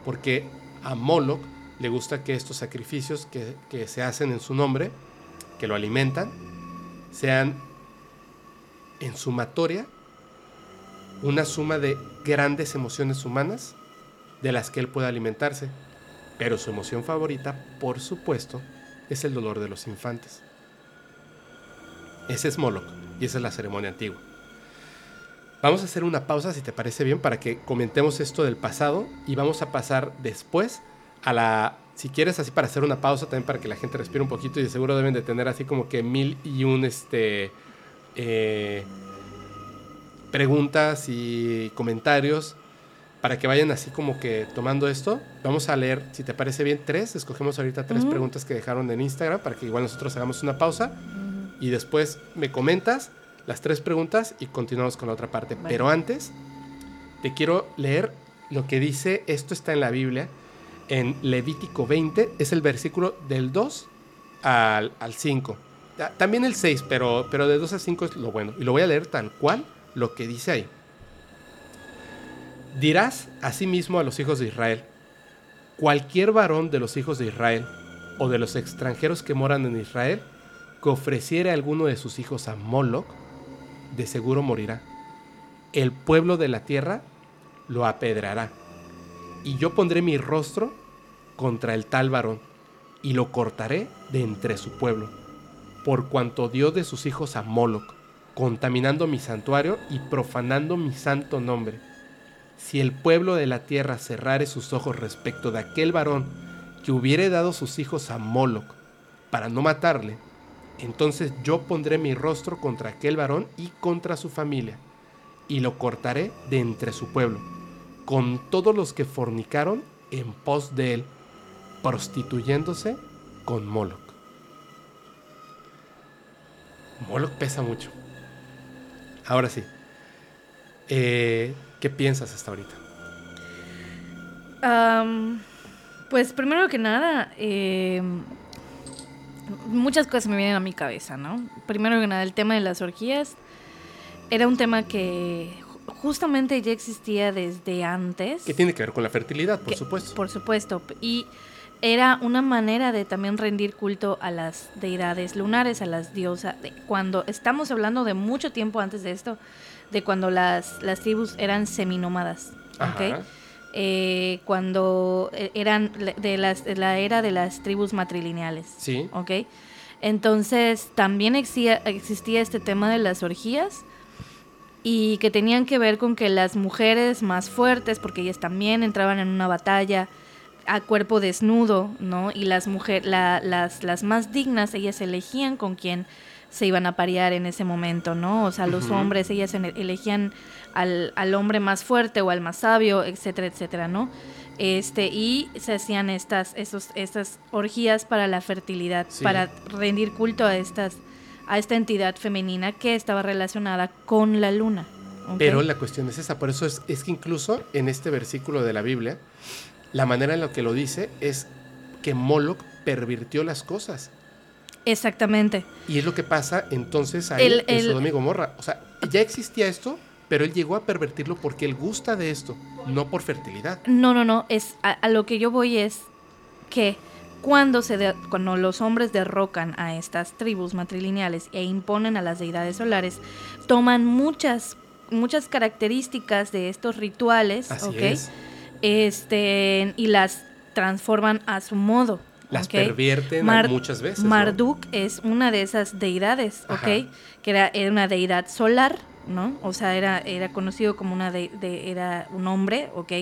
porque a Moloch le gusta que estos sacrificios que, que se hacen en su nombre, que lo alimentan, sean en sumatoria una suma de grandes emociones humanas de las que él puede alimentarse. Pero su emoción favorita, por supuesto, es el dolor de los infantes. Ese es Moloch y esa es la ceremonia antigua. Vamos a hacer una pausa, si te parece bien, para que comentemos esto del pasado y vamos a pasar después a la... Si quieres así para hacer una pausa, también para que la gente respire un poquito y de seguro deben de tener así como que mil y un este, eh, preguntas y comentarios para que vayan así como que tomando esto. Vamos a leer, si te parece bien, tres. Escogemos ahorita tres preguntas que dejaron en Instagram para que igual nosotros hagamos una pausa y después me comentas las tres preguntas y continuamos con la otra parte. Pero antes, te quiero leer lo que dice, esto está en la Biblia, en Levítico 20, es el versículo del 2 al, 5. También el 6, pero, pero de 2 a 5 es lo bueno. Y lo voy a leer tal cual lo que dice ahí. Dirás asimismo a los hijos de Israel, cualquier varón de los hijos de Israel o de los extranjeros que moran en Israel, que ofreciere alguno de sus hijos a Moloch, de seguro morirá. El pueblo de la tierra lo apedrará. Y yo pondré mi rostro contra el tal varón, y lo cortaré de entre su pueblo, por cuanto dio de sus hijos a Moloch, contaminando mi santuario y profanando mi santo nombre. Si el pueblo de la tierra cerrare sus ojos respecto de aquel varón que hubiere dado sus hijos a Moloch, para no matarle, entonces yo pondré mi rostro contra aquel varón y contra su familia, y lo cortaré de entre su pueblo, con todos los que fornicaron en pos de él, prostituyéndose con Moloch. Moloch pesa mucho. Ahora sí. Eh, ¿Qué piensas hasta ahorita? pues primero que nada, eh, muchas cosas me vienen a mi cabeza, ¿no? Primero que nada, el tema de las orgías era un tema que justamente ya existía desde antes. Que tiene que ver con la fertilidad, por supuesto. Por supuesto. Y era una manera de también rendir culto a las deidades lunares, a las diosas. Cuando estamos hablando de mucho tiempo antes de esto, de cuando las, las tribus eran seminómadas. ¿okay? Eh, cuando eh, eran de, las, la era de las tribus matrilineales. Sí. ¿Ok? Entonces también existía, existía este tema de las orgías y que tenían que ver con que las mujeres más fuertes, porque ellas también entraban en una batalla a cuerpo desnudo, ¿no? Y las mujeres, las, las más dignas, ellas elegían con quién se iban a parear en ese momento, ¿no? O sea, los hombres, ellas elegían al, hombre más fuerte o al más sabio, etcétera, etcétera, ¿no? Este, y se hacían estas, esos, estas orgías para la fertilidad, para rendir culto a estas a esta entidad femenina que estaba relacionada con la luna. Pero la cuestión es esa, por eso es, es que incluso en este versículo de la Biblia, la manera en la que lo dice es que Moloch pervirtió las cosas. Exactamente. Y es lo que pasa entonces ahí en Sodoma y Gomorra. O sea, ya existía esto, pero él llegó a pervertirlo porque él gusta de esto, no por fertilidad. No, no, no, es a, lo que yo voy es que cuando se cuando los hombres derrocan a estas tribus matrilineales e imponen a las deidades solares, toman muchas muchas características de estos rituales, Así Este y las transforman a su modo. Las pervierten muchas veces. Marduk es una de esas deidades, ¿ok? Que era, era una deidad solar ¿no? O sea, era, era conocido como una de, era un hombre, ¿ok?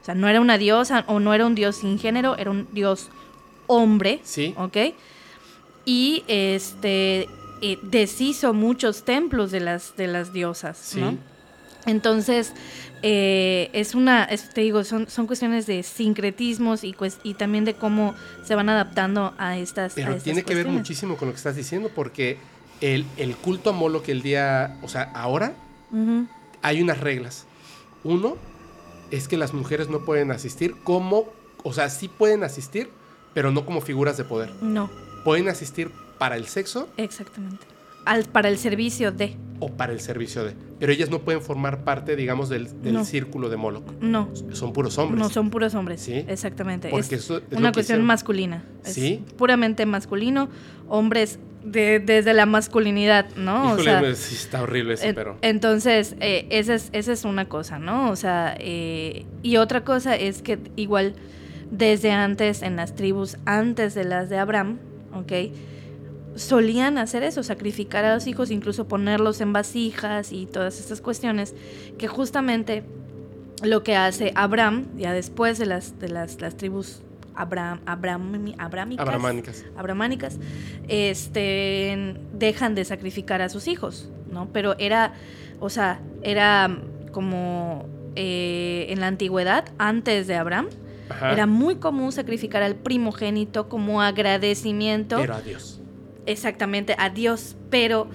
O sea, no era una diosa o no era un dios sin género, era un dios hombre, sí. ¿ok? Y este eh, deshizo muchos templos de las, de las diosas, sí. Entonces, eh, es una, te digo, son, son cuestiones de sincretismos y, pues, y también de cómo se van adaptando a estas. Pero tiene que ver muchísimo con lo que estás diciendo, porque el, culto a Molo que el día, o sea, ahora hay unas reglas. Uno es que las mujeres no pueden asistir como, o sea, sí pueden asistir, pero no como figuras de poder. No. Pueden asistir para el sexo. Exactamente. Al, para el servicio de. O para el servicio de. Pero ellas no pueden formar parte, digamos, del, círculo de Moloch. No. Son puros hombres. No, son puros hombres. Sí. Exactamente. Porque es, una cuestión masculina. Sí. puramente masculino. Hombres desde la masculinidad, ¿no? Híjole, o sea, sí está horrible eso, pero... Entonces, eh, esa, es, esa es una cosa, ¿no? O sea, eh, y otra cosa es que igual desde antes, en las tribus antes de las de Abraham, ¿ok? Solían hacer eso, sacrificar a los hijos, incluso ponerlos en vasijas y todas estas cuestiones, que justamente lo que hace Abraham, ya después de las, de las, las tribus Abraham, Abraham, abramánicas, abramánicas este, dejan de sacrificar a sus hijos, ¿no? Pero era, o sea, era como eh, en la antigüedad, antes de Abraham, era muy común sacrificar al primogénito como agradecimiento. Pero a Dios. Exactamente, a Dios, pero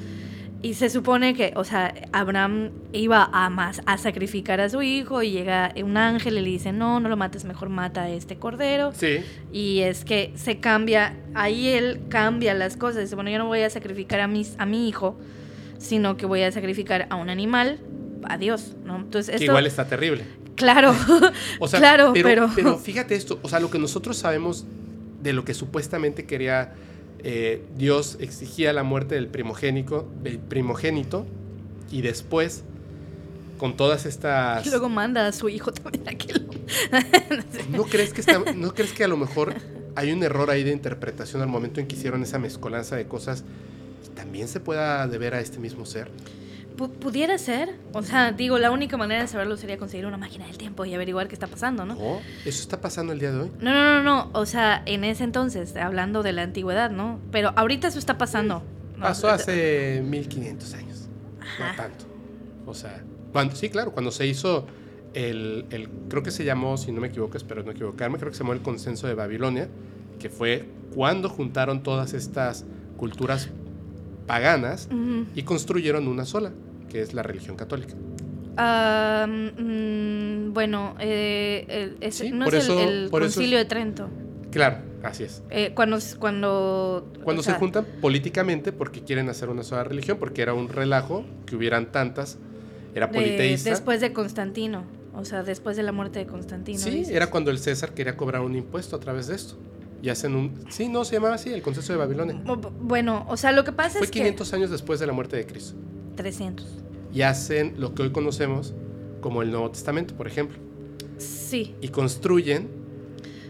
y se supone que, o sea, Abraham iba a más a sacrificar a su hijo y llega un ángel y le dice, no, no lo mates, mejor mata a este cordero. Sí. Y es que se cambia, ahí él cambia las cosas. Dice, bueno, yo no voy a sacrificar a, mis, a mi hijo, sino que voy a sacrificar a un animal, a Dios, ¿no? Entonces, esto, igual está terrible. Claro, o sea, claro, pero, pero fíjate esto, o sea, lo que nosotros sabemos de lo que supuestamente quería eh, Dios exigía la muerte del primogénico, del primogénito y después con todas estas... Y luego manda a su hijo también a que lo... ¿No, crees que ¿No crees que a lo mejor hay un error ahí de interpretación al momento en que hicieron esa mezcolanza de cosas y también se pueda deber a este mismo ser? Pudiera ser. O sea, digo, la única manera de saberlo sería conseguir una máquina del tiempo y averiguar qué está pasando, ¿no? Oh, ¿Eso está pasando el día de hoy? No, no, no, no. O sea, en ese entonces, hablando de la antigüedad, ¿no? Pero ahorita eso está pasando. Pasó hace 1500 años. No tanto. O sea, cuando, sí, claro, cuando se hizo el, el, creo que se llamó, si no me equivoco, espero no equivocarme, creo que se llamó el consenso de Babilonia, que fue cuando juntaron todas estas culturas paganas y construyeron una sola, que es la religión católica. Mm, bueno, eh, no es el, concilio de Trento. Claro, así es. Eh, cuando cuando, cuando se juntan políticamente porque quieren hacer una sola religión, porque era un relajo que hubieran tantas, era politeísta. después de Constantino, o sea, después de la muerte de Constantino. Sí, era cuando el César quería cobrar un impuesto a través de esto y hacen un... Sí, no, se llamaba así, el consenso de Babilonia. Bueno, o sea, lo que pasa es que... Fue 500 años después de la muerte de Cristo. 300. Y hacen lo que hoy conocemos como el Nuevo Testamento, por ejemplo. Sí. Y construyen,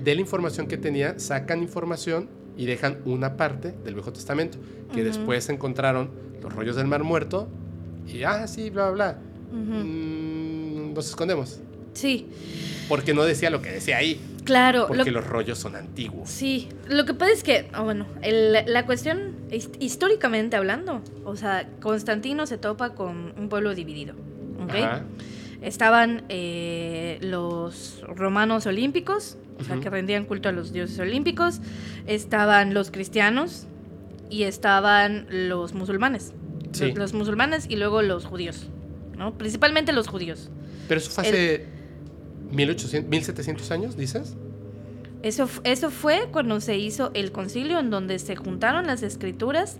de la información que tenía, sacan información y dejan una parte del Viejo Testamento, que después encontraron los rollos del Mar Muerto y, ah, sí, bla, bla, bla. Mm, nos escondemos. Sí. Porque no decía lo que decía ahí. Claro. Porque los rollos son antiguos. Sí. Lo que pasa es que, ah, bueno, la cuestión, históricamente hablando, o sea, Constantino se topa con un pueblo dividido. ¿Ok? Estaban eh, los romanos olímpicos, o sea, que rendían culto a los dioses olímpicos. Estaban los cristianos y estaban los musulmanes. Sí. Los, musulmanes y luego los judíos, ¿no? Principalmente los judíos. Pero eso fue hace 1800, 1700 años, dices. Eso, eso fue cuando se hizo el concilio en donde se juntaron las escrituras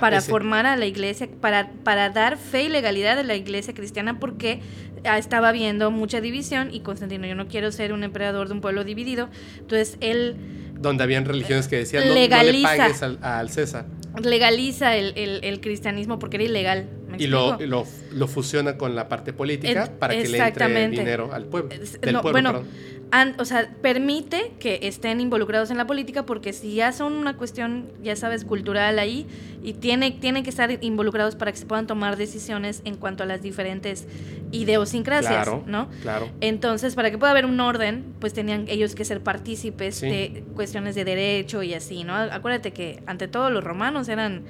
para formar a la iglesia, para, para dar fe y legalidad de la iglesia cristiana, porque estaba habiendo mucha división y Constantino, yo no quiero ser un emperador de un pueblo dividido, entonces él... Donde habían religiones que decían, no, le pagues al, César. Legaliza el, cristianismo porque era ilegal. Y lo, lo, fusiona con la parte política para que le entre dinero al pueblo. Del pueblo bueno, o sea, permite que estén involucrados en la política porque si ya son una cuestión, ya sabes, cultural ahí y tiene, tienen que estar involucrados para que se puedan tomar decisiones en cuanto a las diferentes idiosincrasias, ¿no? Claro. Entonces, para que pueda haber un orden, pues tenían ellos que ser partícipes de cuestiones de derecho y así, ¿no? Acuérdate que ante todo los romanos eran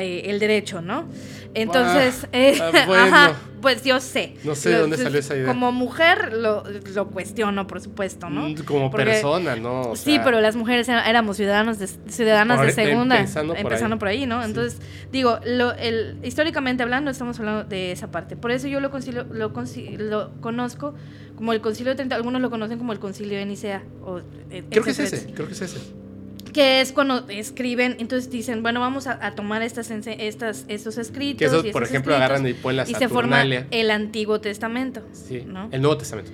eh, el derecho, ¿no? Entonces, eh, ah, pues yo sé. No sé de dónde salió esa idea. Como mujer lo, lo cuestiono, por supuesto, ¿no? Mm, como persona, ¿no? sí, pero las mujeres éramos ciudadanos de, ciudadanas de segunda, empezando, por, ahí. ¿no? Entonces, digo, lo, el, históricamente hablando, estamos hablando de esa parte. Por eso yo lo, concilio, lo, lo conozco como el concilio de Trento, algunos lo conocen como el concilio de Nicea. O, creo que es ese, creo que es ese Que es cuando escriben, entonces dicen, bueno, vamos a, tomar estas, estas, estos escritos. Que esos, por ejemplo, agarran y ponen la Y se forma el Antiguo Testamento. Sí, ¿no? el Nuevo Testamento.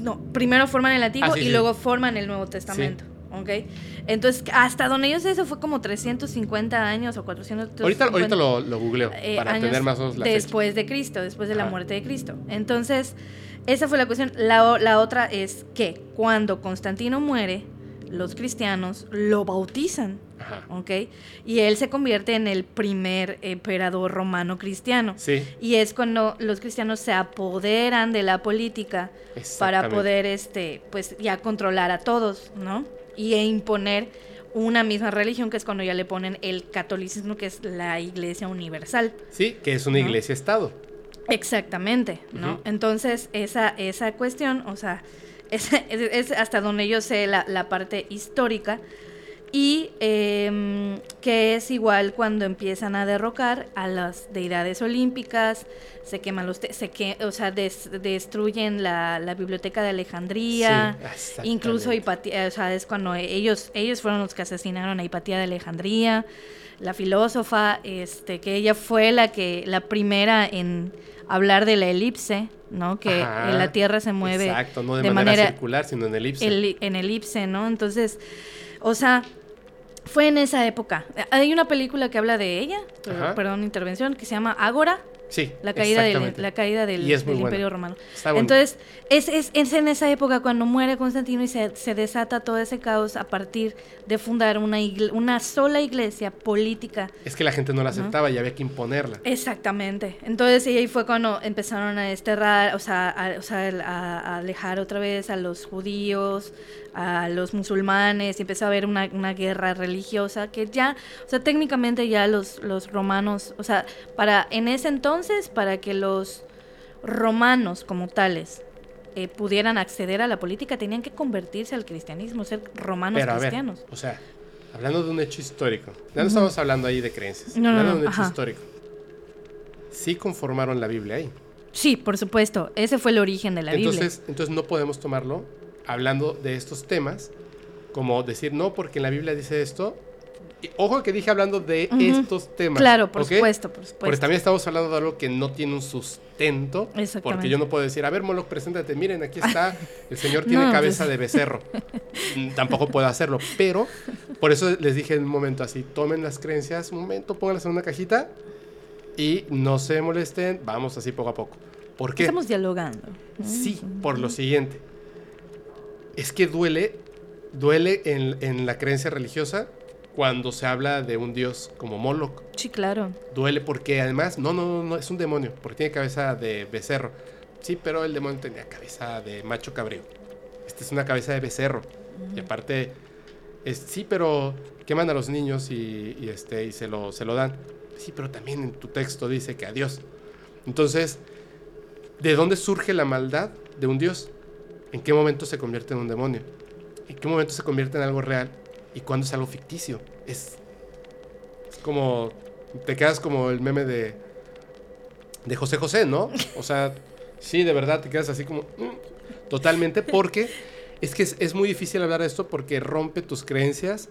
No, primero forman el Antiguo ah, y luego forman el Nuevo Testamento. ¿ok? Entonces, hasta donde yo sé, eso fue como 350 años o 400. Ahorita, ahorita lo, lo googleo eh, para tener más o menos la Después de Cristo, después de la muerte de Cristo. Entonces, esa fue la cuestión. La, la otra es que cuando Constantino muere, los cristianos lo bautizan. ¿Ok? Y él se convierte en el primer emperador romano cristiano. Sí. Y es cuando los cristianos se apoderan de la política para poder, este, pues, ya controlar a todos, ¿no? Y e imponer una misma religión, que es cuando ya le ponen el catolicismo, que es la iglesia universal. Sí, que es una iglesia-estado. Exactamente, ¿no? Entonces, esa, esa cuestión, o sea, es, hasta donde yo sé la, parte histórica. Y em, que es igual cuando empiezan a derrocar a las deidades olímpicas, se queman los, se que, o sea, destruyen la, biblioteca de Alejandría, incluso Hipatía, o sea, es cuando ellos, ellos fueron los que asesinaron a Hipatía de Alejandría, la filósofa, este, que ella fue la que, la primera en hablar de la elipse, ¿no? Que la Tierra se mueve exacto, no de, manera, circular, sino en elipse. en elipse, ¿no? Entonces, o sea, fue en esa época. Hay una película que habla de ella, perdón, intervención, que se llama Ágora, Sí, la caída del, la caída del, Imperio Romano. Entonces, es, es, es, en esa época cuando muere Constantino y se, se, desata todo ese caos a partir de fundar una, una sola iglesia política. Es que la gente no la aceptaba y había que imponerla. Exactamente. Entonces, y ahí fue cuando empezaron a desterrar, o sea, a, o sea, a alejar otra vez a los judíos, a los musulmanes y empezó a haber una, una, guerra religiosa que ya, o sea, técnicamente ya los, los romanos, o sea, para en ese entonces, para que los romanos como tales eh, pudieran acceder a la política, tenían que convertirse al cristianismo, ser romanos cristianos. o sea, hablando de un hecho histórico, ya no estamos hablando ahí de creencias, hablando de un hecho histórico. Sí conformaron la Biblia ahí. Sí, por supuesto, ese fue el origen de la Biblia. Entonces no podemos tomarlo hablando de estos temas, como decir, no, porque en la Biblia dice esto. Y, ojo que dije hablando de estos temas. Claro, por supuesto, por supuesto. Porque también estamos hablando de algo que no tiene un sustento. Porque yo no puedo decir, a ver, Moloch, preséntate, miren, aquí está, el señor tiene pues cabeza de becerro. Mm, tampoco puedo hacerlo, pero por eso les dije en un momento así, tomen las creencias, un momento, pónganlas en una cajita y no se molesten, vamos así poco a poco. ¿Por qué? Estamos dialogando. Sí, por lo siguiente es que duele, duele en, la creencia religiosa cuando se habla de un dios como Moloch. Sí, claro. Duele porque además, no, no, no, es un demonio, porque tiene cabeza de becerro. Sí, pero el demonio tenía cabeza de macho cabrío. Esta es una cabeza de becerro. Y aparte, es, sí, pero queman a los niños y, este, y se, lo, se lo dan. Sí, pero también en tu texto dice que a Dios. Entonces, ¿de dónde surge la maldad de un dios? ¿En qué momento se convierte en un demonio? ¿En qué momento se convierte en algo real? ¿Y cuándo es algo ficticio? Es, como... Te quedas como el meme de... De José José, ¿no? O sea, sí, de verdad, te quedas así como... Mm, totalmente, porque es que es, muy difícil hablar de esto porque rompe tus creencias,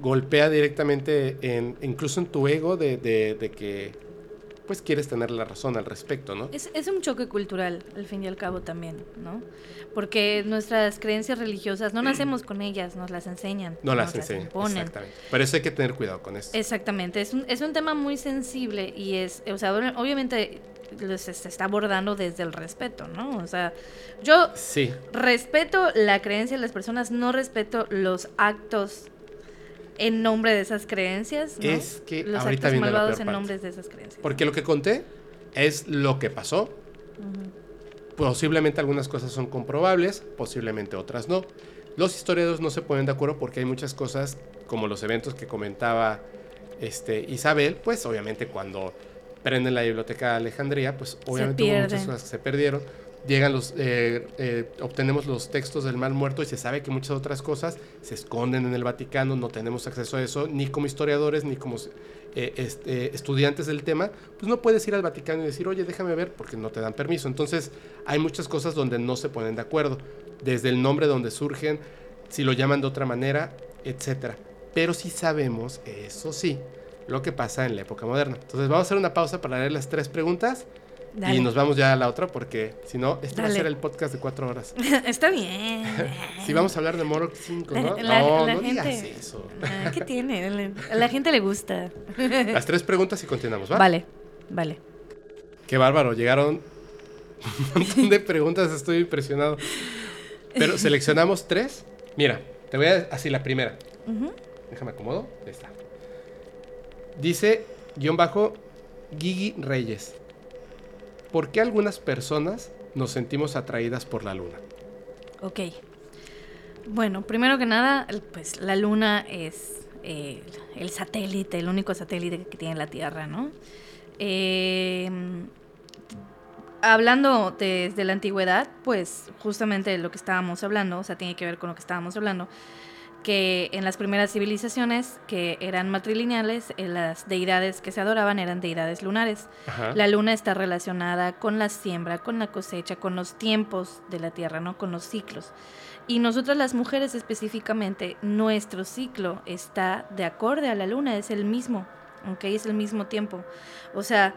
golpea directamente en, incluso en tu ego de, de que pues quieres tener la razón al respecto, ¿no? Es, es, un choque cultural, al fin y al cabo también, ¿no? Porque nuestras creencias religiosas no nacemos con ellas, nos las enseñan. No las enseñan, exactamente. Por eso hay que tener cuidado con esto. Exactamente, es un, es un tema muy sensible y es, o sea, obviamente se está abordando desde el respeto, ¿no? O sea, yo sí. respeto la creencia de las personas, no respeto los actos en nombre de esas creencias. ¿no? Es que los ahorita actos malvados en nombre de esas creencias. Porque lo que conté es lo que pasó. Posiblemente algunas cosas son comprobables, posiblemente otras no. Los historiadores no se ponen de acuerdo porque hay muchas cosas, como los eventos que comentaba este, Isabel, pues obviamente cuando prenden la biblioteca de Alejandría, pues obviamente hubo muchas cosas que se perdieron llegan los, eh, eh, obtenemos los textos del mal muerto y se sabe que muchas otras cosas se esconden en el Vaticano, no tenemos acceso a eso, ni como historiadores, ni como eh, este, estudiantes del tema, pues no puedes ir al Vaticano y decir, oye, déjame ver, porque no te dan permiso. Entonces, hay muchas cosas donde no se ponen de acuerdo, desde el nombre donde surgen, si lo llaman de otra manera, etcétera. pero sí sabemos, eso sí, lo que pasa en la época moderna. Entonces vamos a hacer una pausa para leer las tres preguntas y nos vamos ya a la otra porque si no, este va a ser el podcast de cuatro horas. Está bien. si vamos a hablar de Moro 5, ¿no? La, no, no digas eso. Ah, ¿Qué tiene? A la gente le gusta. Las tres preguntas y continuamos, ¿va? Vale, vale. Qué bárbaro, llegaron un montón de preguntas, estoy impresionado. Pero seleccionamos tres. Mira, te voy a así la primera. Déjame acomodo. Ahí está. Dice, guion bajo, Gigi Reyes. ¿Por qué algunas personas nos sentimos atraídas por la luna? Ok. Bueno, primero que nada, pues la luna es eh, el satélite, el único satélite que tiene la Tierra, ¿no? Eh, hablando desde la antigüedad, pues justamente lo que estábamos hablando, o sea, tiene que ver con lo que estábamos hablando, que en las primeras civilizaciones que eran matrilineales, eh, las deidades que se adoraban eran deidades lunares. La luna está relacionada con la siembra, con la cosecha, con los tiempos de la tierra, ¿no? Con los ciclos. Y nosotras las mujeres específicamente, nuestro ciclo está de acorde a la luna, es el mismo, aunque es el mismo tiempo. O sea,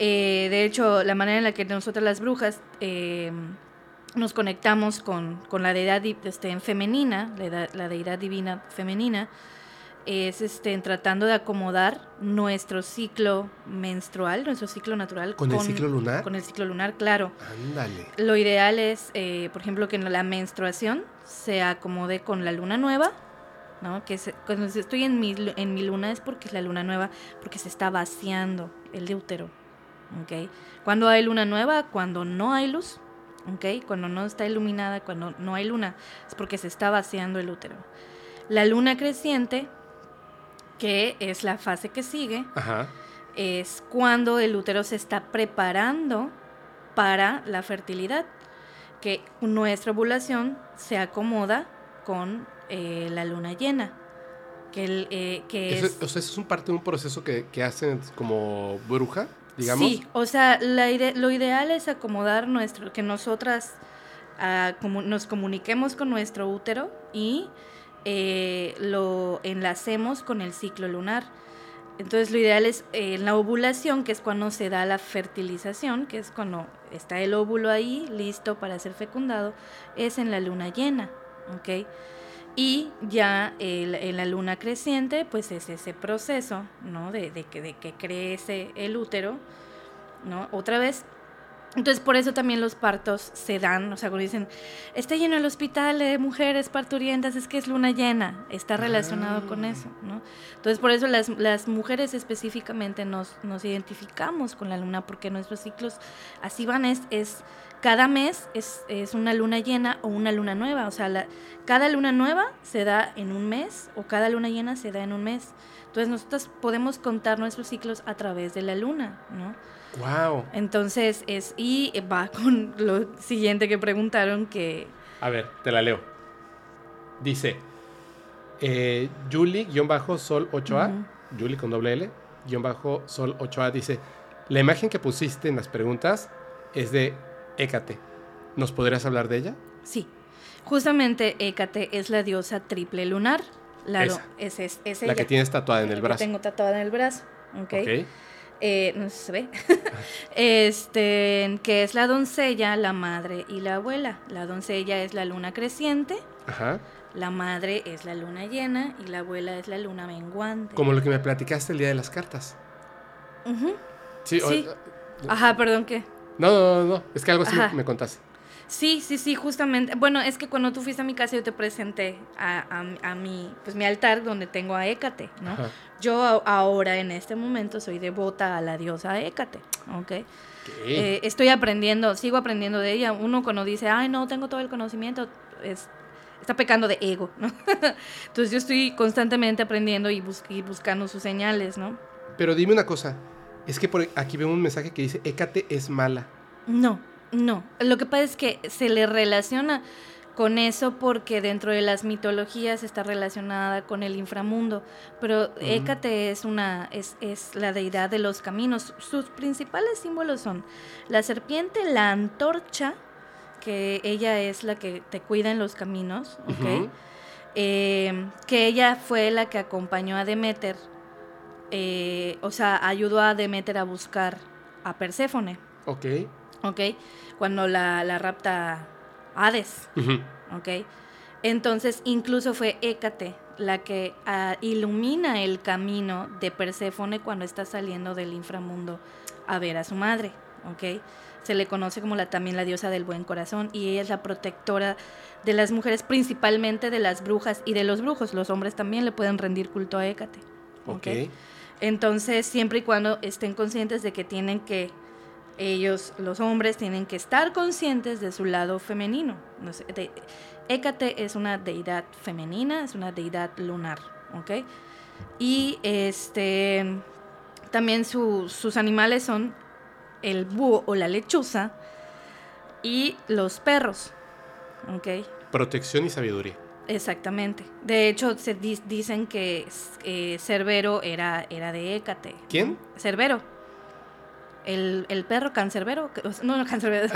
eh, de hecho, la manera en la que nosotras las brujas... Eh, nos conectamos con, la deidad este, femenina, la, deidad divina femenina, es este, tratando de acomodar nuestro ciclo menstrual, nuestro ciclo natural. ¿Con, el ciclo lunar? Con el ciclo lunar, claro. Ándale. Lo ideal es, eh, por ejemplo, que la menstruación se acomode con la luna nueva, ¿no? Que cuando estoy en mi, en mi luna es porque es la luna nueva, porque se está vaciando el útero, ¿ok? Cuando hay luna nueva, cuando no hay luz, cuando no está iluminada, cuando no hay luna, es porque se está vaciando el útero. La luna creciente, que es la fase que sigue, es cuando el útero se está preparando para la fertilidad, que nuestra ovulación se acomoda con eh, la luna llena. Que, el, eh, que es, o sea, es un parte de un proceso que, que hacen como bruja. Sí, o sea, lo ideal es acomodar nuestro, que nosotras ah, nos comuniquemos con nuestro útero y eh, lo enlacemos con el ciclo lunar. Entonces lo ideal es en eh, la ovulación, que es cuando se da la fertilización, que es cuando está el óvulo ahí listo para ser fecundado, es en la luna llena, ¿ok? Y ya en la luna creciente, pues es ese proceso, ¿no? De, que, de que crece el útero, ¿no? Otra vez. Entonces, por eso también los partos se dan, o sea, cuando dicen, está lleno el hospital de mujeres parturientas, es que es luna llena, está relacionado con eso, ¿no? Entonces, por eso las, las mujeres específicamente nos, nos identificamos con la luna, porque nuestros ciclos así van, es, es cada mes es, una luna llena o una luna nueva. O sea, la, cada luna nueva se da en un mes o cada luna llena se da en un mes. Entonces nosotros podemos contar nuestros ciclos a través de la luna, ¿no? Wow. Entonces es y va con lo siguiente que preguntaron que. A ver, te la leo. Dice eh, Julie-Sol 8A, Julie con doble L, bajo Sol 8A dice, la imagen que pusiste en las preguntas es de Hécate. ¿Nos podrías hablar de ella? Sí. Justamente Hécate es la diosa triple lunar. La, es, es, la que tienes tatuada en el brazo. tengo tatuada en el brazo. Ok. Eh, no se ve. este, que es la doncella, la madre y la abuela. La doncella es la luna creciente. Ajá. La madre es la luna llena y la abuela es la luna menguante. Como lo que me platicaste el día de las cartas. Sí. sí. Ajá, perdón, ¿qué? No, no, no, es que algo así me contaste. Sí, sí, sí, justamente. Bueno, es que cuando tú fuiste a mi casa yo te presenté a, a, mi, pues, mi altar donde tengo a Hécate, ¿no? Yo ahora en este momento soy devota a la diosa Hécate, ¿ok? Eh, estoy aprendiendo, sigo aprendiendo de ella. Uno cuando dice, ay, no, tengo todo el conocimiento, es, está pecando de ego, ¿no? Entonces yo estoy constantemente aprendiendo y, y buscando sus señales, ¿no? Pero dime una cosa, es que por aquí veo un mensaje que dice, Hécate es mala. No, no. Lo que pasa es que se le relaciona con eso porque dentro de las mitologías está relacionada con el inframundo. Pero Hécate es una es, es, la deidad de los caminos. Sus principales símbolos son la serpiente, la antorcha, que ella es la que te cuida en los caminos, ¿ok? eh, que ella fue la que acompañó a Demeter, eh, o sea, ayudó a Demeter a buscar a Perséfone. Ok. Ok. Cuando la, la rapta Hades. Ok. Entonces, incluso fue Hécate la que ah, ilumina el camino de Perséfone cuando está saliendo del inframundo a ver a su madre. ¿ok? Se le conoce como la, también la diosa del buen corazón y ella es la protectora de las mujeres, principalmente de las brujas y de los brujos. Los hombres también le pueden rendir culto a Hécate. Ok. Entonces, siempre y cuando estén conscientes de que tienen que, ellos, los hombres, tienen que estar conscientes de su lado femenino. Hécate es una deidad femenina, es una deidad lunar, ¿ok? Y este, también sus animales son el búho o la lechuza y los perros, ¿ok? Protección y sabiduría. Exactamente. De hecho, se dicen que eh, Cerbero era, era de Hécate. ¿Quién? Cerbero el, el perro cancerbero, no, no cancerbero,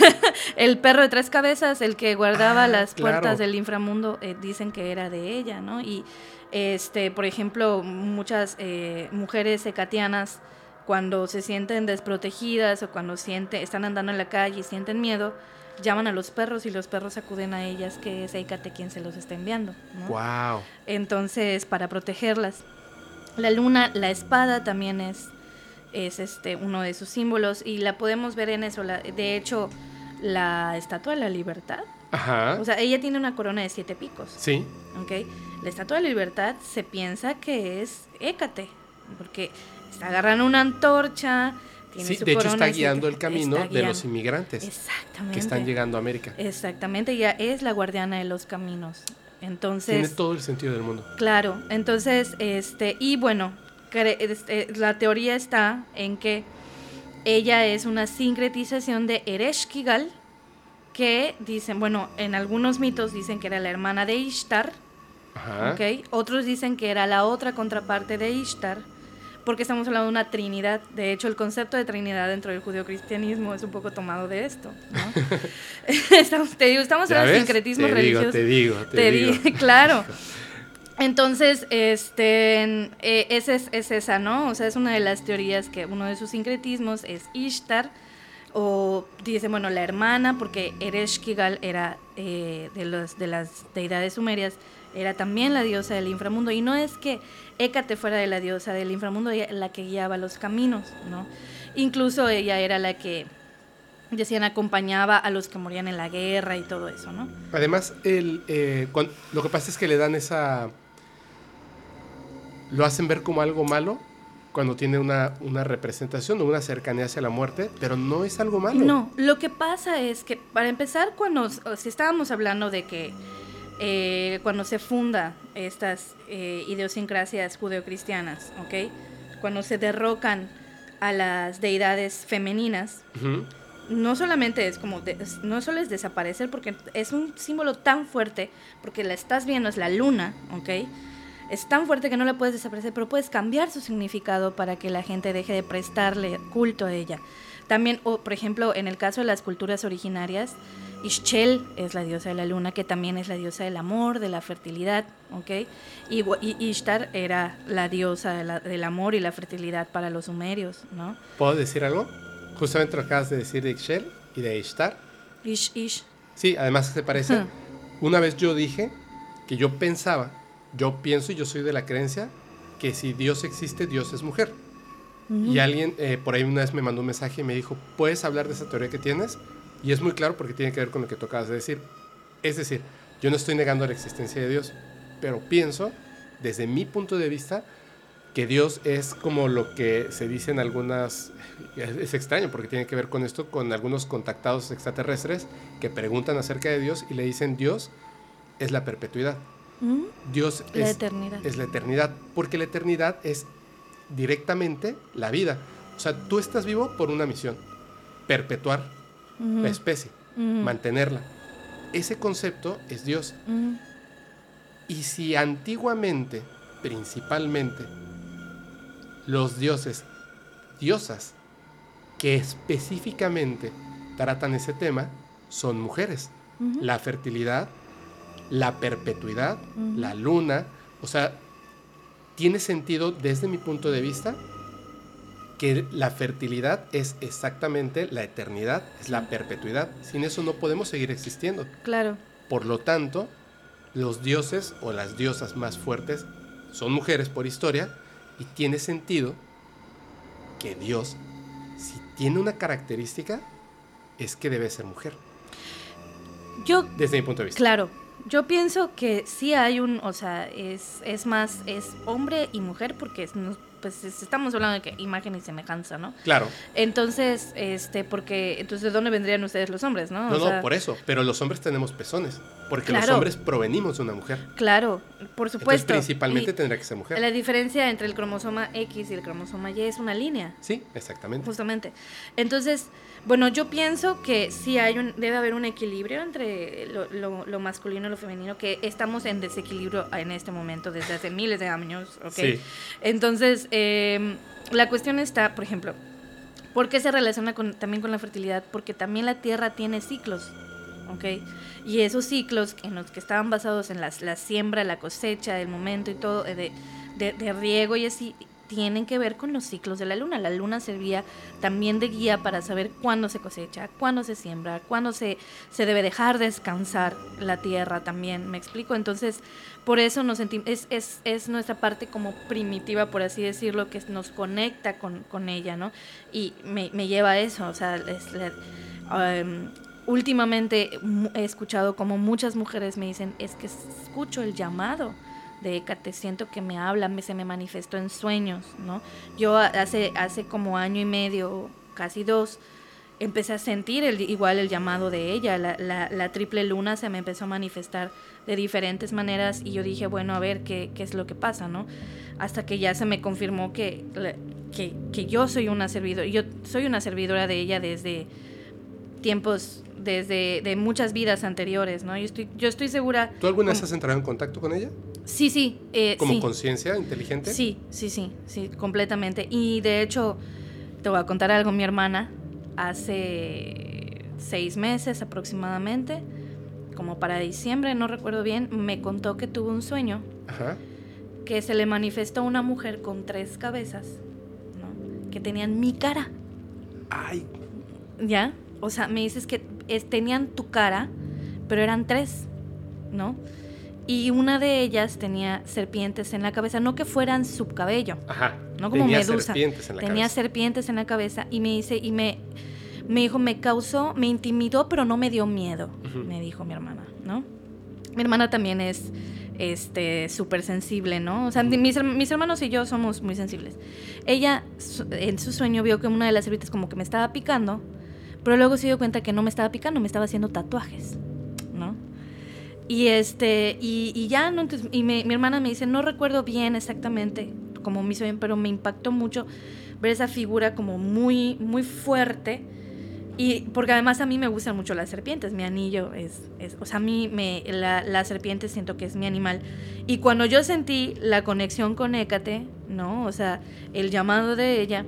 el perro de tres cabezas, el que guardaba ah, las puertas del inframundo, eh, dicen que era de ella, ¿no? Y, este, por ejemplo, muchas eh, mujeres hecatianas, cuando se sienten desprotegidas o cuando sienten, están andando en la calle y sienten miedo, llaman a los perros y los perros acuden a ellas, que es Hécate quien se los está enviando. ¿no? Wow. Entonces, para protegerlas. La luna, la espada también es es este uno de sus símbolos y la podemos ver en eso. de hecho, la Estatua de la Libertad. Ajá. O sea, ella tiene una corona de siete picos. Sí. ¿Ok? La Estatua de la Libertad se piensa que es Hécate, porque está agarrando una antorcha. Tiene sí, de hecho está guiando el camino de los inmigrantes Exactamente. que están llegando a América. Exactamente, ella es la guardiana de los caminos. Entonces, tiene todo el sentido del mundo. Claro, entonces, este, y bueno, la teoría está en que ella es una sincretización de Ereshkigal, que dicen, bueno, en algunos mitos dicen que era la hermana de Ishtar, otros dicen que era la otra contraparte de Ishtar, porque estamos hablando de una trinidad. De hecho, el concepto de trinidad dentro del judeocristianismo es un poco tomado de esto. estamos, te digo, estamos hablando de sincretismo religioso. te digo, te, digo. claro. Entonces, este, eh, es, es, esa, ¿no? O sea, es una de las teorías que uno de sus sincretismos es Ishtar, o dice, bueno, la hermana, porque Ereshkigal era eh, de, los, de las deidades sumerias, era también la diosa del inframundo. Y no es que Hécate fuera de la diosa del inframundo, la que guiaba los caminos, ¿no? Incluso ella era la que decían acompañaba a los que morían en la guerra y todo eso, ¿no? Además, el, eh, lo que pasa es que le dan esa lo hacen ver como algo malo cuando tiene una, una representación o una cercanía hacia la muerte, pero no es algo malo. No, lo que pasa es que, para empezar, cuando si estábamos hablando de que eh, cuando se funda estas eh, idiosincrasias judeocristianas, ¿ok? Cuando se derrocan a las deidades femeninas, no solamente es como, no solo es desaparecer, porque es un símbolo tan fuerte, porque la estás viendo, es la luna, ¿ok? Es tan fuerte que no la puedes desaparecer, pero puedes cambiar su significado para que la gente deje de prestarle culto a ella. También, por ejemplo, en el caso de las culturas originarias, Ixchel es la diosa de la luna, que también es la diosa del amor, de la fertilidad, ¿ok? Y, Ishtar era la diosa del amor y la fertilidad para los sumerios, ¿no? ¿Puedo decir algo? Justamente lo acabas de decir de Ixchel y de Ishtar. Ish, Ish. Sí, además se parece. Una vez yo dije que yo pensaba yo pienso y yo soy de la creencia que si Dios existe, Dios es mujer. Y alguien eh, por ahí una vez me mandó un mensaje y me dijo, ¿puedes hablar de esa teoría que tienes? Y es muy claro porque tiene que ver con lo que tú acabas de decir. Es decir, yo no estoy negando la existencia de Dios, pero pienso, desde mi punto de vista, que Dios es como lo que se dice en algunas... Es extraño porque tiene que ver con esto, con algunos contactados extraterrestres que preguntan acerca de Dios y le dicen Dios es la perpetuidad. Dios la es, eternidad. es la eternidad, porque la eternidad es directamente la vida. O sea, tú estás vivo por una misión, perpetuar la especie, mantenerla. Ese concepto es Dios. Y si antiguamente, principalmente, los dioses, diosas, que específicamente tratan ese tema, son mujeres. La fertilidad, la perpetuidad, la luna, o sea, tiene sentido desde mi punto de vista que la fertilidad es exactamente la eternidad, es la perpetuidad. Sin eso no podemos seguir existiendo. Claro. Por lo tanto, los dioses o las diosas más fuertes son mujeres por historia y tiene sentido que Dios, si tiene una característica, es que debe ser mujer. Yo, desde mi punto de vista. Claro, yo pienso que sí hay un, o sea, es, es más, es hombre y mujer porque es, pues estamos hablando de que imagen y semejanza, ¿no? Claro. Entonces, este, porque, entonces, ¿de dónde vendrían ustedes los hombres, no? No, no, por eso, pero los hombres tenemos pezones, porque los hombres provenimos de una mujer. Claro, por supuesto. Entonces, principalmente tendrá que ser mujer. La diferencia entre el cromosoma X y el cromosoma Y es una línea. Sí, exactamente. Justamente. Entonces, bueno, yo pienso que sí hay un, debe haber un equilibrio entre lo, masculino y lo femenino, que estamos en desequilibrio en este momento desde hace miles de años, ¿ok? Sí. Entonces, em, la cuestión está, por ejemplo, ¿por qué se relaciona también con la fertilidad? Porque también la Tierra tiene ciclos, ¿ok? Y esos ciclos en los que estaban basados en la siembra, la cosecha, el momento y todo, de, de, de riego y así, tienen que ver con los ciclos de la luna. La luna servía también de guía para saber cuándo se cosecha, cuándo se siembra, cuándo se, se debe dejar descansar la tierra también, ¿me explico? Entonces, por eso nos sentimos, es, es, es, nuestra parte como primitiva, por así decirlo, que nos conecta con, con ella, ¿no? Y me, me, lleva a eso, o sea, um, últimamente he escuchado como muchas mujeres me dicen, es que escucho el llamado de Hécate, siento que me habla, me, se me manifestó en sueños, ¿no? Yo hace, hace como año y medio, casi dos, empecé a sentir igual el llamado de ella, la, la, triple luna se me empezó a manifestar de diferentes maneras y yo dije, bueno, a ver qué, qué es lo que pasa, ¿no? Hasta que ya se me confirmó que, que, que yo soy una servidora, yo soy una servidora de ella desde tiempos desde de muchas vidas anteriores, ¿no? Yo estoy, yo estoy segura... ¿Tú alguna vez has entrado en contacto con ella? Sí, sí. Eh, ¿Como conciencia inteligente? Sí, sí, sí, sí, completamente. Y de hecho, te voy a contar algo, mi hermana, hace seis meses aproximadamente, como para diciembre, no recuerdo bien, me contó que tuvo un sueño. Ajá. Que se le manifestó una mujer con tres cabezas, ¿no? Que tenían mi cara. Ay. ¿Ya? O sea, me dices que tenían tu cara, pero eran tres, ¿no? Y una de ellas tenía serpientes en la cabeza, no que fueran su cabello, Ajá. no como tenía medusa. Serpientes en la tenía serpientes en la cabeza y me dice y me me dijo, me causó, me intimidó, pero no me dio miedo, me dijo mi hermana, ¿no? Mi hermana también es este súper sensible, ¿no? O sea, mis, mis, hermanos y yo somos muy sensibles. Ella en su sueño vio que una de las serpientes como que me estaba picando pero luego se dio cuenta que no me estaba picando, me estaba haciendo tatuajes, ¿no? Y este, y, ya, ¿no? y mi hermana me dice, no recuerdo bien exactamente cómo me hizo bien, pero me impactó mucho ver esa figura como muy, muy fuerte. Y porque además a mí me gustan mucho las serpientes, mi anillo es, es o sea, a mí me, la, la, serpiente siento que es mi animal. Y cuando yo sentí la conexión con Hécate, ¿no? O sea, el llamado de ella,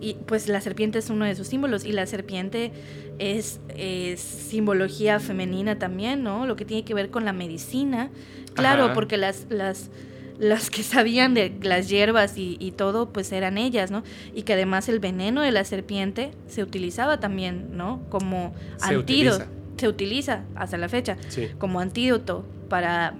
y pues la serpiente es uno de sus símbolos y la serpiente es, simbología femenina también, ¿no? Lo que tiene que ver con la medicina. Claro, porque las, las, las que sabían de las hierbas y, todo, pues eran ellas, ¿no? Y que además el veneno de la serpiente se utilizaba también, ¿no? Como antídoto. Se utiliza hasta la fecha como antídoto para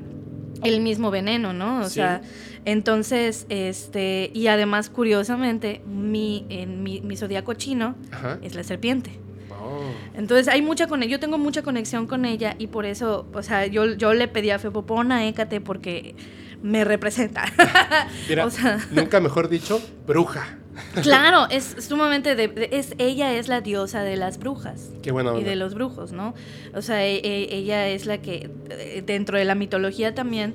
el mismo veneno, ¿no? O sea, entonces, este, y además, curiosamente, mi, en mi, mi zodiaco chino es la serpiente. Oh. Entonces hay mucha con yo tengo mucha conexión con ella y por eso, o sea, yo, yo le pedí a Fepopona, écate porque me representa. Mira, nunca mejor dicho, bruja. Claro, es sumamente de, es ella es la diosa de las brujas. Qué bueno. Y de los brujos, ¿no? O sea, e, e, ella es la que eh, dentro de la mitología también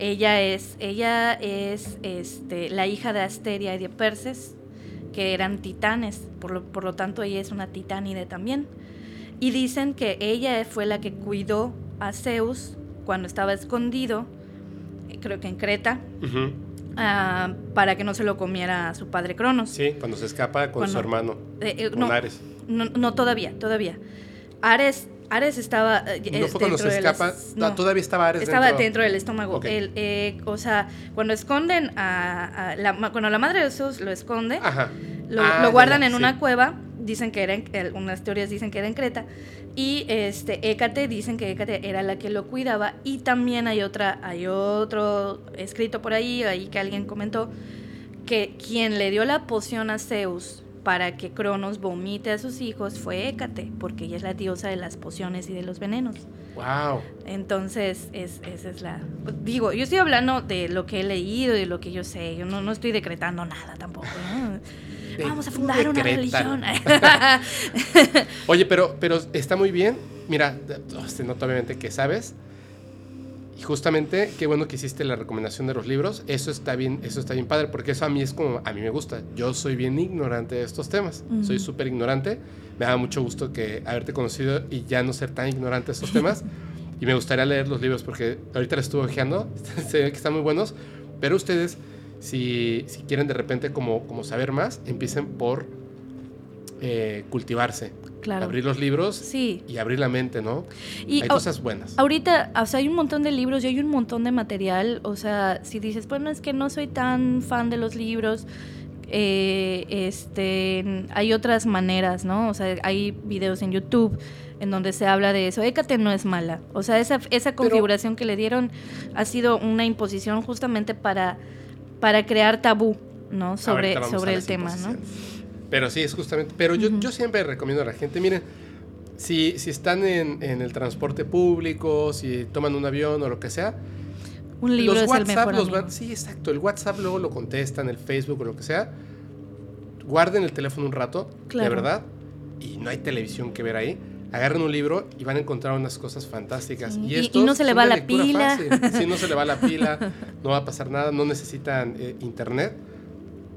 ella es ella es este la hija de Asteria y de Perses, que eran titanes, por lo, por lo tanto ella es una titánide también. Y dicen que ella fue la que cuidó a Zeus cuando estaba escondido, creo que en Creta. Ah, para que no se lo comiera su padre Cronos. Sí, cuando se escapa con su hermano, eh, eh, no, Ares. No, todavía, todavía. Ares, Ares estaba. eh, No fue cuando se de las- escapa. no. Todavía estaba Ares Estaba dentro. dentro, del estómago. Ok. El, eh, o sea, cuando esconden a, a la, cuando la madre de Jesús lo esconde, Ajá. lo, Ah, lo guardan ya, en sí. una cueva. Dicen que era en, algunas teorías dicen que era en Creta. Y este Hécate dicen que Hécate era la que lo cuidaba. Y también hay otra, hay otro escrito por ahí, ahí que alguien comentó, que quien le dio la poción a Zeus para que Cronos vomite a sus hijos fue Hécate, porque ella es la diosa de las pociones y de los venenos. Wow. Entonces, es, esa es la... Digo, yo estoy hablando de lo que he leído y de lo que yo sé. Yo no, no estoy decretando nada tampoco. ¿no? De- Vamos a fundar una religión. Oye, pero, pero está muy bien. Mira, se nota obviamente que sabes. Y justamente, qué bueno que hiciste la recomendación de los libros. Eso está bien, eso está bien padre, porque eso a mí es como, a mí me gusta. Yo soy bien ignorante de estos temas. Soy súper ignorante. Me da mucho gusto que haberte conocido y ya no ser tan ignorante de estos temas. y me gustaría leer los libros porque ahorita los estuve ojeando. Se ve que están muy buenos. Pero ustedes, si, si quieren de repente como, como saber más, empiecen por eh, cultivarse. Claro. Abrir los libros Sí. y abrir la mente, ¿no? Y Hay cosas buenas. ahorita, o sea, hay un montón de libros y hay un montón de material. O sea, si dices, bueno, es que no soy tan fan de los libros, eh, este, hay otras maneras, ¿no? O sea, hay videos en YouTube en donde se habla de eso. Hécate no es mala. O sea, esa, esa configuración que le dieron ha sido una imposición justamente para, para crear tabú, ¿no? Sobre, sobre el tema, ¿no? Pero sí, es justamente. Pero yo, yo siempre recomiendo a la gente, miren, si, si están en, en el transporte público, si toman un avión o lo que sea, Un libro los es el WhatsApp mejor los van. Sí, exacto. El WhatsApp luego lo contestan, el Facebook o lo que sea. Guarden el teléfono un rato, de verdad. Y no hay televisión que ver ahí. Agarren un libro y van a encontrar unas cosas fantásticas. Sí, Y, y- y no se le va la pila. fácil. Sí, no se le va la pila, no va a pasar nada, no necesitan eh, internet.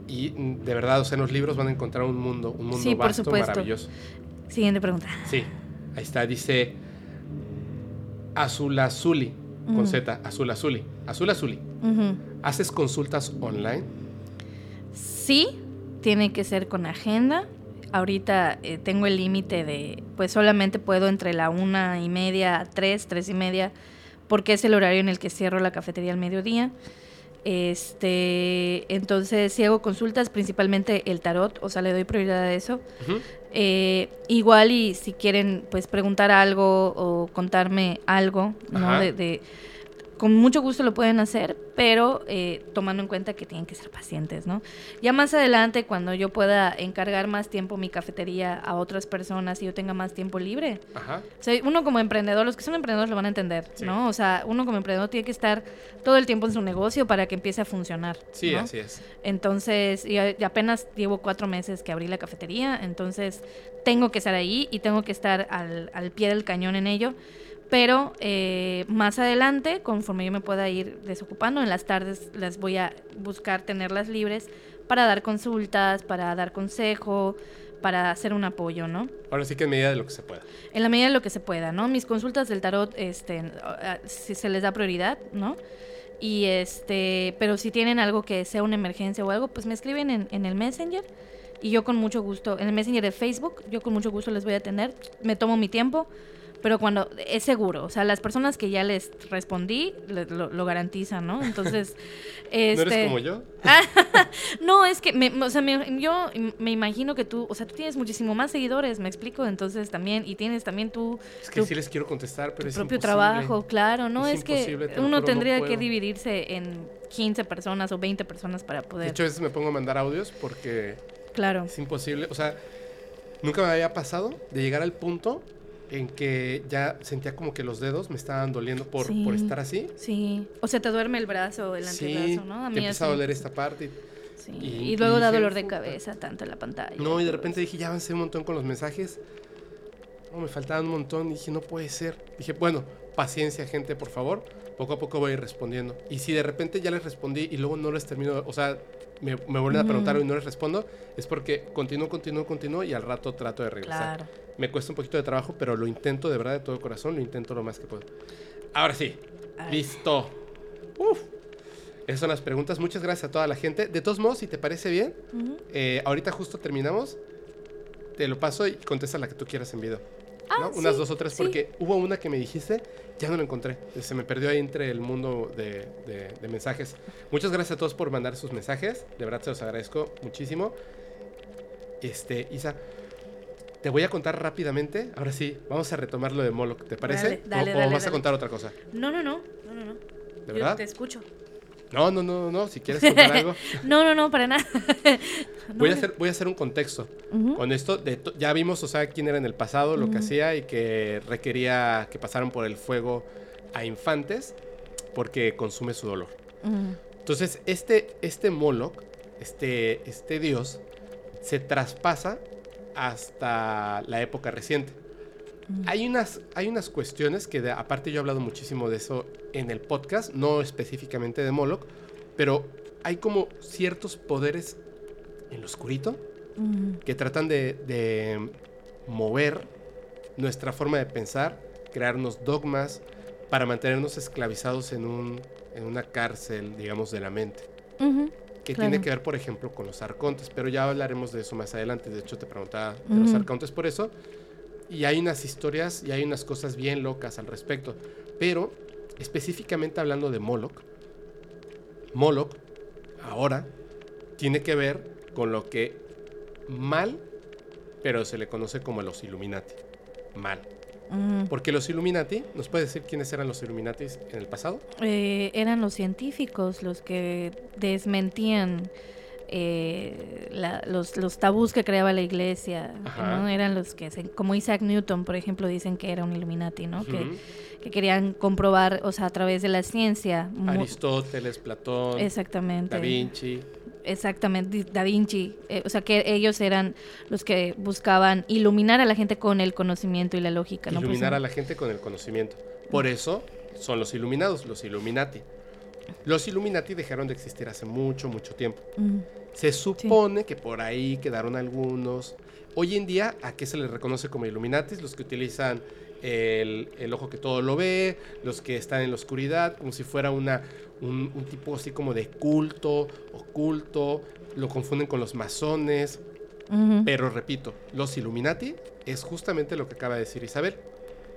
Y mm, de verdad, o sea, en los libros van a encontrar un mundo, un mundo Sí, vasto, maravilloso. Siguiente pregunta. Sí, ahí está, dice Azulazuli, con Ujú. Z, Azulazuli. Azulazuli, Ujú. ¿haces consultas online? Sí, tiene que ser con agenda. Ahorita eh, tengo el límite de, pues solamente puedo entre la una y media a tres, tres y media, porque es el horario en el que cierro la cafetería al mediodía. Este, entonces, si hago consultas, principalmente el tarot, o sea, le doy prioridad a eso. Eh, igual y si quieren, pues preguntar algo o contarme algo, ¿no? De- con mucho gusto lo pueden hacer, pero eh, tomando en cuenta que tienen que ser pacientes, ¿no? Ya más adelante, cuando yo pueda encargar más tiempo mi cafetería a otras personas y yo tenga más tiempo libre, Ajá. o sea, uno como emprendedor, los que son emprendedores lo van a entender, Sí. ¿no? O sea, uno como emprendedor tiene que estar todo el tiempo en su negocio para que empiece a funcionar. Sí, ¿no? así es. Entonces, y, y apenas llevo cuatro meses que abrí la cafetería, entonces tengo que estar ahí y tengo que estar al, al pie del cañón en ello. Pero eh, más adelante, conforme yo me pueda ir desocupando, en las tardes las voy a buscar tenerlas libres para dar consultas, para dar consejo, para hacer un apoyo, ¿no? Ahora sí que en medida de lo que se pueda. En la medida de lo que se pueda, ¿no? Mis consultas del tarot, este, si se les da prioridad, ¿no? Y este, pero si tienen algo que sea una emergencia o algo, pues me escriben en, en el Messenger y yo con mucho gusto, en el Messenger de Facebook, yo con mucho gusto les voy a atender, me tomo mi tiempo, pero cuando es seguro, o sea, las personas que ya les respondí le- lo, lo garantizan, ¿no? Entonces, este, ¿No eres como yo? no, es que me, o sea, me- yo me imagino que tú, o sea, tú tienes muchísimo más seguidores, me explico, entonces también, y tienes también tú Es que tu, sí les quiero contestar, pero tu es propio imposible. trabajo, claro, ¿no? Es Es, que te uno juro, no tendría que dividirse en 15 personas o 20 personas para De poder. hecho, a veces me pongo a mandar audios porque claro. es imposible. O sea, nunca me había pasado de llegar al punto en que ya sentía como que los dedos me estaban doliendo por, Sí. por estar así. Sí, o sea, te duerme el brazo, el Sí, antebrazo, ¿no? A te mí empieza a doler esta parte. Sí, y- Y, y luego da dije, dolor de cabeza, tanto en la pantalla. No, y de repente dije, ya avancé un montón con los mensajes. No, me faltaban un montón. Y dije, no puede ser. Dije, bueno, paciencia, gente, por favor. Poco a poco voy a ir respondiendo. Y si de repente ya les respondí y luego no les termino, o sea, me, me vuelven a preguntar y no les respondo, es porque continúo, continúo, continúo y al rato trato de regresar. Claro. Me cuesta un poquito de trabajo, pero lo intento de verdad de todo corazón, lo intento lo más que puedo. Ahora sí, listo. Uf. Esas son las preguntas. Muchas gracias a toda la gente. De todos modos, si te parece bien, eh, ahorita justo terminamos. Te lo paso y contesta la que tú quieras en video. Ah, Unas sí, dos o tres, sí. porque hubo una que me dijiste, ya no la encontré. Se me perdió ahí entre el mundo de, de- de mensajes. Muchas gracias a todos por mandar sus mensajes. De verdad se los agradezco muchísimo. Este, Isa, te voy a contar rápidamente. Ahora sí, vamos a retomar lo de Moloch, ¿te parece? Dale, dale, o, o dale, vas a contar otra cosa? No, no, no, no, no, no. ¿De Yo verdad? te escucho. No, no, no, no. Si quieres contar algo. No, no, no, para nada. Voy a, hacer, voy a hacer un contexto. Con esto, de ya vimos, o sea, quién era en el pasado, lo que hacía y que requería que pasaran por el fuego a infantes porque consume su dolor. Entonces, este, este Moloch, este, este dios, se traspasa hasta la época reciente. Mm. Hay unas, hay unas cuestiones que, de- aparte yo he hablado muchísimo de eso en el podcast, no específicamente de Moloch, pero hay como ciertos poderes en lo oscurito Ujú. que tratan de, de mover nuestra forma de pensar, crearnos dogmas para mantenernos esclavizados en, un, en una cárcel, digamos, de la mente. Ujú. Que Claro. tiene que ver, por ejemplo, con los arcontes, pero ya hablaremos de eso más adelante. De hecho, te preguntaba de los arcontes por eso. Y hay unas historias y hay unas cosas bien locas al respecto. Pero, específicamente hablando de Moloch, Moloch, ahora, tiene que ver con lo que mal, pero se le conoce como los Illuminati. Mal. Porque los Illuminati, ¿nos puedes decir quiénes eran los Illuminati en el pasado? Eh, eran los científicos los que desmentían eh, la- los, los tabús que creaba la iglesia. ¿no? Eran los que, se- como Isaac Newton, por ejemplo, dicen que era un Illuminati, ¿no? que, Ujú. que querían comprobar, o sea, a través de la ciencia. Aristóteles, Platón, Exactamente. Da Vinci. Exactamente, Da Vinci. eh, o sea, que ellos eran los que buscaban iluminar a la gente con el conocimiento y la lógica. ¿no? Pues, iluminar a la gente con el conocimiento. Por eso son los iluminados, los Illuminati. Los Illuminati dejaron de existir hace mucho, mucho tiempo. Mm, Se supone que por ahí quedaron algunos. Hoy en día, ¿a qué se les reconoce como Illuminatis? Los que utilizan el, el ojo que todo lo ve, los que están en la oscuridad, como si fuera una, un, un tipo así como de culto, oculto, lo confunden con los masones, pero repito, los Illuminati es justamente lo que acaba de decir Isabel.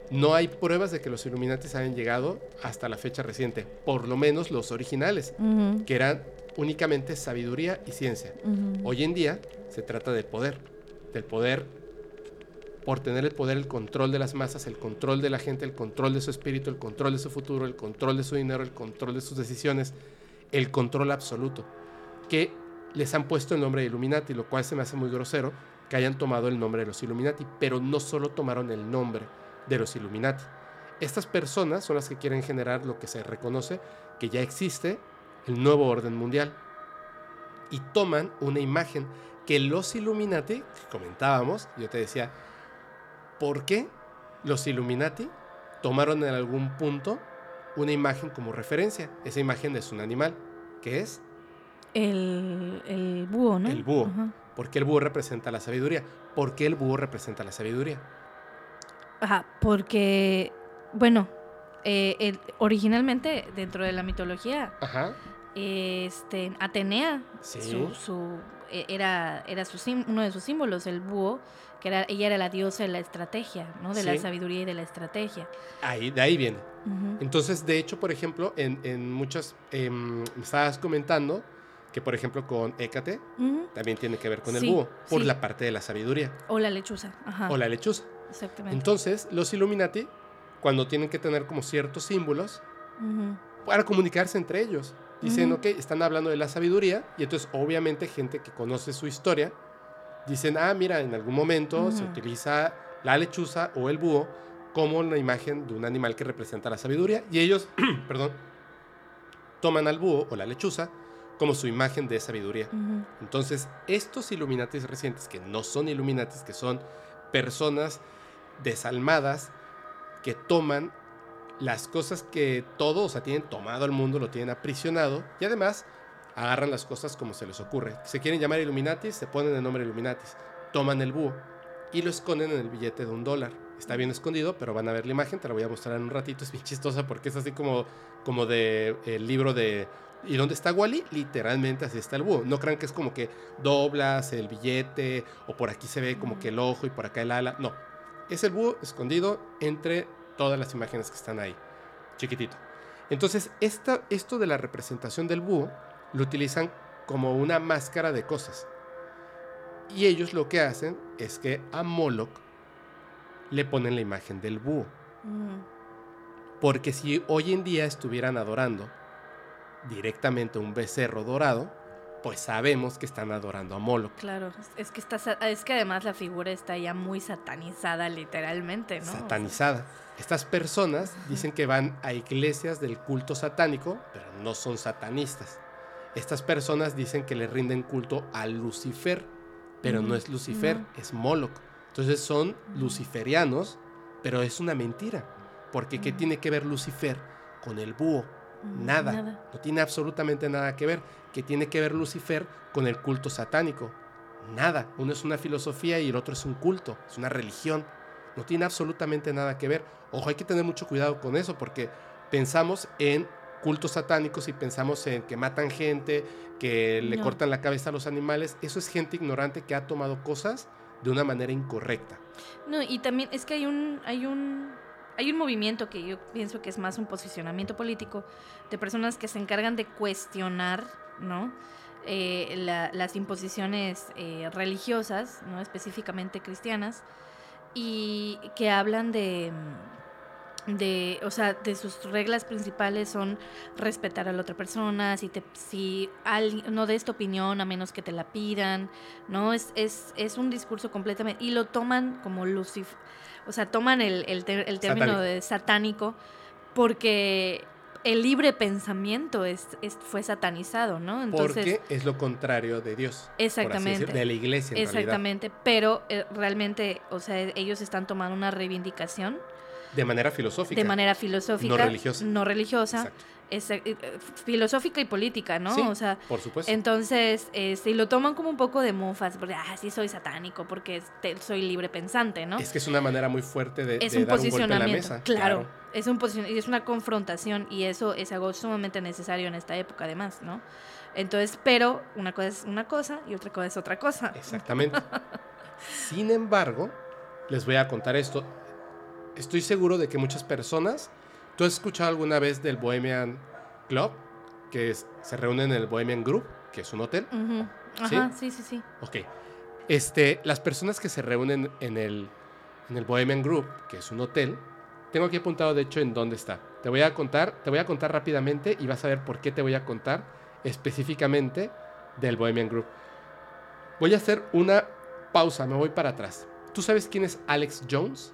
No hay pruebas de que los Illuminati hayan llegado hasta la fecha reciente, por lo menos los originales, que eran únicamente sabiduría y ciencia. Hoy en día se trata de poder, del poder por tener el poder, el control de las masas, el control de la gente, el control de su espíritu, el control de su futuro, el control de su dinero, el control de sus decisiones, el control absoluto, que les han puesto el nombre de Illuminati, lo cual se me hace muy grosero que hayan tomado el nombre de los Illuminati, pero no solo tomaron el nombre de los Illuminati. Estas personas son las que quieren generar lo que se reconoce que ya existe el nuevo orden mundial y toman una imagen que los Illuminati, que comentábamos, yo te decía, ¿por qué los Illuminati tomaron en algún punto una imagen como referencia? Esa imagen es un animal, que es El, el búho, ¿no? el búho. Ajá. ¿Por qué el búho representa la sabiduría? ¿Por qué el búho representa la sabiduría? Ajá, porque, bueno, eh, el- originalmente dentro de la mitología, Ajá. este, Atenea, Sí. su, su- e- era, era su sim- uno de sus símbolos, el búho, que era, ella era la diosa de la estrategia, ¿no? De la Sí. sabiduría y de la estrategia. Ahí, de ahí viene. Entonces, de hecho, por ejemplo, en, en muchas, me estabas comentando que, por ejemplo, con Hécate también tiene que ver con el búho, por sí. la parte de la sabiduría O la lechuza, ajá. o la lechuza. Exactamente. Entonces, los Illuminati, cuando tienen que tener como ciertos símbolos para comunicarse entre ellos, dicen, ok, están hablando de la sabiduría, y entonces, obviamente, gente que conoce su historia, dicen, ah, mira, en algún momento se utiliza la lechuza o el búho como una imagen de un animal que representa la sabiduría, y ellos, perdón, toman al búho o la lechuza como su imagen de sabiduría. Entonces, estos Illuminatis recientes, que no son Illuminatis, que son personas desalmadas que toman las cosas que todo, o sea, tienen tomado al mundo, lo tienen aprisionado y además agarran las cosas como se les ocurre. Se quieren llamar Illuminatis, se ponen el nombre Illuminatis, toman el búho y lo esconden en el billete de un dólar. Está bien escondido, pero van a ver la imagen, te la voy a mostrar en un ratito, es bien chistosa porque es así como, como de el libro de ¿Y dónde está Wally? Literalmente así está el búho. No crean que es como que doblas el billete o por aquí se ve como que el ojo y por acá el ala. No. Es el búho escondido entre todas las imágenes que están ahí, chiquitito. Entonces, esta, esto de la representación del búho lo utilizan como una máscara de cosas. Y ellos lo que hacen es que a Moloch le ponen la imagen del búho. Mm, Porque si hoy en día estuvieran adorando directamente un becerro dorado, pues sabemos que están adorando a Moloch. claro, es que está, es que además la figura está ya muy satanizada literalmente, ¿no? satanizada. Estas personas dicen que van a iglesias del culto satánico, pero no son satanistas. Estas personas dicen que le rinden culto a Lucifer, pero no es Lucifer, no. es Moloch. Entonces son luciferianos, pero es una mentira. Porque ¿qué tiene que ver Lucifer con el búho? Mm, Nada. nada. No tiene absolutamente nada que ver. ¿Qué tiene que ver Lucifer con el culto satánico? Nada. Uno es una filosofía y el otro es un culto, es una religión. No tiene absolutamente nada que ver. Ojo, hay que tener mucho cuidado con eso porque pensamos en cultos satánicos y pensamos en que matan gente, que le No. cortan la cabeza a los animales. Eso es gente ignorante que ha tomado cosas de una manera incorrecta. No, y también es que hay un, hay un, hay un movimiento que yo pienso que es más un posicionamiento político de personas que se encargan de cuestionar, ¿no? Eh, la- las imposiciones eh, religiosas, ¿no? Específicamente cristianas, y que hablan de de, o sea, de sus reglas principales son respetar a la otra persona, si te, si alguien no des tu opinión a menos que te la pidan, ¿no? Es, es, es un discurso completamente, y lo toman como Lucifer, o sea, toman el, el, ter- el término Satánico. de satánico porque el libre pensamiento es, es- fue satanizado, ¿no? Entonces, porque es lo contrario de Dios. Exactamente. decir, de la iglesia. En realidad. exactamente, pero eh, realmente, o sea, ellos están tomando una reivindicación De manera filosófica. de manera filosófica, No religiosa. no religiosa, es, eh, eh, filosófica y política, ¿no? Sí, o sea, por supuesto. entonces, este, y lo toman como un poco de mofas, porque, ah, sí soy satánico, porque este, soy libre pensante, ¿no? Es que es una manera muy fuerte de, Es de un dar un golpe en la posicionamiento, mesa. claro, es un posicion- y es una confrontación y eso es algo sumamente necesario en esta época, además, ¿no? Entonces, pero una cosa es una cosa y otra cosa es otra cosa. Exactamente. Sin embargo, les voy a contar esto. Estoy seguro de que muchas personas. ¿Tú has escuchado alguna vez del Bohemian Club? Que es- se reúnen en el Bohemian Group, que es un hotel. Ajá, sí, sí, sí. Ok. Este, las personas que se reúnen en el, en el Bohemian Group, que es un hotel, tengo aquí apuntado de hecho en dónde está. Te voy a contar, te voy a contar rápidamente y vas a ver por qué te voy a contar específicamente del Bohemian Group. Voy a hacer una pausa, me voy para atrás. ¿Tú sabes quién es Alex Jones?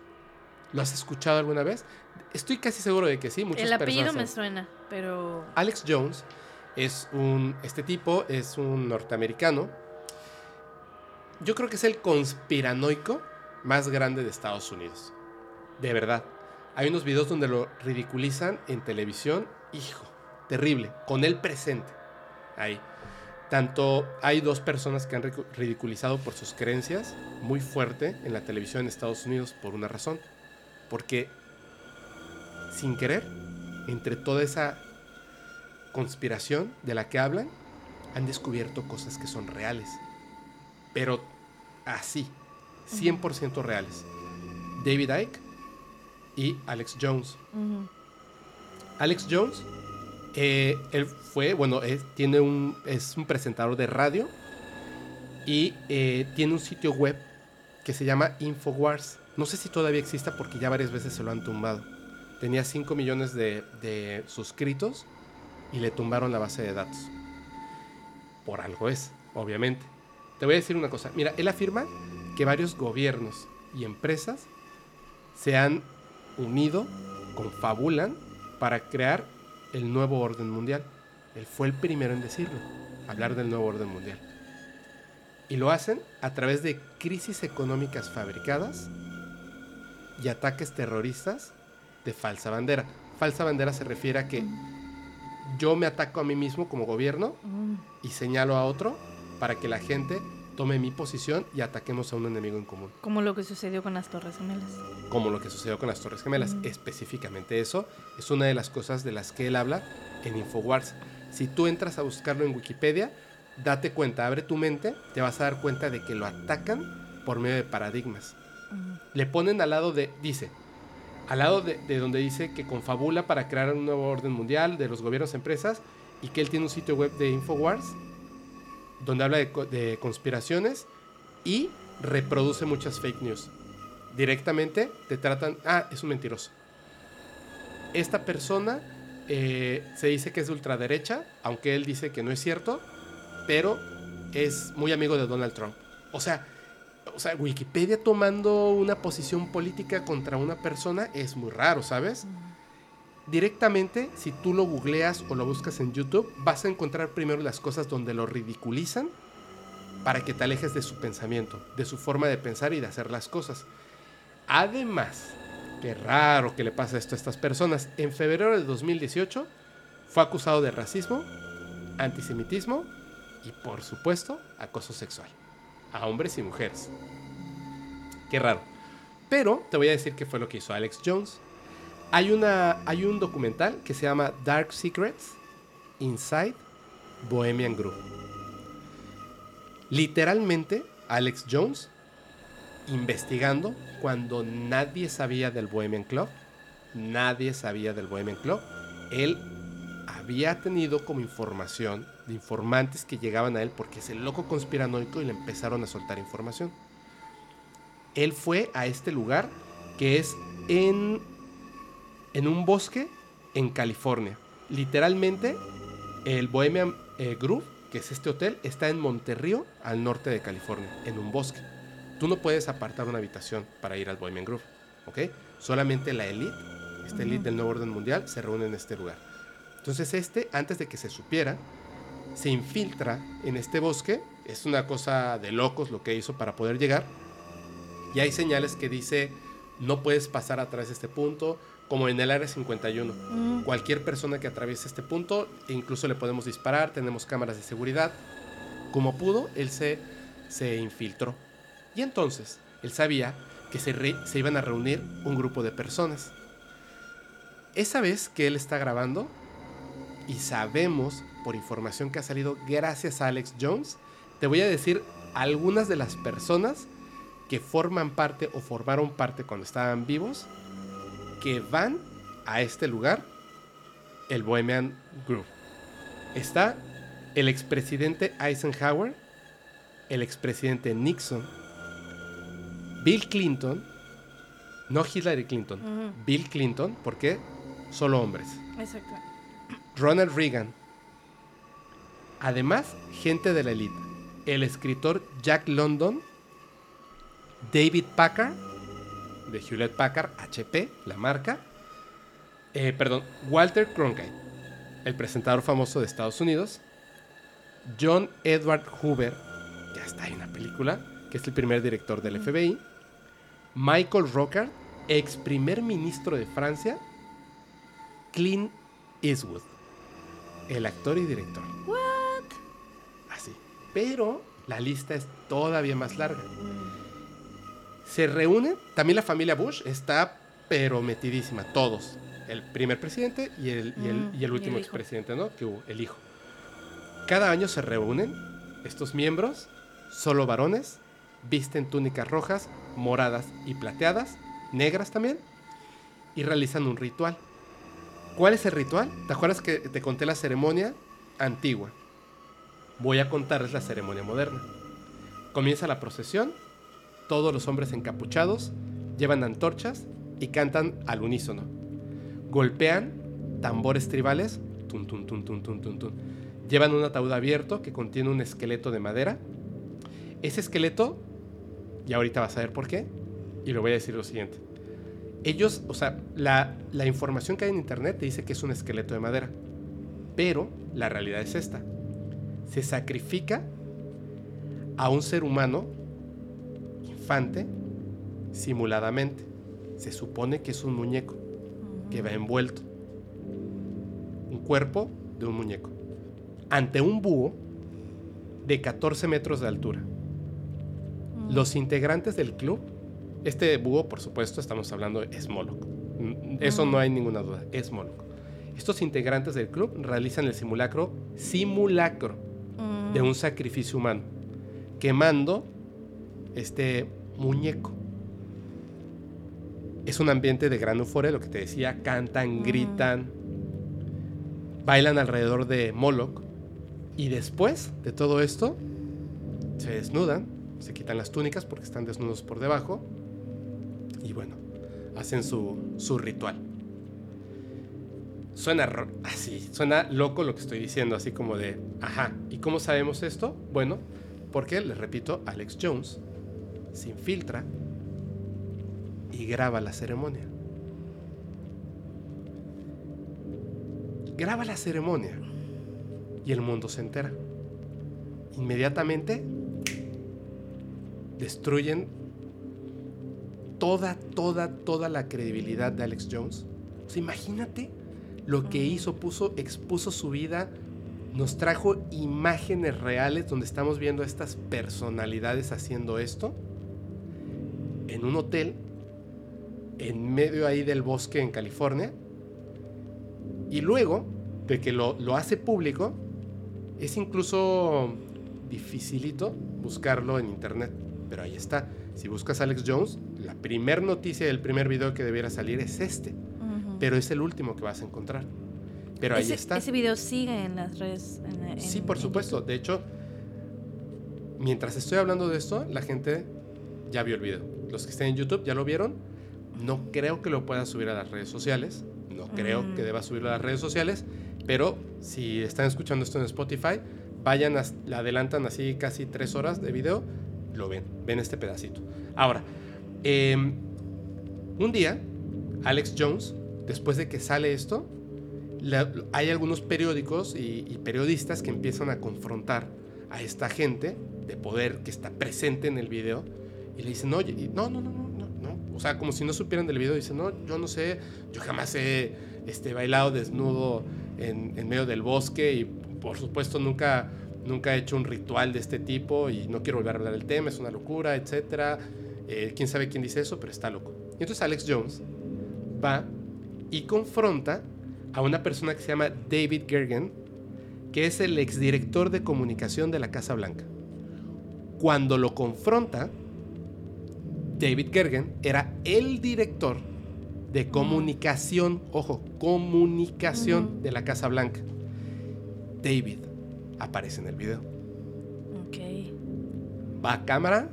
¿Lo has escuchado alguna vez? Estoy casi seguro de que sí. Muchas El apellido personas me suena, pero Alex Jones es un. Este tipo es un norteamericano. Yo creo que es el conspiranoico más grande de Estados Unidos. De verdad. Hay unos videos donde lo ridiculizan en televisión. Hijo, terrible. Con él presente. Ahí. Tanto hay dos personas que han ridiculizado por sus creencias muy fuerte en la televisión en Estados Unidos por una razón. Porque sin querer, entre toda esa conspiración de la que hablan, han descubierto cosas que son reales. Pero así, 100% reales. David Icke y Alex Jones. Alex Jones, eh, él fue, bueno, es, tiene un, es un presentador de radio y eh, tiene un sitio web que se llama Infowars. No sé si todavía exista porque ya varias veces se lo han tumbado. Tenía 5 millones de, de suscritos y le tumbaron la base de datos. Por algo es, obviamente. Te voy a decir una cosa. Mira, él afirma que varios gobiernos y empresas se han unido, confabulan para crear el nuevo orden mundial. Él fue el primero en decirlo, hablar del nuevo orden mundial. Y lo hacen a través de crisis económicas fabricadas y ataques terroristas de falsa bandera. Falsa bandera se refiere a que yo me ataco a mí mismo como gobierno y señalo a otro para que la gente tome mi posición y ataquemos a un enemigo en común. Como lo que sucedió con las Torres Gemelas. Como lo que sucedió con las Torres Gemelas. Específicamente eso es una de las cosas de las que él habla en Infowars. Si tú entras a buscarlo en Wikipedia, date cuenta, abre tu mente, te vas a dar cuenta de que lo atacan por medio de paradigmas. Le ponen al lado de, dice, al lado de, de, donde dice que confabula para crear un nuevo orden mundial de los gobiernos, empresas, y que él tiene un sitio web de Infowars, donde habla de, de conspiraciones y reproduce muchas fake news. Directamente te tratan, ah, es un mentiroso. Esta persona eh, se dice que es de ultraderecha, aunque él dice que no es cierto, pero es muy amigo de Donald Trump. O sea, o sea, Wikipedia tomando una posición política contra una persona es muy raro, ¿sabes? Directamente, si tú lo googleas o lo buscas en YouTube, vas a encontrar primero las cosas donde lo ridiculizan para que te alejes de su pensamiento, de su forma de pensar y de hacer las cosas. Además, qué raro que le pase esto a estas personas. En febrero de 2018 fue acusado de racismo, antisemitismo y, por supuesto, acoso sexual a hombres y mujeres. Qué raro. Pero te voy a decir qué fue lo que hizo Alex Jones. Hay, una, hay un documental que se llama Dark Secrets Inside Bohemian Group. Literalmente, Alex Jones investigando cuando nadie sabía del Bohemian Club. Nadie sabía del Bohemian Club. Él había tenido como información de informantes que llegaban a él porque es el loco conspiranoico y le empezaron a soltar información. Él fue a este lugar que es en, en un bosque en California. Literalmente, el Bohemian eh, Groove, que es este hotel, está en Monterrío, al norte de California, en un bosque. Tú no puedes apartar una habitación para ir al Bohemian Groove, ¿ok? Solamente la elite, esta elite del nuevo orden mundial, se reúne en este lugar. Entonces este, antes de que se supiera, se infiltra en este bosque. Es una cosa de locos lo que hizo para poder llegar. Y hay señales que dice, no puedes pasar a través de este punto, como en el área 51. Mm. Cualquier persona que atraviese este punto, incluso le podemos disparar, tenemos cámaras de seguridad. Como pudo, él se, se infiltró. Y entonces, él sabía que se, se iban a reunir un grupo de personas. Esa vez que él está grabando, y sabemos por información que ha salido gracias a Alex Jones, te voy a decir algunas de las personas que forman parte o formaron parte cuando estaban vivos, que van a este lugar, el Bohemian Group. Está el expresidente Eisenhower, el expresidente Nixon, Bill Clinton, no Hillary Clinton, Bill Clinton, porque solo hombres. Exacto. Ronald Reagan. Además, gente de la élite. El escritor Jack London, David Packard, de Hewlett Packard, HP, la marca. Eh, perdón, Walter Cronkite, el presentador famoso de Estados Unidos. John Edward Hoover, ya está en la película, que es el primer director del FBI. Michael Rocker, ex primer ministro de Francia. Clint Eastwood el actor y director. Pero la lista es todavía más larga. Se reúnen, también la familia Bush está pero metidísima, todos. El primer presidente y el, y el, y el último expresidente, ¿no? Que hubo, el hijo. Cada año se reúnen estos miembros, solo varones, visten túnicas rojas, moradas y plateadas, negras también, y realizan un ritual. ¿Cuál es el ritual? ¿Te acuerdas que te conté la ceremonia antigua? Voy a contarles la ceremonia moderna. Comienza la procesión, todos los hombres encapuchados llevan antorchas y cantan al unísono. Golpean tambores tribales, tun, tun, tun, tun, tun, tun, tun. Llevan un ataúd abierto que contiene un esqueleto de madera. Ese esqueleto, y ahorita vas a ver por qué, y lo voy a decir lo siguiente ellos, o sea, la, información que hay en internet te dice que es un esqueleto de madera. Pero la realidad es esta. Se sacrifica a un ser humano infante simuladamente. Se supone que es un muñeco que va envuelto. Un cuerpo de un muñeco. Ante un búho de 14 metros de altura. Los integrantes del club este búho, por supuesto, estamos hablando, es Moloch. Eso no hay ninguna duda, es Moloch. Estos integrantes del club realizan el simulacro, simulacro de un sacrificio humano, quemando este muñeco. Es un ambiente de gran euforia, lo que te decía, cantan, gritan, bailan alrededor de Moloch y después de todo esto se desnudan, se quitan las túnicas porque están desnudos por debajo y bueno, hacen su, su ritual. Suena así, suena loco lo que estoy diciendo, así como de, ajá, ¿y cómo sabemos esto? Bueno, porque, les repito, Alex Jones se infiltra y graba la ceremonia. Graba la ceremonia y el mundo se entera. Inmediatamente destruyen toda, toda, toda la credibilidad de Alex Jones. imagínate lo que hizo, puso, expuso su vida, nos trajo imágenes reales donde estamos viendo a estas personalidades haciendo esto en un hotel en medio ahí del bosque en California. Y luego de que lo, lo hace público, es incluso dificilito buscarlo en internet. Pero ahí está. Si buscas Alex Jones, la primer noticia del primer video que debiera salir es este. Pero es el último que vas a encontrar. Pero ahí está. Ese video sigue en las redes. sí, por supuesto. De hecho, mientras estoy hablando de esto, la gente ya vio el video. Los que estén en YouTube ya lo vieron. No creo que lo puedan subir a las redes sociales. No creo que deba subirlo a las redes sociales. Pero si están escuchando esto en Spotify, vayan, a, adelantan así casi tres horas de video, lo ven, ven este pedacito. Ahora, em, un día, Alex Jones después de que sale esto, hay algunos periódicos y, periodistas que empiezan a confrontar a esta gente de poder que está presente en el video y le dicen, oye, no, no, no, no, no, no. O sea, como si no supieran del video, dicen, no, yo no sé, yo jamás he este, bailado desnudo en, medio del bosque y por supuesto nunca, nunca he hecho un ritual de este tipo y no quiero volver a hablar del tema, es una locura, etc. Eh, quién sabe quién dice eso, pero está loco. Y entonces Alex Jones va y confronta a una persona que se llama David Gergen, que es el exdirector de comunicación de la Casa Blanca. Cuando lo confronta, David Gergen era el director de comunicación, ojo, comunicación de la Casa Blanca. David aparece en el video. Ok. Va a cámara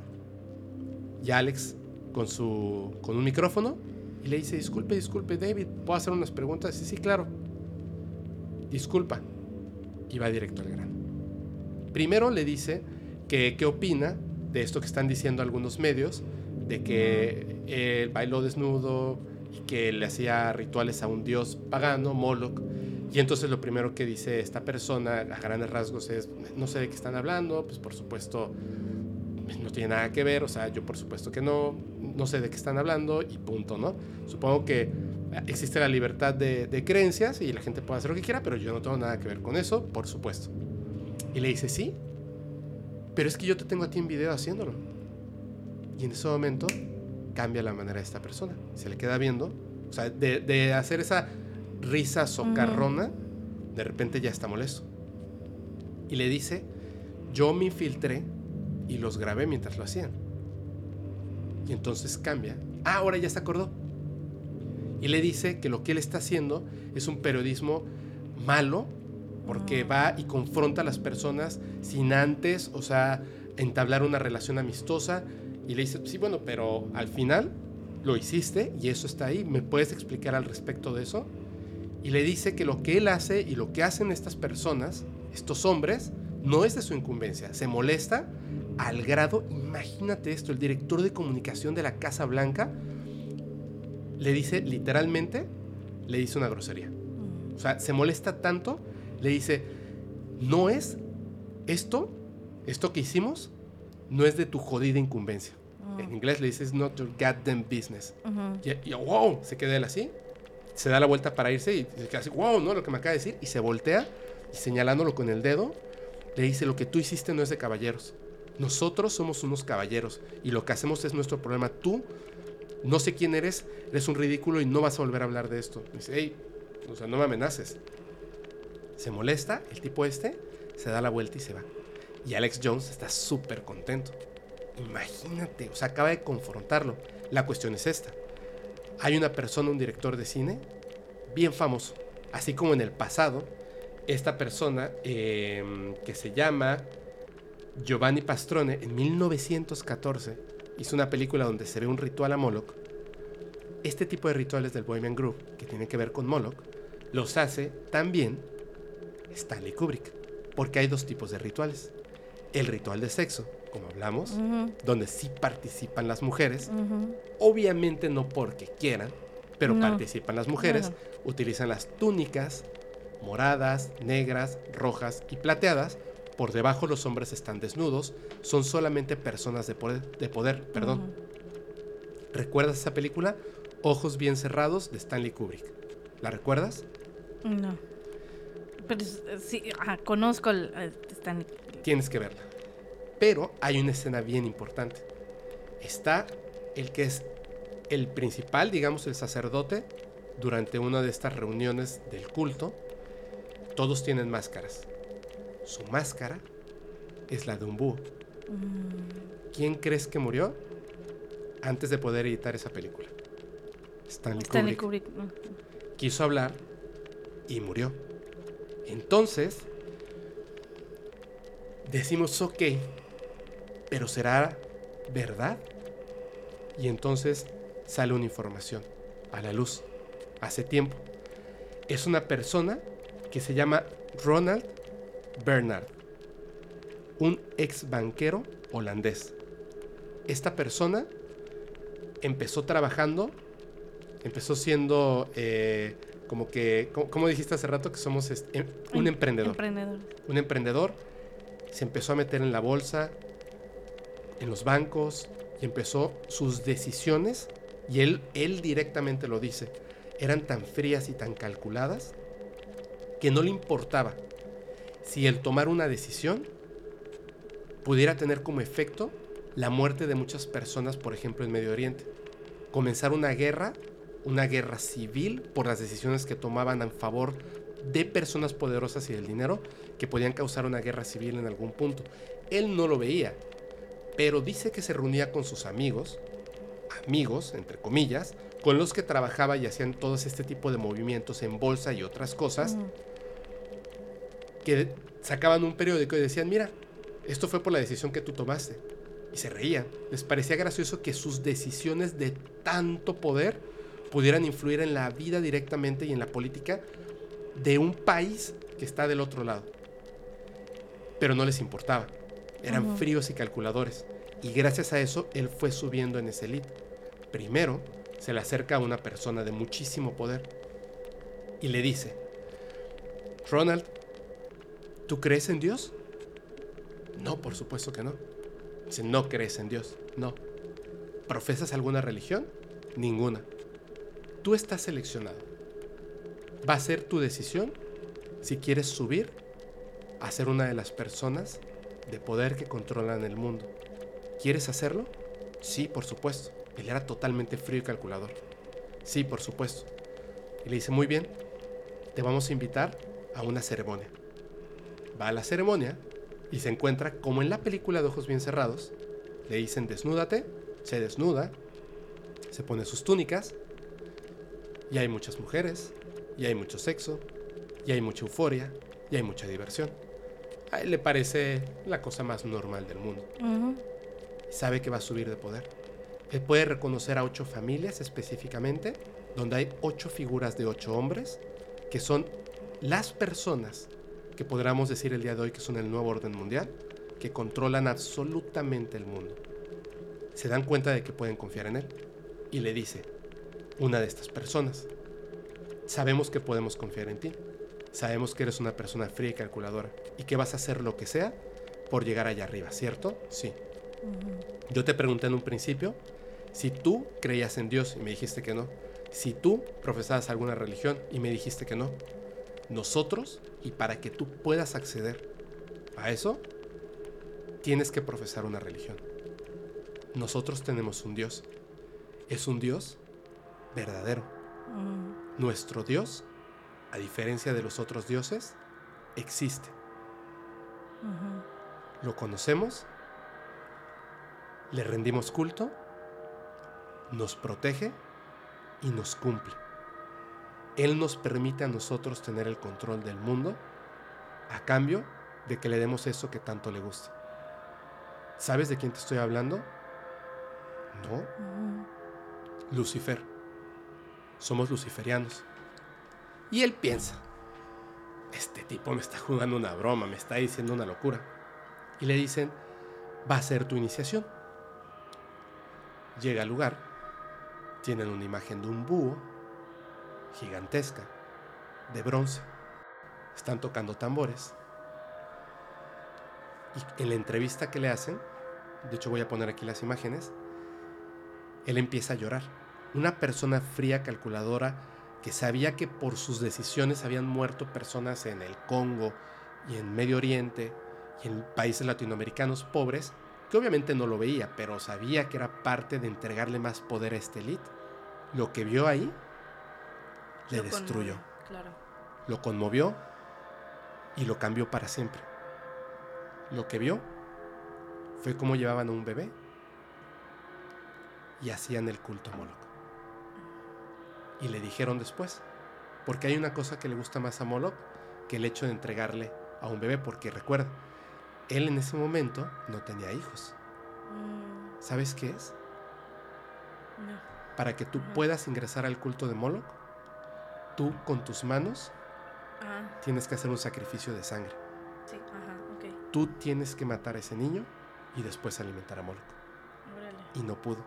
y Alex con, su, con un micrófono y le dice, disculpe, disculpe, David, ¿puedo hacer unas preguntas? Sí, sí, claro. Disculpa. Y va directo al grano. Primero le dice que qué opina de esto que están diciendo algunos medios, de que él bailó desnudo y que le hacía rituales a un dios pagano, Moloch. Y entonces lo primero que dice esta persona a grandes rasgos es, no sé de qué están hablando, pues por supuesto no tiene nada que ver, o sea, yo por supuesto que no, no sé de qué están hablando y punto, ¿no? Supongo que existe la libertad de, creencias y la gente puede hacer lo que quiera, pero yo no tengo nada que ver con eso, por supuesto. Y le dice, sí, pero es que yo te tengo a ti en video haciéndolo. Y en ese momento cambia la manera de esta persona. Se le queda viendo, o sea, de, hacer esa risa socarrona, de repente ya está molesto. Y le dice, yo me infiltré y los grabé mientras lo hacían. Y entonces cambia. Ah, ahora ya se acordó. Y le dice que lo que él está haciendo es un periodismo malo porque va y confronta a las personas sin antes, o sea, entablar una relación amistosa. Y le dice, sí, bueno, pero al final lo hiciste y eso está ahí. ¿Me puedes explicar al respecto de eso? Y le dice que lo que él hace y lo que hacen estas personas, estos hombres, no es de su incumbencia. Se molesta al grado, imagínate esto, el director de comunicación de la Casa Blanca le dice literalmente, le dice una grosería. Mm. O sea, se molesta tanto, le dice, no es esto, esto que hicimos, no es de tu jodida incumbencia. Mm. En inglés le dices, not your goddamn business. y, wow, se queda él así, se da la vuelta para irse y se queda así, wow, no, lo que me acaba de decir, y se voltea y señalándolo con el dedo, le dice, lo que tú hiciste no es de caballeros. Nosotros somos unos caballeros y lo que hacemos es nuestro problema. Tú, no sé quién eres, eres un ridículo y no vas a volver a hablar de esto. Dice, hey, o sea, no me amenaces. Se molesta, el tipo este se da la vuelta y se va. Y Alex Jones está súper contento. Imagínate, o sea, acaba de confrontarlo. La cuestión es esta. hay una persona, un director de cine, bien famoso. Así como en el pasado, esta persona em, que se llama Giovanni Pastrone, en 1914, hizo una película donde se ve un ritual a Moloch. Este tipo de rituales del Bohemian Groove, que tienen que ver con Moloch, los hace también Stanley Kubrick. Porque hay dos tipos de rituales. El ritual de sexo, como hablamos, donde sí participan las mujeres. Obviamente no porque quieran, pero participan las mujeres. Utilizan las túnicas moradas, negras, rojas y plateadas. Por debajo los hombres están desnudos. Son solamente personas de poder. De poder perdón. ¿Recuerdas esa película? Ojos bien cerrados de Stanley Kubrick. ¿La recuerdas? No. Pero sí, conozco el, Stanley Tienes que verla. Pero hay una escena bien importante. Está el que es el principal, digamos, el sacerdote, durante una de estas reuniones del culto. Todos tienen máscaras. Su máscara es la de un búho. Mm. ¿Quién crees que murió antes de poder editar esa película? Stanley, Kubrick. Quiso hablar y murió. Entonces, decimos, ok, pero ¿será verdad? Y entonces sale una información a la luz hace tiempo. Es una persona que se llama Ronald Bernard, un ex banquero holandés. Esta persona empezó trabajando, empezó siendo eh, como que, como dijiste hace rato, que somos em, un emprendedor. emprendedor. Un emprendedor se empezó a meter en la bolsa, en los bancos y empezó sus decisiones, y él, él directamente lo dice, eran tan frías y tan calculadas que no le importaba si el tomar una decisión pudiera tener como efecto la muerte de muchas personas, por ejemplo, en Medio Oriente. Comenzar una guerra, una guerra civil por las decisiones que tomaban en favor de personas poderosas y del dinero que podían causar una guerra civil en algún punto. Él no lo veía, pero dice que se reunía con sus amigos, amigos, entre comillas, con los que trabajaba y hacían todos este tipo de movimientos en bolsa y otras cosas, que sacaban un periódico y decían, mira, esto fue por la decisión que tú tomaste. Y se reían. Les parecía gracioso que sus decisiones de tanto poder pudieran influir en la vida directamente y en la política de un país que está del otro lado. Pero no les importaba eran fríos y calculadores. Y gracias a eso él fue subiendo en ese elite. Primero se le acerca a una persona de muchísimo poder y le dice, Ronald, ¿tú crees en Dios? No, por supuesto que no. Dice, no crees en Dios. No. ¿Profesas alguna religión? Ninguna. Tú estás seleccionado. Va a ser tu decisión si quieres subir a ser una de las personas de poder que controlan el mundo. ¿Quieres hacerlo? Sí, por supuesto. Él era totalmente frío y calculador. Sí, por supuesto. Y le dice, muy bien, te vamos a invitar a una ceremonia. Va a la ceremonia y se encuentra como en la película de ojos bien cerrados. Le dicen, desnúdate, se desnuda, se pone sus túnicas, y hay muchas mujeres, y hay mucho sexo, y hay mucha euforia, y hay mucha diversión a él le parece la cosa más normal del mundo. Sabe que va a subir de poder. Él puede reconocer a ocho familias específicamente, donde hay ocho figuras de ocho hombres, que son las personas que podríamos decir el día de hoy que son el nuevo orden mundial, que controlan absolutamente el mundo. Se dan cuenta de que pueden confiar en él. Y le dice, una de estas personas, sabemos que podemos confiar en ti. Sabemos que eres una persona fría y calculadora y que vas a hacer lo que sea por llegar allá arriba, ¿cierto? Sí. Yo te pregunté en un principio si tú creías en Dios y me dijiste que no. Si tú profesabas alguna religión y me dijiste que no. Nosotros, y para que tú puedas acceder a eso, tienes que profesar una religión. Nosotros tenemos un Dios. Es un Dios verdadero. Nuestro Dios a diferencia de los otros dioses, existe. Lo conocemos, le rendimos culto, nos protege y nos cumple. Él nos permite a nosotros tener el control del mundo a cambio de que le demos eso que tanto le gusta. ¿Sabes de quién te estoy hablando? No. Lucifer. Somos luciferianos. Y él piensa, este tipo me está jugando una broma, me está diciendo una locura. Y le dicen, va a ser tu iniciación. Llega al lugar, tienen una imagen de un búho gigantesca, de bronce. Están tocando tambores. Y en la entrevista que le hacen, de hecho voy a poner aquí las imágenes, él empieza a llorar. Una persona fría, calculadora, que sabía que por sus decisiones habían muerto personas en el Congo y en Medio Oriente y en países latinoamericanos pobres, que obviamente no lo veía, pero sabía que era parte de entregarle más poder a este elite. Lo que vio ahí le destruyó. Lo conmovió y lo cambió para siempre. Lo que vio fue cómo llevaban a un bebé y hacían el culto a Moloch. Y le dijeron después, porque hay una cosa que le gusta más a Moloch que el hecho de entregarle a un bebé, porque recuerda, él en ese momento no tenía hijos. Mm. ¿Sabes qué es? Para que tú puedas ingresar al culto de Moloch, tú con tus manos ah. tienes que hacer un sacrificio de sangre. Tú tienes que matar a ese niño y después alimentar a Moloch. Y no pudo.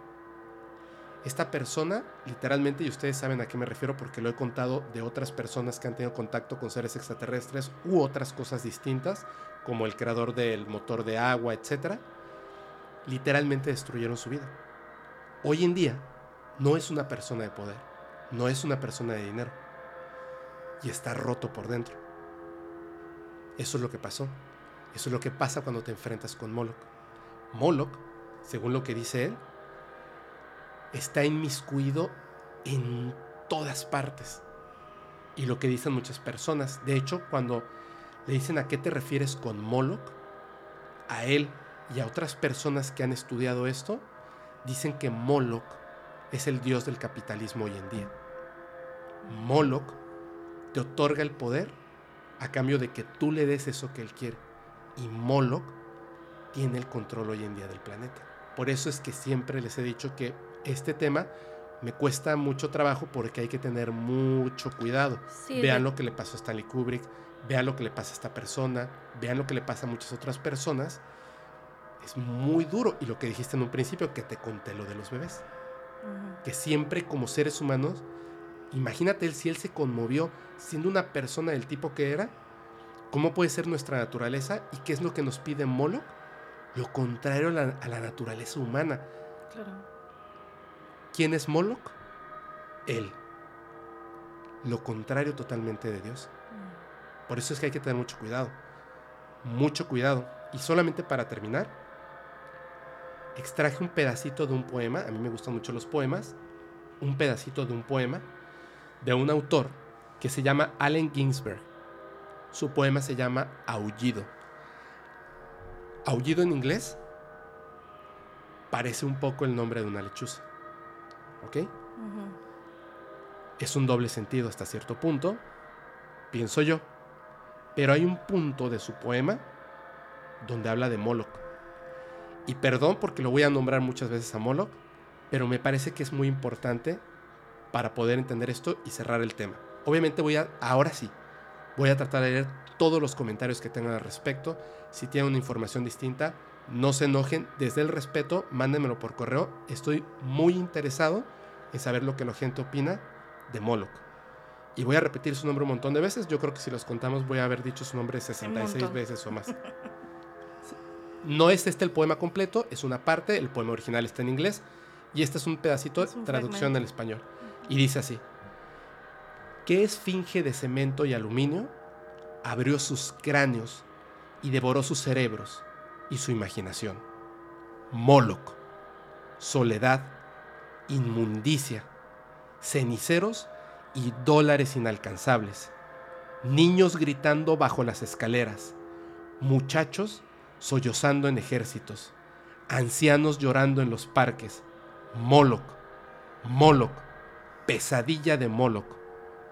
Esta persona, literalmente, y ustedes saben a qué me refiero porque lo he contado de otras personas que han tenido contacto con seres extraterrestres u otras cosas distintas, como el creador del motor de agua, etc., literalmente destruyeron su vida. Hoy en día, no es una persona de poder, no es una persona de dinero, y está roto por dentro. Eso es lo que pasó. Eso es lo que pasa cuando te enfrentas con Moloch. Moloch, según lo que dice él, está inmiscuido en todas partes. Y lo que dicen muchas personas. De hecho, cuando le dicen a qué te refieres con Moloch, a él y a otras personas que han estudiado esto, dicen que Moloch es el dios del capitalismo hoy en día. Moloch te otorga el poder a cambio de que tú le des eso que él quiere. Y Moloch tiene el control hoy en día del planeta. Por eso es que siempre les he dicho que este tema me cuesta mucho trabajo porque hay que tener mucho cuidado. vean lo que le pasó a Stanley Kubrick, vean lo que le pasa a esta persona, vean lo que le pasa a muchas otras personas. Es muy duro. Y lo que dijiste en un principio, que te conté lo de los bebés. Que siempre como seres humanos, imagínate él si él se conmovió siendo una persona del tipo que era, ¿cómo puede ser nuestra naturaleza y qué es lo que nos pide Molo? Lo contrario a la, a la naturaleza humana. Claro ¿Quién es Moloch? Él. Lo contrario totalmente de Dios. Mm. Por eso es que hay que tener mucho cuidado. Mucho cuidado. Y solamente para terminar, extraje un pedacito de un poema. A mí me gustan mucho los poemas. Un pedacito de un poema de un autor que se llama Allen Ginsberg. Su poema se llama Aullido. Aullido en inglés parece un poco el nombre de una lechuza. ¿Ok? Es un doble sentido hasta cierto punto, pienso yo. Pero hay un punto de su poema donde habla de Moloch. Y perdón porque lo voy a nombrar muchas veces a Moloch, pero me parece que es muy importante para poder entender esto y cerrar el tema. Obviamente voy a, ahora sí, voy a tratar de leer todos los comentarios que tengan al respecto. Si tienen una información distinta, no se enojen, desde el respeto, mándenmelo por correo. Estoy muy interesado en saber lo que la gente opina de Moloch. Y voy a repetir su nombre un montón de veces. Yo creo que si los contamos voy a haber dicho su nombre 66 veces o más. No es este el poema completo, es una parte, el poema original está en inglés y este es un pedacito de traducción al español. Y dice así, ¿qué esfinge de cemento y aluminio abrió sus cráneos y devoró sus cerebros? y su imaginación. Moloch, soledad, inmundicia, ceniceros y dólares inalcanzables, niños gritando bajo las escaleras, muchachos sollozando en ejércitos, ancianos llorando en los parques, Moloch, Moloch, pesadilla de Moloch.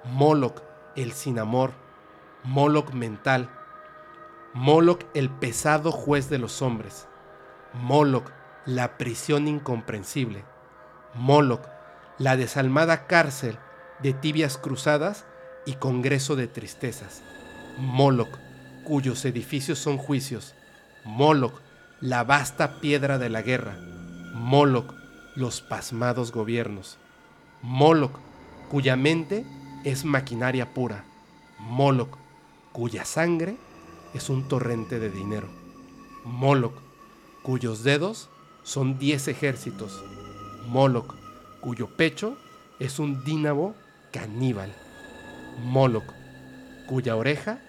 Moloch, el sin amor. Moloch mental. Moloch, el pesado juez de los hombres. Moloch, la prisión incomprensible. Moloch, la desalmada cárcel de tibias cruzadas y congreso de tristezas. Moloch, cuyos edificios son juicios. Moloch, la vasta piedra de la guerra. Moloch, los pasmados gobiernos. Moloch, cuya mente es maquinaria pura. Moloch, cuya sangre es un torrente de dinero. Moloch, cuyos dedos son diez ejércitos. Moloch, cuyo pecho es un dínamo caníbal. Moloch, cuya oreja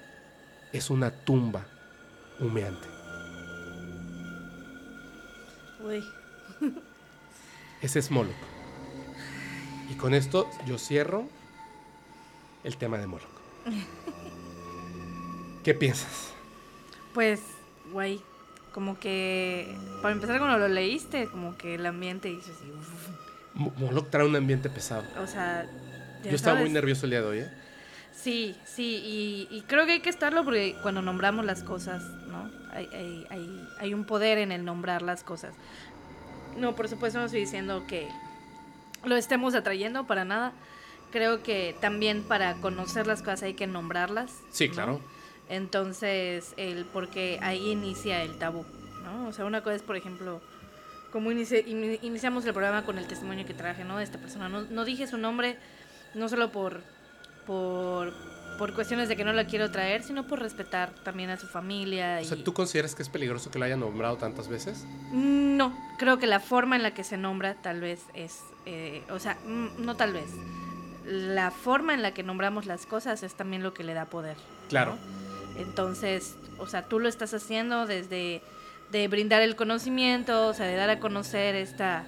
es una tumba humeante. Uy. Ese es Moloch. Y con esto yo cierro el tema de Moloch. ¿Qué piensas? Pues, güey, como que, para empezar, cuando lo leíste, como que el ambiente hizo así. uf. Mo- Moloch trae un ambiente pesado. O sea, Yo estaba muy nervioso el día de hoy, ¿eh? Sí, sí, y, y creo que hay que estarlo porque cuando nombramos las cosas, ¿no? Hay, hay, hay, hay un poder en el nombrar las cosas. No, por supuesto no estoy diciendo que lo estemos atrayendo para nada. Creo que también para conocer las cosas hay que nombrarlas. Sí, ¿no? claro. Entonces, el porque ahí inicia el tabú, ¿no? O sea, una cosa es, por ejemplo, como inici- ini- iniciamos el programa con el testimonio que traje, ¿no? De esta persona. No, no dije su nombre, no solo por, por, por cuestiones de que no la quiero traer, sino por respetar también a su familia. O sea, y- ¿tú consideras que es peligroso que lo hayan nombrado tantas veces? No, creo que la forma en la que se nombra tal vez es, eh, o sea, mm, no tal vez. La forma en la que nombramos las cosas es también lo que le da poder. ¿no? Claro. Entonces, o sea, tú lo estás haciendo desde de brindar el conocimiento, o sea, de dar a conocer esta,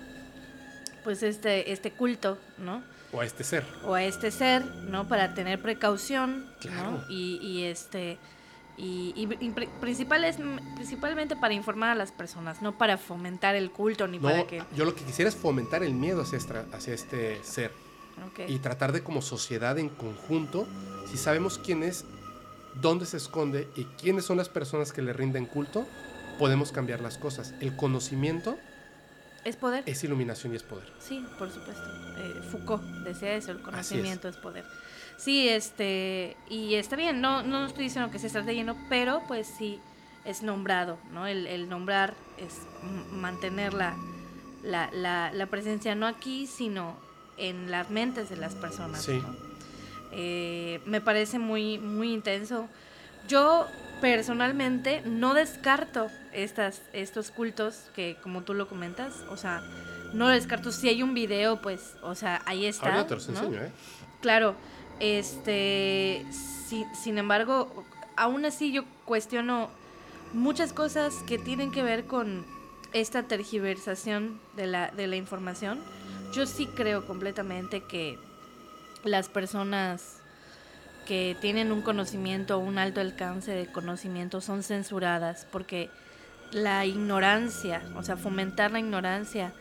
pues este, este culto, ¿no? O a este ser. o a este ser, ¿no? Para tener precaución, Claro. ¿no? Y, y este y, y pri- principal es- principalmente para informar a las personas, no para fomentar el culto ni No, para que yo lo que quisiera es fomentar el miedo hacia, este ser. ok. Y tratar de como sociedad en conjunto, si sabemos quién es, dónde se esconde y quiénes son las personas que le rinden culto, podemos cambiar las cosas. El conocimiento es poder. es iluminación y es poder. Sí, por supuesto. Eh, Foucault decía eso, el conocimiento es. poder. Sí, este, y está bien, no, no estoy diciendo que se esté lleno, pero pues sí es nombrado, ¿no? El, el nombrar es mantener la, la, la, la presencia no aquí, sino en las mentes de las personas. Sí. ¿no? Eh, me parece muy, muy intenso. Yo personalmente no descarto estas, estos cultos que, como tú lo comentas, o sea, no lo descarto. Si hay un video, pues, o sea, ahí está. Ahorita te los ¿no? enseño, ¿eh? Claro, este, si- sin embargo, aún así yo cuestiono muchas cosas que tienen que ver con esta tergiversación de la, de la información. Yo sí creo completamente que las personas que tienen un conocimiento, un alto alcance de conocimiento, son censuradas porque la ignorancia, o sea, fomentar la ignorancia,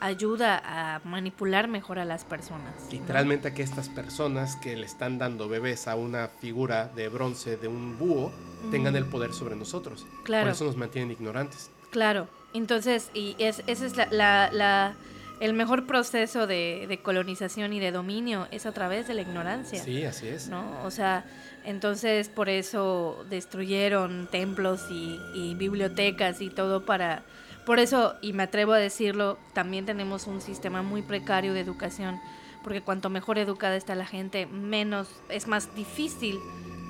ayuda a manipular mejor a las personas. ¿no? Literalmente a que estas personas que le están dando bebés a una figura de bronce de un búho tengan el poder sobre nosotros. Claro. Por eso nos mantienen ignorantes. Claro, entonces, y es, ese es la, la- la- el mejor proceso de, de colonización y de dominio es a través de la ignorancia. Sí, así es. ¿no? O sea, entonces por eso destruyeron templos y, y bibliotecas y todo para... Por eso, y me atrevo a decirlo, también tenemos un sistema muy precario de educación, porque cuanto mejor educada está la gente, menos, es más difícil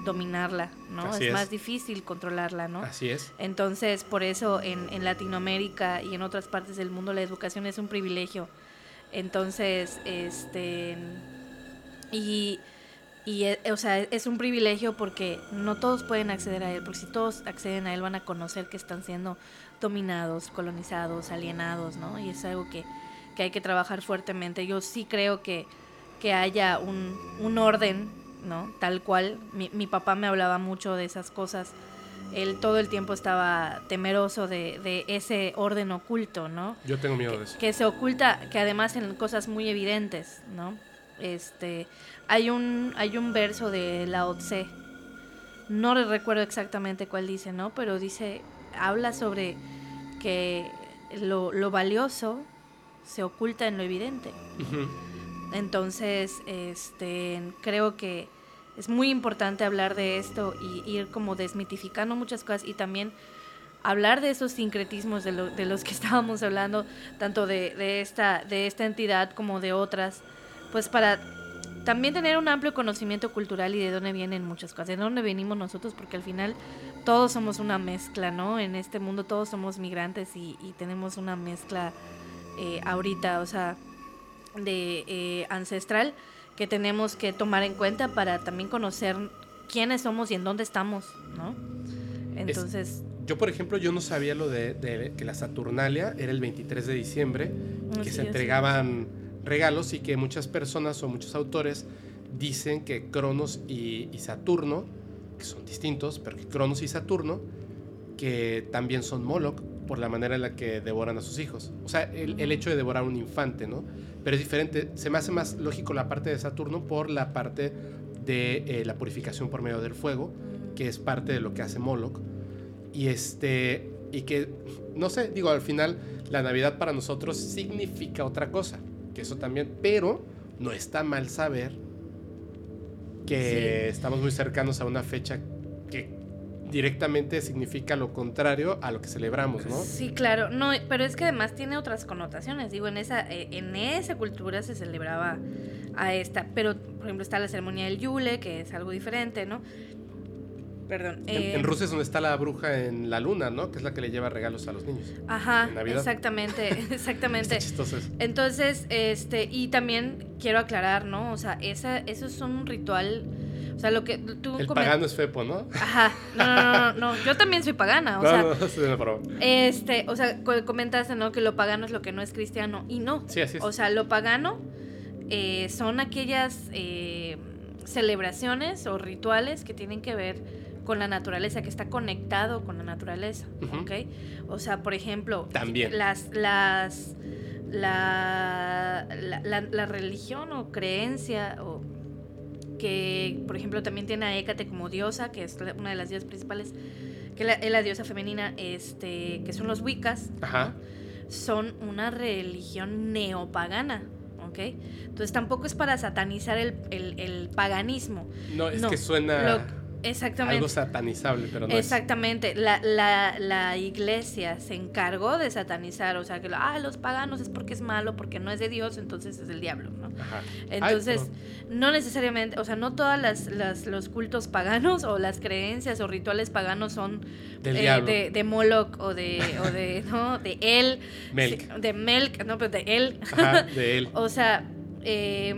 dominarla, ¿no? Es. más difícil controlarla, ¿no? Así es. Entonces, por eso en, en Latinoamérica y en otras partes del mundo la educación es un privilegio. Entonces, este y, y eh, o sea, es un privilegio porque no todos pueden acceder a él, porque si todos acceden a él van a conocer que están siendo dominados, colonizados, alienados, ¿no? Y es algo que, que hay que trabajar fuertemente. Yo sí creo que, que haya un, un orden, ¿no? Tal cual. Mi, mi papá me hablaba mucho de esas cosas. Él todo el tiempo estaba temeroso de, de ese orden oculto, ¿no? Yo tengo miedo de eso. que se oculta, que además en cosas muy evidentes, ¿no? Este, hay un, hay un verso de Lao Tse, no recuerdo exactamente cuál dice, ¿no? Pero dice, habla sobre que lo, lo valioso se oculta en lo evidente. Entonces, este, creo que es muy importante hablar de esto y ir como desmitificando muchas cosas y también hablar de esos sincretismos de, de los que estábamos hablando, tanto de, de, esta, de esta entidad como de otras, pues para también tener un amplio conocimiento cultural y de dónde vienen muchas cosas, de dónde venimos nosotros, porque al final todos somos una mezcla, ¿no? En este mundo todos somos migrantes y, tenemos una mezcla eh, ahorita, o sea, de eh, ancestral que tenemos que tomar en cuenta para también conocer quiénes somos y en dónde estamos, ¿no? Entonces... yo, por ejemplo, yo no sabía lo de, que la Saturnalia era el 23 de diciembre, que se entregaban regalos y que muchas personas o muchos autores dicen que Cronos y, Saturno, que son distintos, pero que Cronos y Saturno, que también son Moloch por la manera en la que devoran a sus hijos. O sea, el, hecho de devorar a un infante, ¿no? Pero es diferente, se me hace más lógico la parte de Saturno por la parte de eh, la purificación por medio del fuego, que es parte de lo que hace Moloch. Y este, y que, no sé, digo, al final la Navidad para nosotros significa otra cosa eso también, pero no está mal saber que estamos muy cercanos a una fecha que directamente significa lo contrario a lo que celebramos, ¿no? Sí, claro, no, pero es que además tiene otras connotaciones. Digo, en esa, eh, en esa cultura se celebraba a esta, pero por ejemplo está la ceremonia del Yule, que es algo diferente, ¿no? Perdón. En, eh, Rusia es donde está la bruja en la luna, ¿no? Que es la que le lleva regalos a los niños. Ajá, exactamente, exactamente. chistoso eso. Entonces, este, y también quiero aclarar, ¿no? O sea, esa, eso es un ritual... O sea, lo que tú... El pagano es Fepo, ¿no? Ajá. No, no, no, no, Yo también soy pagana. O sea, no, no, Este, o sea, comentaste, ¿no? Que lo pagano es lo que no es cristiano. Y no. Sí, así es. O sea, lo pagano eh, son aquellas eh, celebraciones o rituales que tienen que ver con la naturaleza, que está conectado con la naturaleza, ¿ok? O sea, por ejemplo, También. las, las, la, la, religión o creencia o que, por ejemplo, también tiene a Hécate como diosa, que es una de las diosas principales, que es la diosa femenina, este, que son los Wiccas, son una religión neopagana. ¿ok? Entonces tampoco es para satanizar el, el, paganismo. No, es que suena... Exactamente. Algo satanizable, pero no Exactamente. La, la, la, iglesia se encargó de satanizar, o sea, que ah, los paganos es porque es malo, porque no es de Dios, entonces es del diablo, ¿no? Ajá. Entonces, no necesariamente, o sea, no todas las, los cultos paganos o las creencias o rituales paganos son eh, de, de, Moloch o de, o de, ¿no? De él. Melk. De Melk, no, pero de él. Ajá, de él. o sea, eh,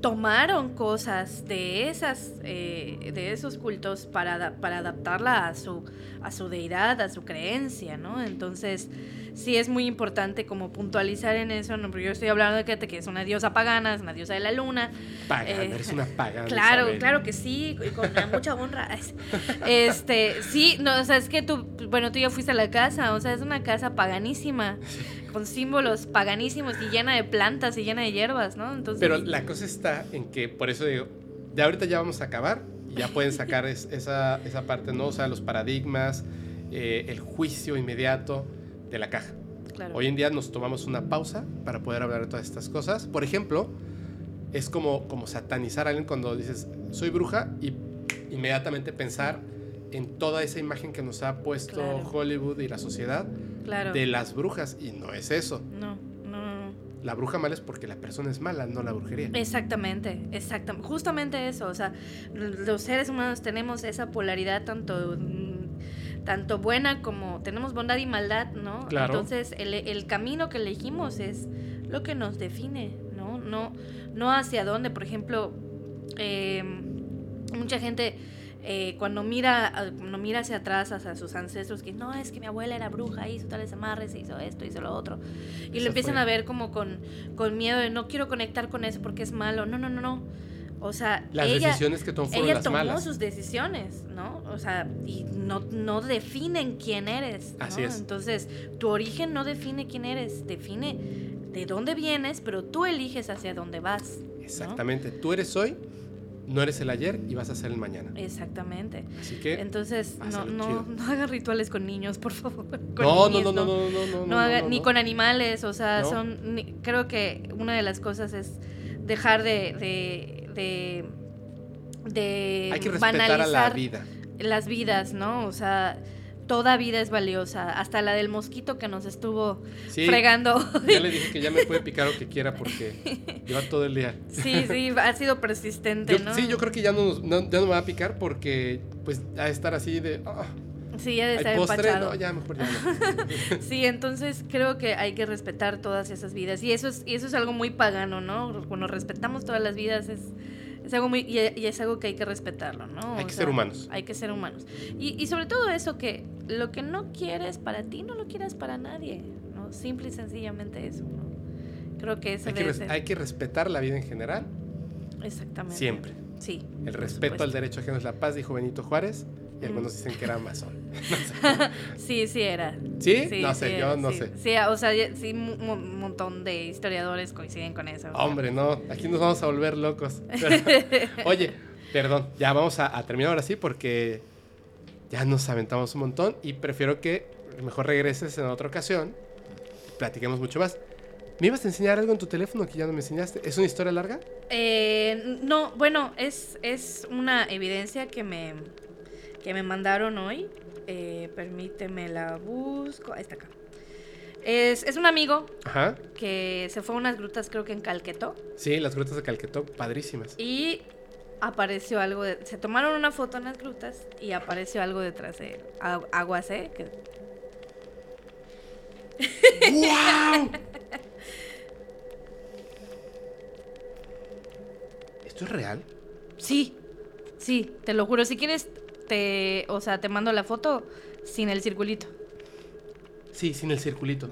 tomaron cosas de esas eh, de esos cultos para, para adaptarla a su a su deidad a su creencia no entonces sí es muy importante como puntualizar en eso no porque yo estoy hablando de que, que es una diosa pagana es una diosa de la luna pagana eh, eres una pagana claro claro que sí y con mucha honra este sí no o sea es que tú bueno tú ya fuiste a la casa o sea es una casa paganísima con símbolos paganísimos y llena de plantas y llena de hierbas, ¿no? Entonces... Pero la cosa está en que, por eso digo, de ahorita ya vamos a acabar ya pueden sacar esa, esa parte, ¿no? O sea, los paradigmas, eh, el juicio inmediato de la caja. Hoy en día nos tomamos una pausa para poder hablar de todas estas cosas. Por ejemplo, es como, como satanizar a alguien cuando dices, soy bruja y inmediatamente pensar en toda esa imagen que nos ha puesto Hollywood y la sociedad de las brujas. Y no es eso. No, no, no. La bruja mala es porque la persona es mala, no la brujería. Exactamente, exactamente. Justamente eso. O sea, los seres humanos tenemos esa polaridad tanto tanto buena como tenemos bondad y maldad, ¿no? Claro. Entonces, el, el, camino que elegimos es lo que nos define, ¿no? No, no hacia dónde, por ejemplo, eh, mucha gente eh, cuando mira cuando mira hacia atrás, hacia sus ancestros, que no, es que mi abuela era bruja, hizo tales amarres, hizo esto, hizo lo otro. Y lo empiezan a ver como con, con miedo de no quiero conectar con eso porque es malo. No, no, no, no. O sea, las decisiones que tomó ella tomó sus decisiones, ¿no? O sea, y no, no definen quién eres. Así es. Entonces, tu origen no define quién eres, define de dónde vienes, pero tú eliges hacia dónde vas. Exactamente. Tú eres hoy, no eres el ayer y vas a ser el mañana. Exactamente. Así que. Entonces, no, no, no hagan rituales con niños, por favor. Con No, no, niñes, no, no, no, no, no, No ni con animales, o sea, No. son. ni- creo que una de las cosas es dejar de. de, de, de Hay que respetar a la banalizar vida. las vidas, ¿no? O sea, toda vida es valiosa, hasta la del mosquito que nos estuvo Sí, fregando. ya le dije que ya me puede picar lo que quiera porque lleva todo el día. Sí, sí, ha sido persistente, Yo- ¿no? Sí, yo creo que ya no, nos- no- ya no me va a picar porque pues a estar así de... ah, Sí, ya de estar empachado. no, ya mejor ya no. Sí, entonces creo que hay que respetar todas esas vidas. Y eso es, y eso es algo muy pagano, ¿no? Cuando respetamos todas las vidas es, es algo muy. Y, es algo que hay que respetarlo, ¿no? Hay O que sea, ser humanos. Hay que ser humanos. Y, y sobre todo eso, que lo que no quieres para ti, no lo quieras para nadie, ¿no? Simple y sencillamente eso, ¿no? Creo que eso Hay que, ser. hay que respetar la vida en general. Exactamente. siempre. Sí. El respeto al derecho ajeno es la paz, dijo Benito Juárez. Y Mm. algunos dicen que era masón. Sí, sí era. ¿Sí? no sé, sí yo no sí. sé. Sí, o sea, sí, un montón de historiadores coinciden con eso. Hombre, no, aquí nos vamos a volver locos. Pero- oye, perdón, ya vamos a, a terminar ahora sí porque ya nos aventamos un montón y prefiero que mejor regreses en otra ocasión. Platiquemos mucho más. ¿Me ibas a enseñar algo en tu teléfono que ya no me enseñaste? ¿Es una historia larga? Eh, no, bueno, es, es una evidencia que me, que me mandaron hoy. Eh, permíteme la busco. Ahí está acá. Es, es un amigo Ajá. que se fue a unas grutas, creo que en Calquetó, Sí, las grutas de Calquetó, padrísimas. y apareció algo. de- se tomaron una foto en las grutas y apareció algo detrás de agu- aguas, ¿eh? Que- ¡Wow! ¿Esto es real? Sí, sí, te lo juro. Si quieres, te, o sea, te mando la foto sin el circulito. Sí, sin el circulito.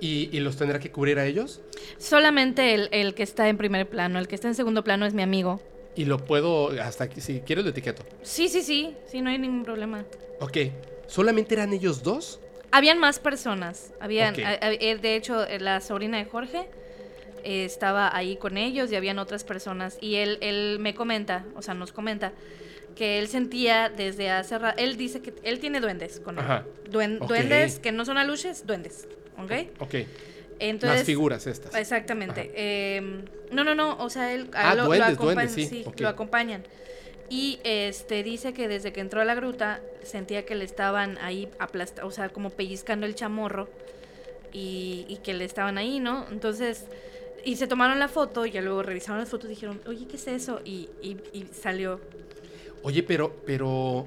¿Y, y los tendrá que cubrir a ellos? Solamente el, el que está en primer plano, el que está en segundo plano es mi amigo. Y lo puedo, hasta aquí, si quieres lo etiqueto. Sí, sí, sí, sí, no hay ningún problema. Ok, ¿solamente eran ellos dos? Habían más personas. Habían, Ok. a- a- eh, de hecho, eh, la sobrina de Jorge eh, estaba ahí con ellos y habían otras personas. Y él, él me comenta, o sea, nos comenta que él sentía desde hace rato. Él dice que él tiene duendes con él. Ajá. Duen- Ok. Duendes que no son aluches, duendes. ¿Ok? Ok, Entonces. las figuras estas. Exactamente. Eh, no, no, no, o sea, él Ah, lo, lo duendes, acompaña- duendes, sí, ok. lo acompañan. Y este dice que desde que entró a la gruta sentía que le estaban ahí aplastando, o sea, como pellizcando el chamorro y, y que le estaban ahí, ¿no? Entonces, y se tomaron la foto y ya luego revisaron las fotos y dijeron, oye, ¿qué es eso? Y, y, y salió. Oye, pero, pero,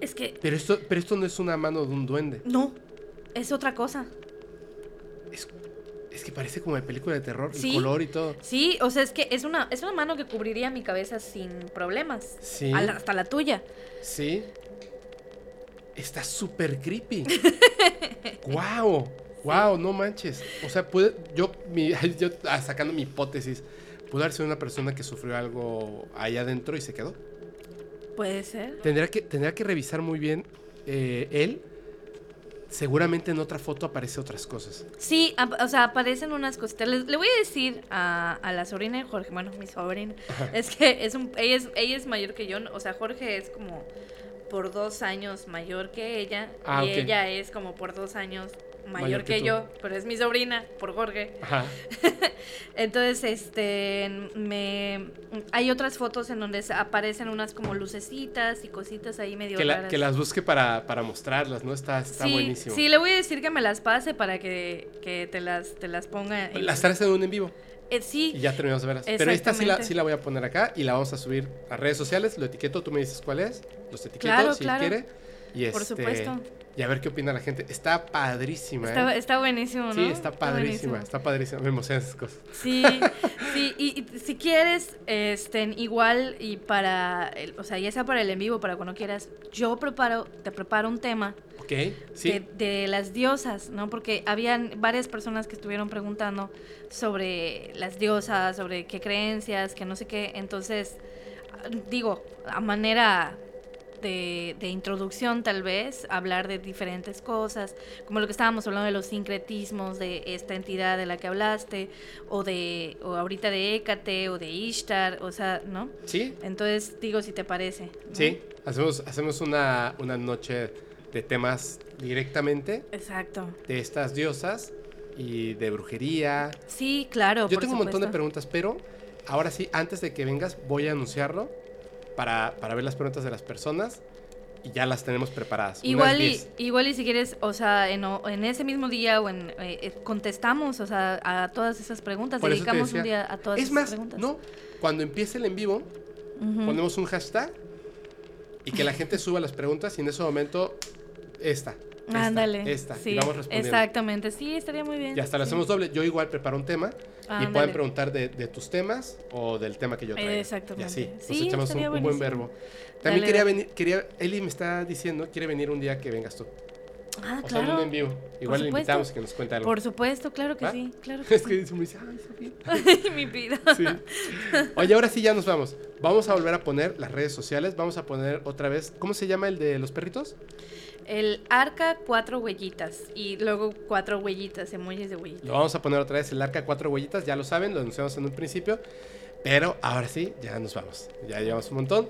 Es que, pero esto, pero esto no es una mano de un duende. no, es otra cosa. Es, es que parece como de película de terror, Sí. el color y todo. Sí, o sea, es que es una, es una mano que cubriría mi cabeza sin problemas. Sí. La- hasta la tuya. Sí. Está súper creepy. ¡Wow! ¡Wow! No manches. O sea, puede. Yo, mi- yo ah, sacando mi hipótesis, pudo haber sido una persona que sufrió algo ahí adentro y se quedó. Puede ser. Tendrá que, tendrá que revisar muy bien eh, él. Seguramente en otra foto aparece otras cosas. Sí, o sea, aparecen unas cositas. Le, le voy a decir a, a la sobrina de Jorge, bueno, mi sobrina, es que es un, ella, es, ella es mayor que yo, o sea, Jorge es como por dos años mayor que ella Ah, y ella es como por dos años mayor, Mayor que yo, pero es mi sobrina por Jorge. Ajá. Entonces, este, me, hay otras fotos en donde aparecen unas como lucecitas y cositas ahí medio Que, la- raras. que las busque para, para mostrarlas, ¿no? Está, está sí, buenísimo. sí, le voy a decir que me las pase para que, que te las, te las ponga. en- Las traes en un en vivo Eh, sí, y ya terminamos de verlas. Pero esta sí la, sí la voy a poner acá y la vamos a subir a redes sociales. Lo etiqueto, tú me dices cuál es. Los etiqueto Claro, si claro. quiere. Y Por este, supuesto. Y a ver qué opina la gente. Está padrísima, está, ¿eh? está buenísimo, ¿no? Sí, está padrísima, está padrísima. Me emocionan esas cosas. Sí, sí, y, y si quieres, este, igual y para, el- o sea, ya sea para el en vivo, para cuando quieras, yo preparo, te preparo un tema ¿Ok? Sí. de, de las diosas, ¿no? Porque habían varias personas que estuvieron preguntando sobre las diosas, sobre qué creencias, que no sé qué. Entonces, digo, a manera de, de, introducción tal vez, hablar de diferentes cosas, como lo que estábamos hablando de los sincretismos de esta entidad de la que hablaste, o de o ahorita de Hécate, o de Ishtar, o sea, ¿no? Sí. Entonces, digo si te parece. Sí, hacemos, hacemos una, una noche de temas directamente. Exacto. De estas diosas y de brujería. Sí, claro. Yo tengo un montón de preguntas, pero ahora sí, antes de que vengas, voy a anunciarlo para, para ver las preguntas de las personas y ya las tenemos preparadas. Igual y, igual y si quieres, o sea, en, en ese mismo día o en eh, eh, contestamos, o sea, a todas esas preguntas, dedicamos un día a todas es esas más, preguntas. No, cuando empiece el en vivo, ponemos un hashtag y que la gente suba las preguntas y en ese momento esta. Esta, Ándale. Esta. Sí, y vamos respondiendo. Exactamente. Sí, estaría muy bien. Y hasta lo sí. hacemos doble. Yo igual preparo un tema Ándale. y pueden preguntar de, de, tus temas o del tema que yo traigo. Exactamente. Y así. Nos Sí, echamos un, buen verbo. También Dale, quería dale. venir, quería, Eli me está diciendo, quiere venir un día que vengas tú. Ah, O sea, claro. en vivo. Igual le invitamos y que nos cuente algo. Por supuesto, claro que sí. Claro que Es que dice, me dice, ay, Sofía. Mi vida. Sí. Oye, ahora sí ya nos vamos. Vamos a volver a poner las redes sociales. Vamos a poner otra vez. ¿Cómo se llama el de los perritos? El arca, cuatro huellitas. Y luego cuatro huellitas, emojis de huellitas. Lo vamos a poner otra vez el arca cuatro huellitas. Ya lo saben, lo anunciamos en un principio. Pero ahora sí, ya nos vamos. Ya llevamos un montón.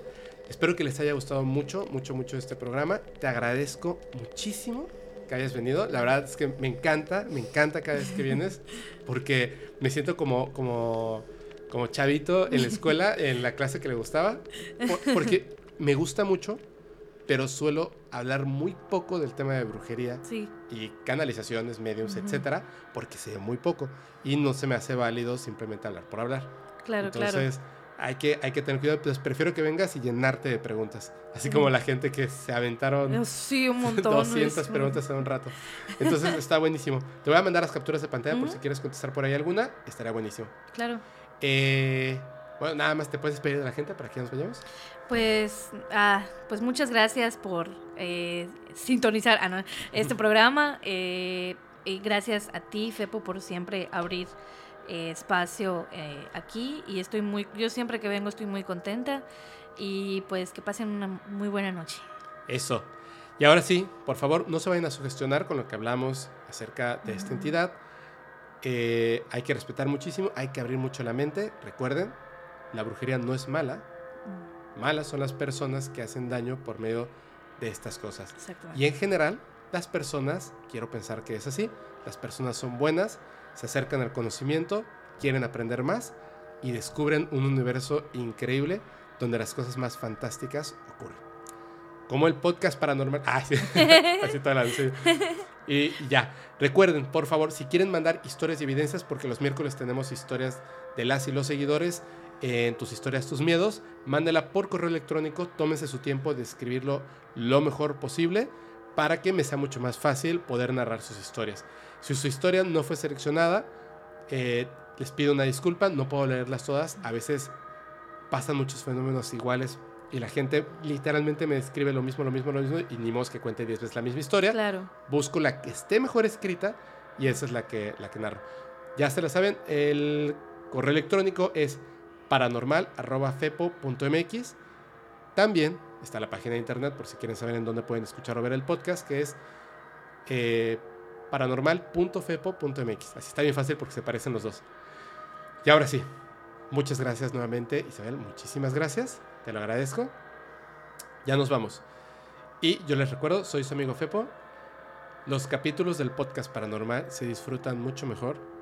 Espero que les haya gustado mucho, mucho, mucho este programa. Te agradezco muchísimo que hayas venido. La verdad es que me encanta, me encanta cada vez que vienes. Porque me siento como, como, como chavito en la escuela, en la clase que le gustaba. Por- porque me gusta mucho, pero suelo hablar muy poco del tema de brujería Sí, y canalizaciones, mediums, etcétera, porque sé muy poco y no se me hace válido simplemente hablar por hablar. claro, Entonces, hay que, hay que tener cuidado, pues prefiero que vengas y llenarte de preguntas, así como la gente que se aventaron claro. Sí, un montón. 200 Luis. preguntas en un rato. Entonces, está buenísimo. Te voy a mandar las capturas de pantalla por si quieres contestar por ahí alguna, estaría buenísimo. Claro. Eh, bueno, nada más te puedes despedir de la gente para que nos vayamos. Pues, ah, pues muchas gracias por eh, sintonizar ah, no, este programa. eh, y gracias a ti, Fepo, por siempre abrir eh, espacio eh, aquí. Y estoy muy, yo siempre que vengo estoy muy contenta. Y pues que pasen una muy buena noche. Eso. Y ahora sí, por favor, no se vayan a sugestionar con lo que hablamos acerca de esta Ujú. entidad. Eh, hay que respetar muchísimo, hay que abrir mucho la mente. Recuerden, la brujería no es mala. Malas son las personas que hacen daño por medio de estas cosas. Y en general, las personas, quiero pensar que es así, las personas son buenas, se acercan al conocimiento, quieren aprender más y descubren un universo increíble donde las cosas más fantásticas ocurren. Como el podcast paranormal. Ah, sí. Así toda la sí. Y ya. Recuerden, por favor, si quieren mandar historias y evidencias, porque los miércoles tenemos historias de las y los seguidores, en tus historias, tus miedos, mándela por correo electrónico, tómense su tiempo de escribirlo lo mejor posible para que me sea mucho más fácil poder narrar sus historias. Si su historia no fue seleccionada, eh, les pido una disculpa, no puedo leerlas todas, a veces pasan muchos fenómenos iguales y la gente literalmente me describe lo mismo, lo mismo, lo mismo y ni modo que cuente 10 veces la misma historia Claro. busco la que esté mejor escrita y esa es la que, la que narro. Ya se la saben, el correo electrónico es paranormal.fepo.mx. También está la página de internet por si quieren saber en dónde pueden escuchar o ver el podcast, que es eh, paranormal.fepo.mx. Así está bien fácil porque se parecen los dos. Y ahora sí, muchas gracias nuevamente, Isabel. Muchísimas gracias, te lo agradezco. Ya nos vamos. Y yo les recuerdo, soy su amigo Fepo. Los capítulos del podcast paranormal se disfrutan mucho mejor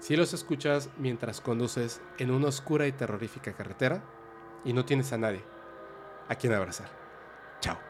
si los escuchas mientras conduces en una oscura y terrorífica carretera y no tienes a nadie a quien abrazar. Chao.